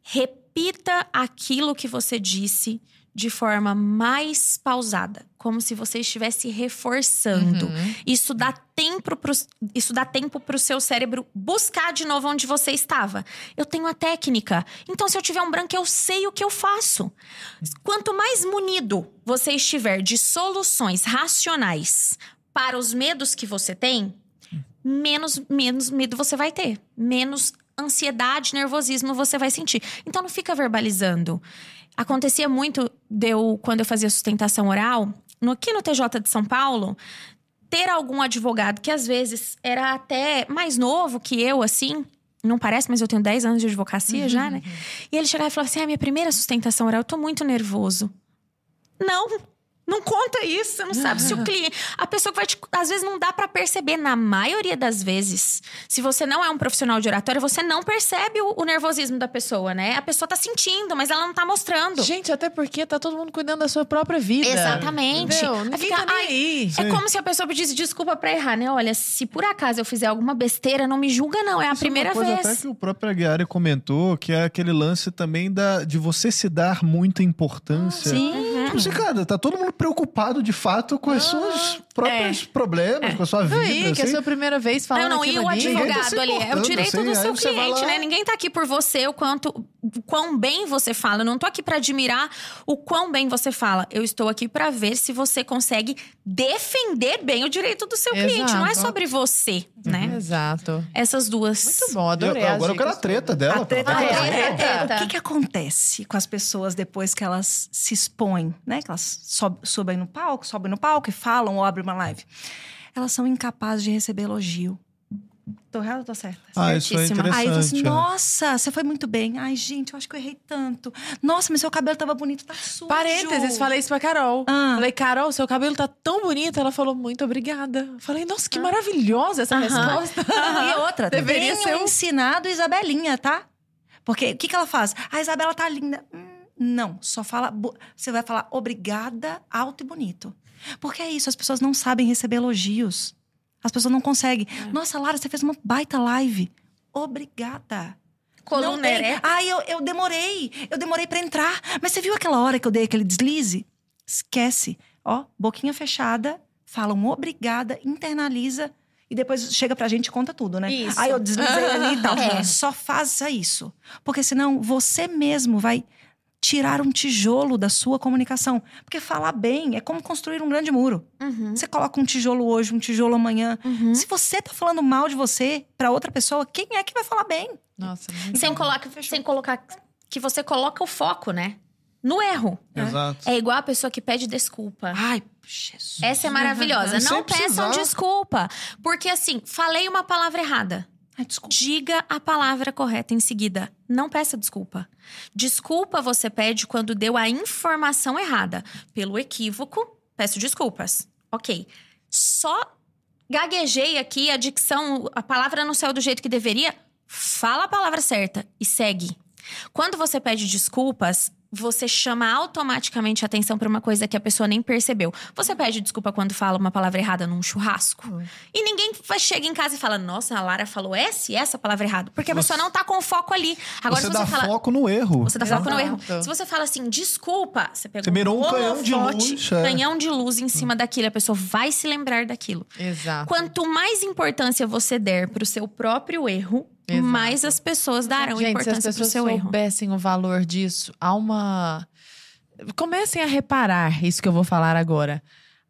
Repita aquilo que você disse de forma mais pausada, como se você estivesse reforçando. Uhum. Isso dá tempo pro, isso dá tempo pro seu cérebro buscar de novo onde você estava. Eu tenho a técnica. Então, se eu tiver um branco, eu sei o que eu faço. Quanto mais munido você estiver de soluções racionais para os medos que você tem, menos, menos medo você vai ter. Menos ansiedade, nervosismo você vai sentir. Então não fica verbalizando. Acontecia muito deu quando eu fazia sustentação oral, no, aqui no TJ de São Paulo, ter algum advogado que às vezes era até mais novo que eu, assim. Não parece, mas eu tenho 10 anos de advocacia já, né? E ele chegava e falava assim: ah, minha primeira sustentação oral, eu tô muito nervoso. Não, não conta isso. Você não sabe se o cliente. A pessoa que vai te. Às vezes não dá pra perceber. Na maioria das vezes, se você não é um profissional de oratória, você não percebe o, o nervosismo da pessoa, né? A pessoa tá sentindo, mas ela não tá mostrando. Gente, até porque tá todo mundo cuidando da sua própria vida. Exatamente. Entendeu? Ninguém fica, tá nem "Ai, aí. É como se a pessoa pedisse desculpa pra errar, né? Olha, se por acaso eu fizer alguma besteira, não me julga, não. É a Isso primeira é uma coisa vez. até que o próprio Aguiari comentou, que é aquele lance também da, de você se dar muita importância. Sim. Tipo assim, cara, tá todo mundo preocupado de fato com os seus próprios problemas, com a sua vida. Não, aí, que é a assim. sua primeira vez falando Não, não, e aquilo o ali. Ninguém tá advogado se ali é o importando, direito assim, do aí seu você vai cliente, lá- né? Ninguém tá aqui por você, o quanto o quão bem você fala. Eu não tô aqui pra admirar o quão bem você fala. Eu estou aqui pra ver se você consegue defender bem o direito do seu cliente. Não é Exato. sobre você, né? Exato. Essas duas. Muito bom, adorei. Eu- agora eu quero a treta dela. A treta. Ah, dela. é, é, é. O que, que acontece com as pessoas depois que elas se expõem, né? Que elas sob- sobem no palco, sobem no palco e falam ou abrem uma live. Elas são incapazes de receber elogio. Tô errada ou tô certa? Ah, isso é Certíssima. interessante. Aí você, é. nossa, você foi muito bem. Ai, gente, eu acho que eu errei tanto. Nossa, mas seu cabelo tava bonito, tá sujo. Parênteses, falei isso pra Carol. Ah. Falei, Carol, seu cabelo tá tão bonito. Ela falou, muito obrigada. Falei, nossa, que maravilhosa essa resposta. E outra, Deveria ser um- ensinado Isabelinha, tá? Porque o que, que ela faz? A Isabela tá linda. Hum, não, só fala. Você vai falar obrigada, alto e bonito. Porque é isso, as pessoas não sabem receber elogios. As pessoas não conseguem. Nossa, Lara, você fez uma baita live. Obrigada. Coluna. Ai, eu, eu demorei. Eu demorei pra entrar. Mas você viu aquela hora que eu dei aquele deslize? Esquece. Ó, boquinha fechada, fala um obrigada, internaliza e depois chega pra gente e conta tudo, né? Isso. Aí eu deslizei ali e tal. É. Só faça isso. Porque senão você mesmo vai tirar um tijolo da sua comunicação. Porque falar bem é como construir um grande muro. Uhum. Você coloca um tijolo hoje, um tijolo amanhã. Uhum. Se você tá falando mal de você pra outra pessoa, quem é que vai falar bem? Nossa, Sem, coloca, sem colocar que você coloca o foco, né? No erro. Exato. É igual a pessoa que pede desculpa. Ai, Jesus. Essa é maravilhosa. E sem Não peçam precisar. desculpa. Porque assim, falei uma palavra errada. Diga a palavra correta em seguida. Não peça desculpa. Desculpa você pede quando deu a informação errada. Pelo equívoco, peço desculpas. Ok. Só gaguejei aqui, a dicção, a palavra não saiu do jeito que deveria. Fala a palavra certa e segue. Quando você pede desculpas, você chama automaticamente a atenção para uma coisa que a pessoa nem percebeu. Você pede desculpa quando fala uma palavra errada num churrasco. E ninguém chega em casa e fala: Nossa, a Lara falou essa e essa palavra errada. Porque a Você- pessoa não tá com foco ali. Agora, você se dá você fala. foco no erro. Você dá foco no erro. Exato. Se você fala assim, desculpa, você pegou Você mirou um canhão de luz, é. canhão de luz em cima daquilo, a pessoa vai se lembrar daquilo. Exato. Quanto mais importância você der pro seu próprio erro, Exato. mais as pessoas darão Gente, se as importância pro pessoas seu erro. soubessem o valor disso, há uma. Comecem a reparar isso que eu vou falar agora.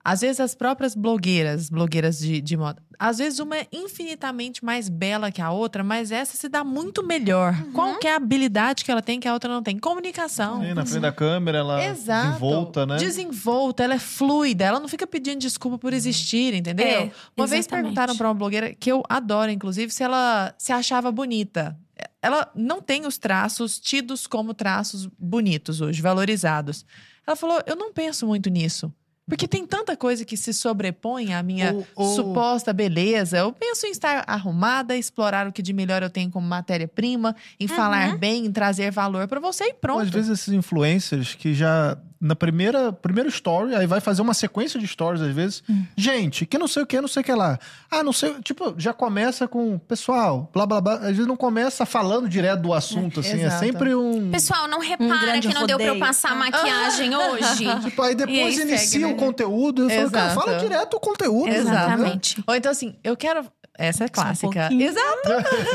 Às vezes as próprias blogueiras, blogueiras de, de moda, às vezes uma é infinitamente mais bela que a outra, mas essa se dá muito melhor. Uhum. Qual que é a habilidade que ela tem que a outra não tem? Comunicação. Sim, na frente da câmera, ela Exato. desenvolta, né? Desenvolta, ela é fluida, ela não fica pedindo desculpa por existir, entendeu? É, uma vez exatamente. perguntaram pra uma blogueira que eu adoro, inclusive, se ela se achava bonita. Ela não tem os traços tidos como traços bonitos hoje, valorizados. Ela falou: Eu não penso muito nisso. Porque tem tanta coisa que se sobrepõe à minha Ou- ou- suposta beleza. Eu penso em estar arrumada, explorar o que de melhor eu tenho como matéria-prima, em falar bem, em trazer valor pra você e Ou, pronto. às vezes esses influencers que já na primeira primeiro story, aí vai fazer uma sequência de stories às vezes. Hum. Gente, que não sei o que, não sei o que lá. Ah, não sei, tipo, já começa com pessoal, blá blá blá. Às vezes não começa falando direto do assunto assim, é exato. sempre um Pessoal, não repara grande que não deu pra eu rodeio. passar maquiagem hoje. Tipo, aí depois E aí segue, inicia né? o conteúdo. Eu falo, cara, fala direto o conteúdo. né? Exatamente. Ou então assim, eu quero. Essa é um clássica. pouquinho. Exato.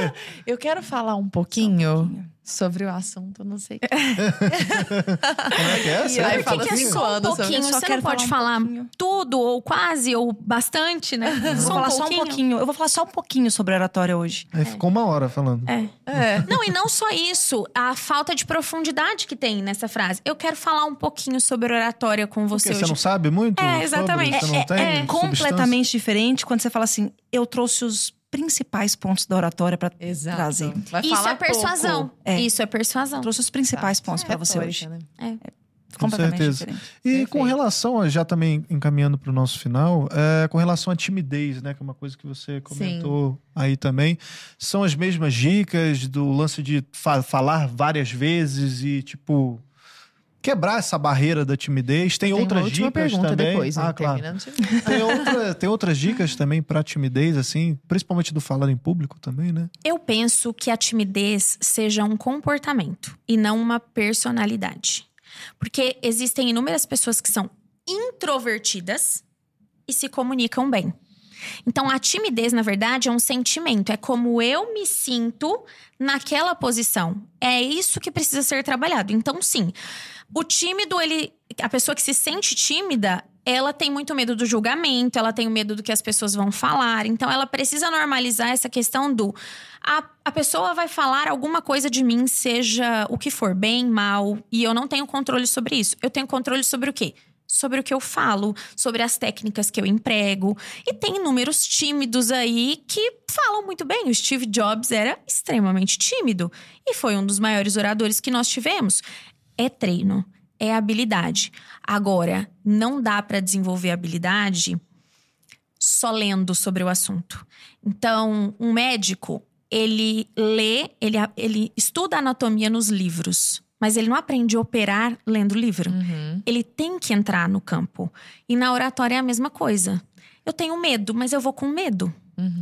eu quero falar um pouquinho, sobre o assunto, não sei. Como é que é? Sério? aí que, fala que é assim, só um sobre- pouquinho? Só Você não pode falar um tudo, ou quase, ou bastante, né? Eu vou falar só um pouquinho. Eu vou falar só um pouquinho sobre oratória hoje. Aí ficou uma hora falando. É. É. Não, e não só isso, a falta de profundidade que tem nessa frase. Eu quero falar um pouquinho sobre oratória com você Porque você hoje. não sabe muito? É, sobre? exatamente. Você não É- tem é substância? Completamente diferente quando você fala assim: eu trouxe os principais pontos da oratória Exato. trazer. Vai Isso falar é persuasão. É. Isso é persuasão. Trouxe os principais pontos pra você Retórica, hoje. né? Com Completamente certeza. diferente. E Perfeito. com relação, a- já também encaminhando para o nosso final, é, com relação à timidez, né? Que é uma coisa que você comentou aí também. São as mesmas dicas do lance de fa- falar várias vezes e, tipo, quebrar essa barreira da timidez. Tem, Tem outras uma última dicas pergunta também. depois, ah, claro. Tem, outra- tem outras dicas também para timidez, assim, principalmente do falar em público também, né? Eu penso que a timidez seja um comportamento e não uma personalidade. Porque existem inúmeras pessoas que são introvertidas e se comunicam bem. Então, a timidez, na verdade, é um sentimento. É como eu me sinto naquela posição. É isso que precisa ser trabalhado. Então, sim, o tímido, ele. A pessoa que se sente tímida, ela tem muito medo do julgamento, ela tem medo do que as pessoas vão falar. Então, ela precisa normalizar essa questão do. A, a pessoa vai falar alguma coisa de mim, seja o que for, bem, mal, e eu não tenho controle sobre isso. Eu tenho controle sobre o quê? Sobre o que eu falo, sobre as técnicas que eu emprego. E tem inúmeros tímidos aí que falam muito bem. O Steve Jobs era extremamente tímido e foi um dos maiores oradores que nós tivemos. É treino, é habilidade. Agora, não dá para desenvolver habilidade só lendo sobre o assunto. Então, um médico, ele lê, ele, ele estuda anatomia nos livros, mas ele não aprende a operar lendo livro. Uhum. Ele tem que entrar no campo. E na oratória é a mesma coisa. Eu tenho medo, mas eu vou com medo.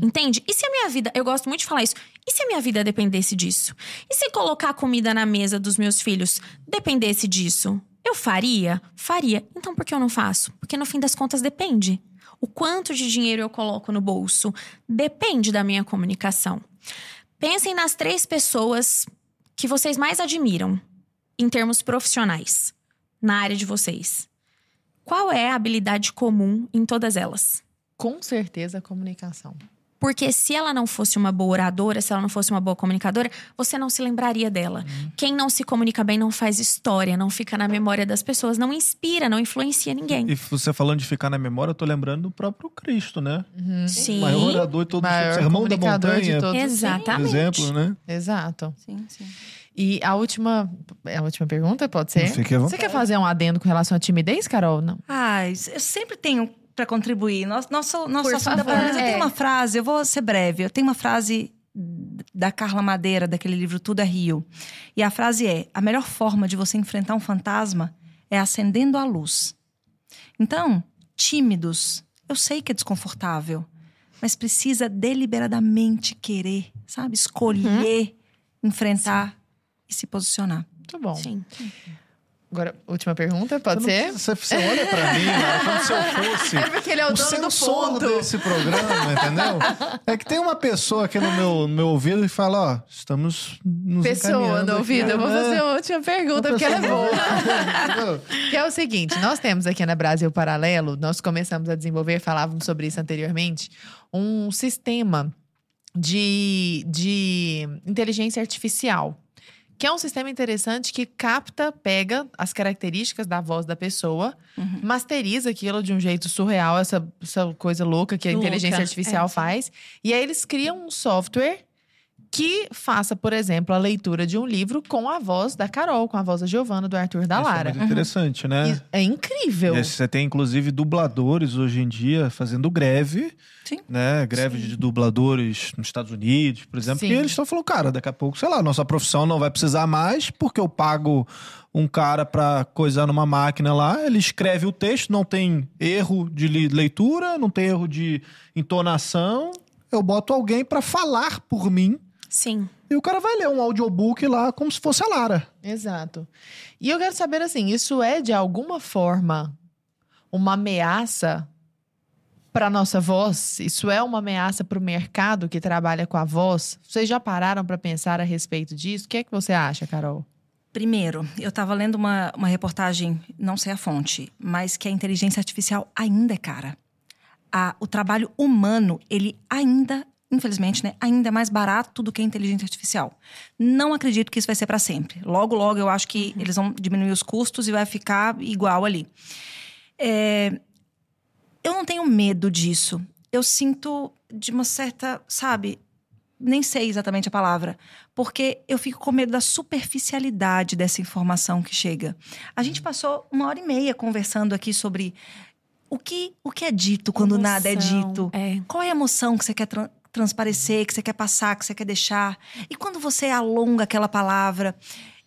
Entende? E se a minha vida, eu gosto muito de falar isso, e se a minha vida dependesse disso? E se colocar comida na mesa dos meus filhos dependesse disso? Eu faria? Faria. Então por que eu não faço? Porque no fim das contas depende. O quanto de dinheiro eu coloco no bolso depende da minha comunicação. Pensem nas três pessoas que vocês mais admiram em termos profissionais na área de vocês. Qual é a habilidade comum em todas elas? Com certeza, a comunicação. Porque se ela não fosse uma boa oradora, se ela não fosse uma boa comunicadora, você não se lembraria dela. Quem não se comunica bem não faz história, não fica na memória das pessoas, não inspira, não influencia ninguém. E você falando de ficar na memória, eu tô lembrando do próprio Cristo, né? Sim. O maior orador de todos os Maior Sermão da comunicador de Montanha, todos. Exatamente. exemplo, né? Exato. Sim, sim. E a última, a última pergunta, pode ser? Você quer fazer um adendo com relação à timidez, Carol? Não. Ah, eu sempre tenho para contribuir. Nosso, nosso, assunto é favor. Mas eu É. tenho uma frase, eu vou ser breve. Eu tenho uma frase da Carla Madeira, daquele livro Tudo é Rio. E a frase é: a melhor forma de você enfrentar um fantasma é acendendo a luz. Então, tímidos, eu sei que é desconfortável, mas precisa deliberadamente querer, sabe? Escolher, enfrentar e se posicionar. Muito bom. Sim. Agora, última pergunta, pode Você, ser? precisa- você, olha pra mim, Lara, como se eu fosse É porque ele é o o dono do ponto. desse programa, entendeu? É que tem uma pessoa aqui no meu, no meu ouvido e fala, ó, estamos nos Pessoa no aqui, ouvido, eu vou né? fazer a última pergunta, porque ela é boa. Que é o seguinte: nós temos aqui na Brasil Paralelo, nós começamos a desenvolver, falávamos sobre isso anteriormente, um sistema de, de inteligência artificial. Que é um sistema interessante que capta, pega as características da voz da pessoa, Uhum. masteriza aquilo de um jeito surreal, essa, essa coisa louca que a Louca, inteligência artificial é. faz. E aí eles criam um software que faça, por exemplo, a leitura de um livro com a voz da Carol, com a voz da Giovana, do Arthur, da Isso é Lara. muito interessante, né? E É incrível. E você tem, inclusive, dubladores hoje em dia fazendo greve. Sim. Né? Greve de dubladores nos Estados Unidos, por exemplo. Sim. E eles estão falando, cara, daqui a pouco, sei lá, nossa profissão não vai precisar mais, porque eu pago um cara pra coisar numa máquina lá, ele escreve o texto, não tem erro de leitura, não tem erro de entonação. Eu boto alguém pra falar por mim Sim. e o cara vai ler um audiobook lá como se fosse a Lara. Exato. E eu quero saber assim, isso é de alguma forma uma ameaça para nossa voz? Isso é uma ameaça para o mercado que trabalha com a voz? Vocês já pararam para pensar a respeito disso? O que é que você acha, Carol? Primeiro, eu estava lendo uma, uma reportagem, não sei a fonte, mas que a inteligência artificial ainda é cara. A- o trabalho humano, ele ainda, infelizmente, né, ainda é mais barato do que a inteligência artificial. Não acredito que isso vai ser para sempre. Logo, logo, eu acho que eles vão diminuir os custos e vai ficar igual ali. É, eu não tenho medo disso. Eu sinto de uma certa, sabe, nem sei exatamente a palavra, porque eu fico com medo da superficialidade dessa informação que chega. A gente passou uma hora e meia conversando aqui sobre o que, o que é dito quando nada é Emoção. dito. É. Qual é a emoção que você quer tran- transparecer, que você quer passar, que você quer deixar? E quando você alonga aquela palavra,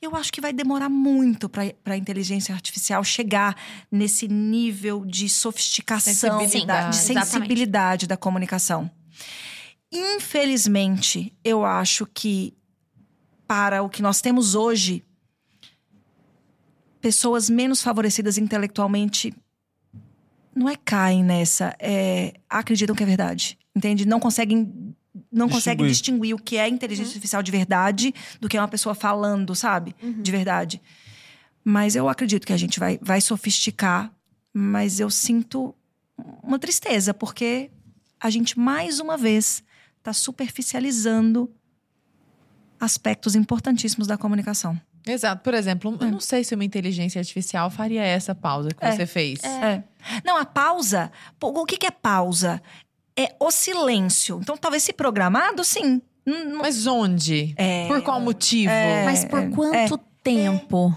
eu acho que vai demorar muito para a inteligência artificial chegar nesse nível de sofisticação, Sensibilidade. de sensibilidade da comunicação. Infelizmente, eu acho que para o que nós temos hoje, pessoas menos favorecidas intelectualmente não é caem nessa, é, acreditam que é verdade, entende? Não conseguem não conseguem Distinguir. o que é inteligência artificial de verdade do que é uma pessoa falando, sabe? De verdade. Mas eu acredito que a gente vai, vai sofisticar, mas eu sinto uma tristeza, porque a gente, mais uma vez, está superficializando aspectos importantíssimos da comunicação. Exato. Por exemplo, eu não sei se uma inteligência artificial faria essa pausa que É. você fez. É. Não, a pausa. O que, que é pausa? É o silêncio. Então, talvez se programado, sim. Não- Mas onde? É. Por qual motivo? Mas por quanto tempo?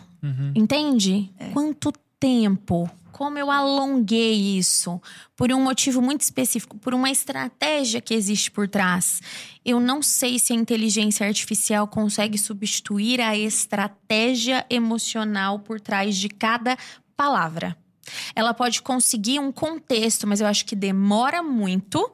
Entende? Quanto tempo? Como eu alonguei isso? Por um motivo muito específico, por uma estratégia que existe por trás. Eu não sei se a inteligência artificial consegue substituir a estratégia emocional por trás de cada palavra. Ela pode conseguir um contexto, mas eu acho que demora muito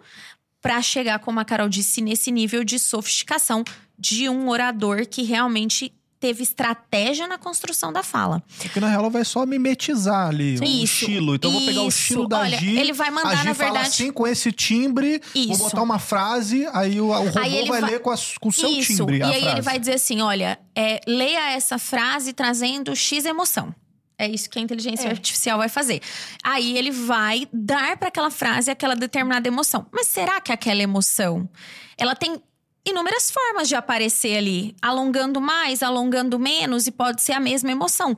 para chegar, como a Carol disse, nesse nível de sofisticação de um orador que realmente teve estratégia na construção da fala. Porque na real ela vai só mimetizar ali o Isso, estilo. Então eu vou pegar o isso. estilo da Olha, Gi. ele vai mandar, a Gi na fala verdade- assim com esse timbre, vou Isso. botar uma frase, aí o, o robô Aí vai, vai- ler com, a- com o seu Isso. timbre E a aí frase. ele vai dizer assim: olha, é, leia essa frase trazendo X emoção. É isso que a inteligência É. artificial vai fazer. Aí ele vai dar para aquela frase aquela determinada emoção. Mas será que aquela emoção ela tem inúmeras formas de aparecer ali, alongando mais, alongando menos e pode ser a mesma emoção.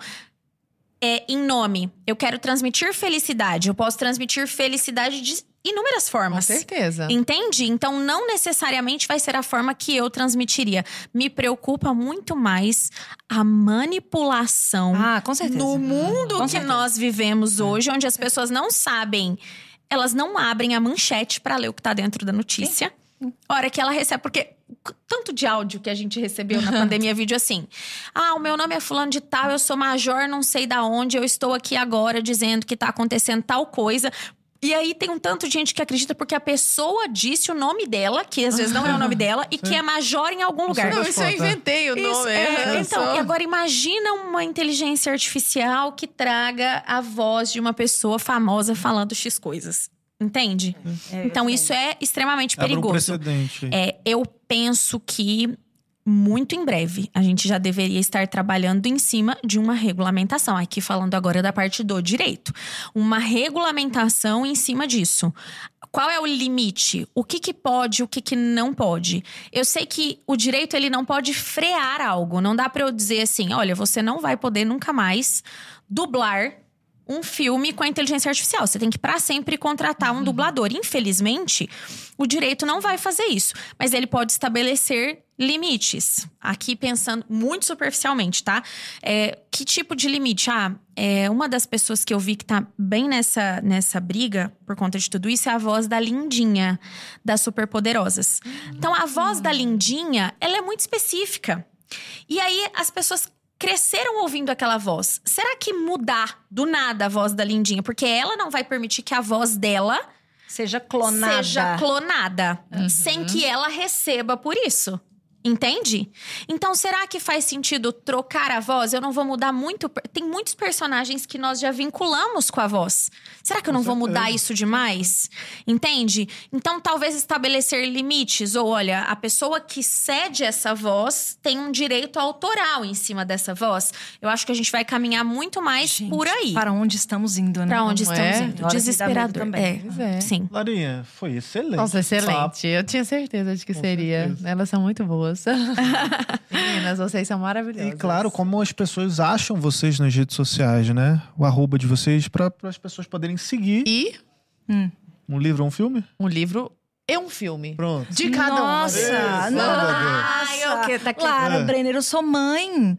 É em nome, eu quero transmitir felicidade. Eu posso transmitir felicidade de inúmeras Com formas. certeza. Entende? Então, não necessariamente vai ser a forma que eu transmitiria. Me preocupa muito mais a manipulação Ah, com certeza. no mundo Com que certeza. nós vivemos hoje, onde as pessoas não sabem, elas não abrem a manchete para ler o que tá dentro da notícia. Hora que ela recebe, porque tanto de áudio que a gente recebeu na pandemia, vídeo assim. Ah, o meu nome é fulano de tal, eu sou major, não sei da onde, eu estou aqui agora dizendo que tá acontecendo tal coisa. E aí tem um tanto de gente que acredita porque a pessoa disse o nome dela, que às vezes não é o nome dela, e que é major em algum lugar. Não, isso eu inventei o Isso, nome. é, eu então, e agora imagina uma inteligência artificial que traga a voz de uma pessoa famosa falando X coisas. Entende? É, Então, isso é extremamente Abre um perigoso. precedente. É, eu penso que muito em breve a gente já deveria estar trabalhando em cima de uma regulamentação. Aqui falando agora da parte do direito. Uma regulamentação em cima disso. Qual é o limite? O que, que pode, o que, que não pode? Eu sei que o direito ele não pode frear algo. Não dá para eu dizer assim, olha, você não vai poder nunca mais dublar um filme com a inteligência artificial. Você tem que para sempre contratar um dublador. Infelizmente, o direito não vai fazer isso, mas ele pode estabelecer limites. Aqui pensando muito superficialmente, tá? É, que tipo de limite? Ah, é, uma das pessoas que eu vi que tá bem nessa, nessa briga por conta de tudo isso é a voz da Lindinha, das Superpoderosas. Então, a voz da Lindinha, ela é muito específica. E aí, as pessoas cresceram ouvindo aquela voz. Será que mudar do nada a voz da Lindinha? Porque ela não vai permitir que a voz dela Seja clonada. seja clonada, sem que ela receba por isso. Entende? Então, será que faz sentido trocar a voz? Eu não vou mudar muito. Tem muitos personagens que nós já vinculamos com a voz. Será que eu não vou mudar isso demais? Entende? Então, talvez estabelecer limites. Ou, olha, a pessoa que cede essa voz tem um direito autoral em cima dessa voz. Eu acho que a gente vai caminhar muito mais Gente, por aí. Para onde estamos indo, né? Pra onde Não estamos é? indo? Medo Desesperador. também. É. É. Sim. Larinha, foi excelente. Nossa, excelente. Papo. Eu tinha certeza de que Com seria. certeza. Elas são muito boas. Meninas, vocês são maravilhosas. E claro, como as pessoas acham vocês nas redes sociais, né? O arroba de vocês, para as pessoas poderem seguir. E Um livro ou um filme? um livro e um filme. Pronto. De cada. Nossa, Isso, nossa. Ai, o que tá? Lara É. Brenner, eu sou mãe.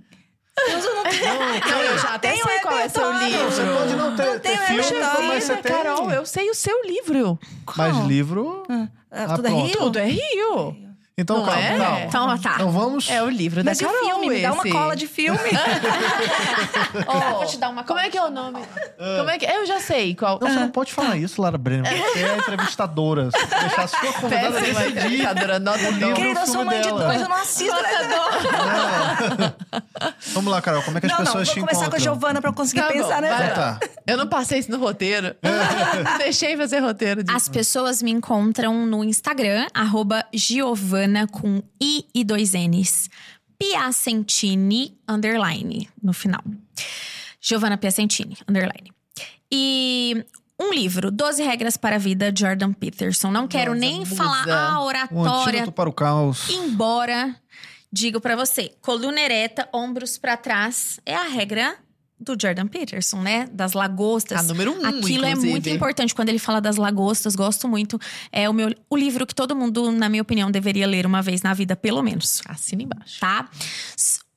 Não, eu já até Tem sei um qual é seu livro. Você pode não ter, Não ter tem filme, repertório. mas você tem. Carol, eu sei o seu livro. Mas Qual? livro. Ah, Ah, tudo é. Rio? Tudo é Rio. Então, Não calma, é? calma. Então, tá. Então vamos. É o livro Mas da o Carol filme? Me dá uma cola de filme. Ó, Vou te dar uma Como é que é o nome? Como é que... Eu já sei qual. Não, você não pode falar isso, Lara Brenner. Você é entrevistadora. Você deixar a sua convidada Péssima decidir. entrevistadora, nota livro. dó. Querida, eu sou filme mãe de dela. dois, eu não assisto. Vamos lá, Carol. Como é que as Não, não, pessoas vou te começar com a encontram? Giovana pra eu conseguir Tá bom, pensar, né? vai Ah, tá. Eu não passei isso no roteiro. Deixei fazer roteiro disso. As pessoas me encontram no Instagram, arroba Giovana com I e dois N's. Piacentini, underline, no final. Giovana Piacentini, underline. E um livro, 12 Regras para a Vida, Jordan Peterson. Não quero Nossa, nem musa. falar a Um oratória antídoto para o caos. Embora, digo pra você, coluna ereta, ombros pra trás, é a regra do Jordan Peterson, né? Das lagostas. A número um, Aquilo é inclusive. muito importante quando ele fala das lagostas, gosto muito. É o meu o livro que todo mundo, na minha opinião, deveria ler uma vez na vida, pelo menos, Assina embaixo. tá?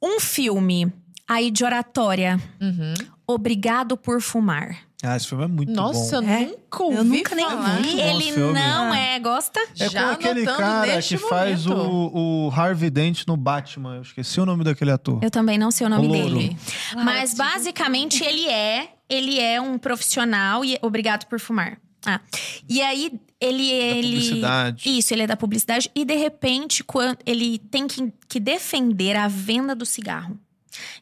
Um filme aí de oratória, Uhum. Obrigado por Fumar. Ah, esse filme é muito Nossa, bom. eu É? nunca ouvi Eu nunca nem falar. vi. Ele não é, gosta? É Já com aquele anotando cara neste que faz momento. o, o Harvey Dent no Batman. Eu esqueci o nome daquele ator. Eu também não sei o nome O louro. dele. Ah, Mas basicamente ele é, ele é um profissional e obrigado por fumar. Ah. E aí ele ele publicidade. Isso, ele é da publicidade e de repente quando ele tem que, que defender a venda do cigarro.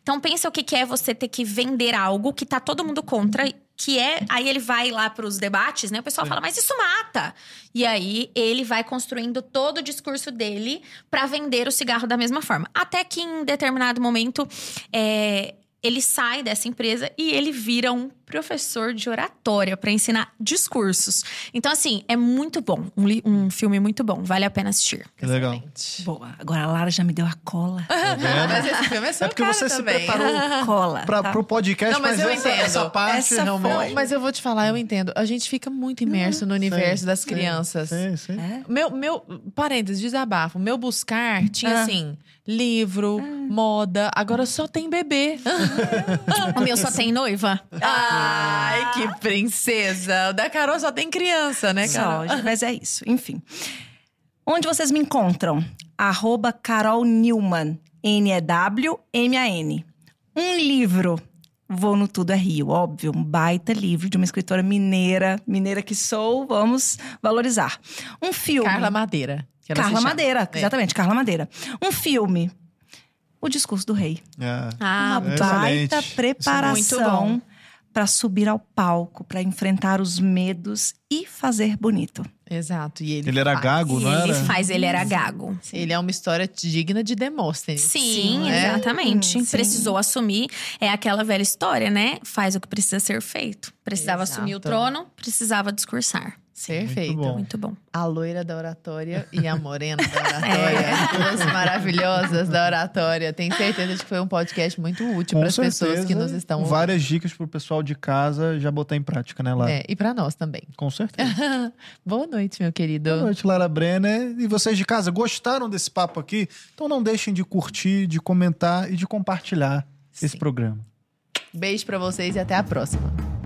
Então pensa o que que é você ter que vender algo que tá todo mundo contra, que é aí ele vai lá para os debates, né? O pessoal fala: "Mas isso mata". E aí ele vai construindo todo o discurso dele para vender o cigarro da mesma forma. Até que em determinado momento é, ele sai dessa empresa e ele vira um professor de oratória para ensinar discursos. Então, assim, é muito bom. Um, um filme muito bom. Vale a pena assistir. Que legal. Boa. Agora a Lara já me deu a cola. Tá? Mas esse filme é seu É porque você se também. preparou cola. pra, tá? pro podcast, Não, mas eu essa, entendo. essa parte Essa realmente. Não, mas eu vou te falar, eu entendo. A gente fica muito imerso no universo das Sim, crianças. Sim, sim. É? Meu, meu, parênteses, desabafo. Meu buscar tinha Ah. assim, livro, moda, agora só tem bebê. O meu só tem noiva. Ai, que princesa. O da Carol só tem criança, né, Carol? Só, mas é isso. Enfim. Onde vocês me encontram? Arroba Carol Newman. N-E-W-M-A-N. Um livro. Vou no Tudo é Rio, óbvio. Um baita livro de uma escritora mineira. Mineira que sou, vamos valorizar. Um filme. Carla Madeira. Que ela se Carla. Madeira, É. exatamente, Carla Madeira. Um filme. O Discurso do Rei. É. Ah, uma é baita excelente. preparação para subir ao palco, para enfrentar os medos e fazer bonito. Exato. E ele, Ele era faz. gago, não ele era? faz, ele era gago. Ele é uma história digna de Demóstenes. Sim, né? exatamente. Sim. Precisou assumir. É aquela velha história, né? Faz o que precisa ser feito. Precisava Exato. assumir o trono, precisava discursar. Perfeito. Muito bom. Muito bom. A loira da oratória e a morena da oratória. Duas maravilhosas da oratória. Tenho certeza de que foi um podcast muito útil para as pessoas que nos estão ouvindo. Várias dicas pro pessoal de casa já botar em prática, né, Lara? É, e para nós também. Com certeza. Boa noite, meu querido. Boa noite, Lara Brenner. E vocês de casa, gostaram desse papo aqui? Então não deixem de curtir, de comentar e de compartilhar esse Sim. programa. Beijo para vocês e até a próxima.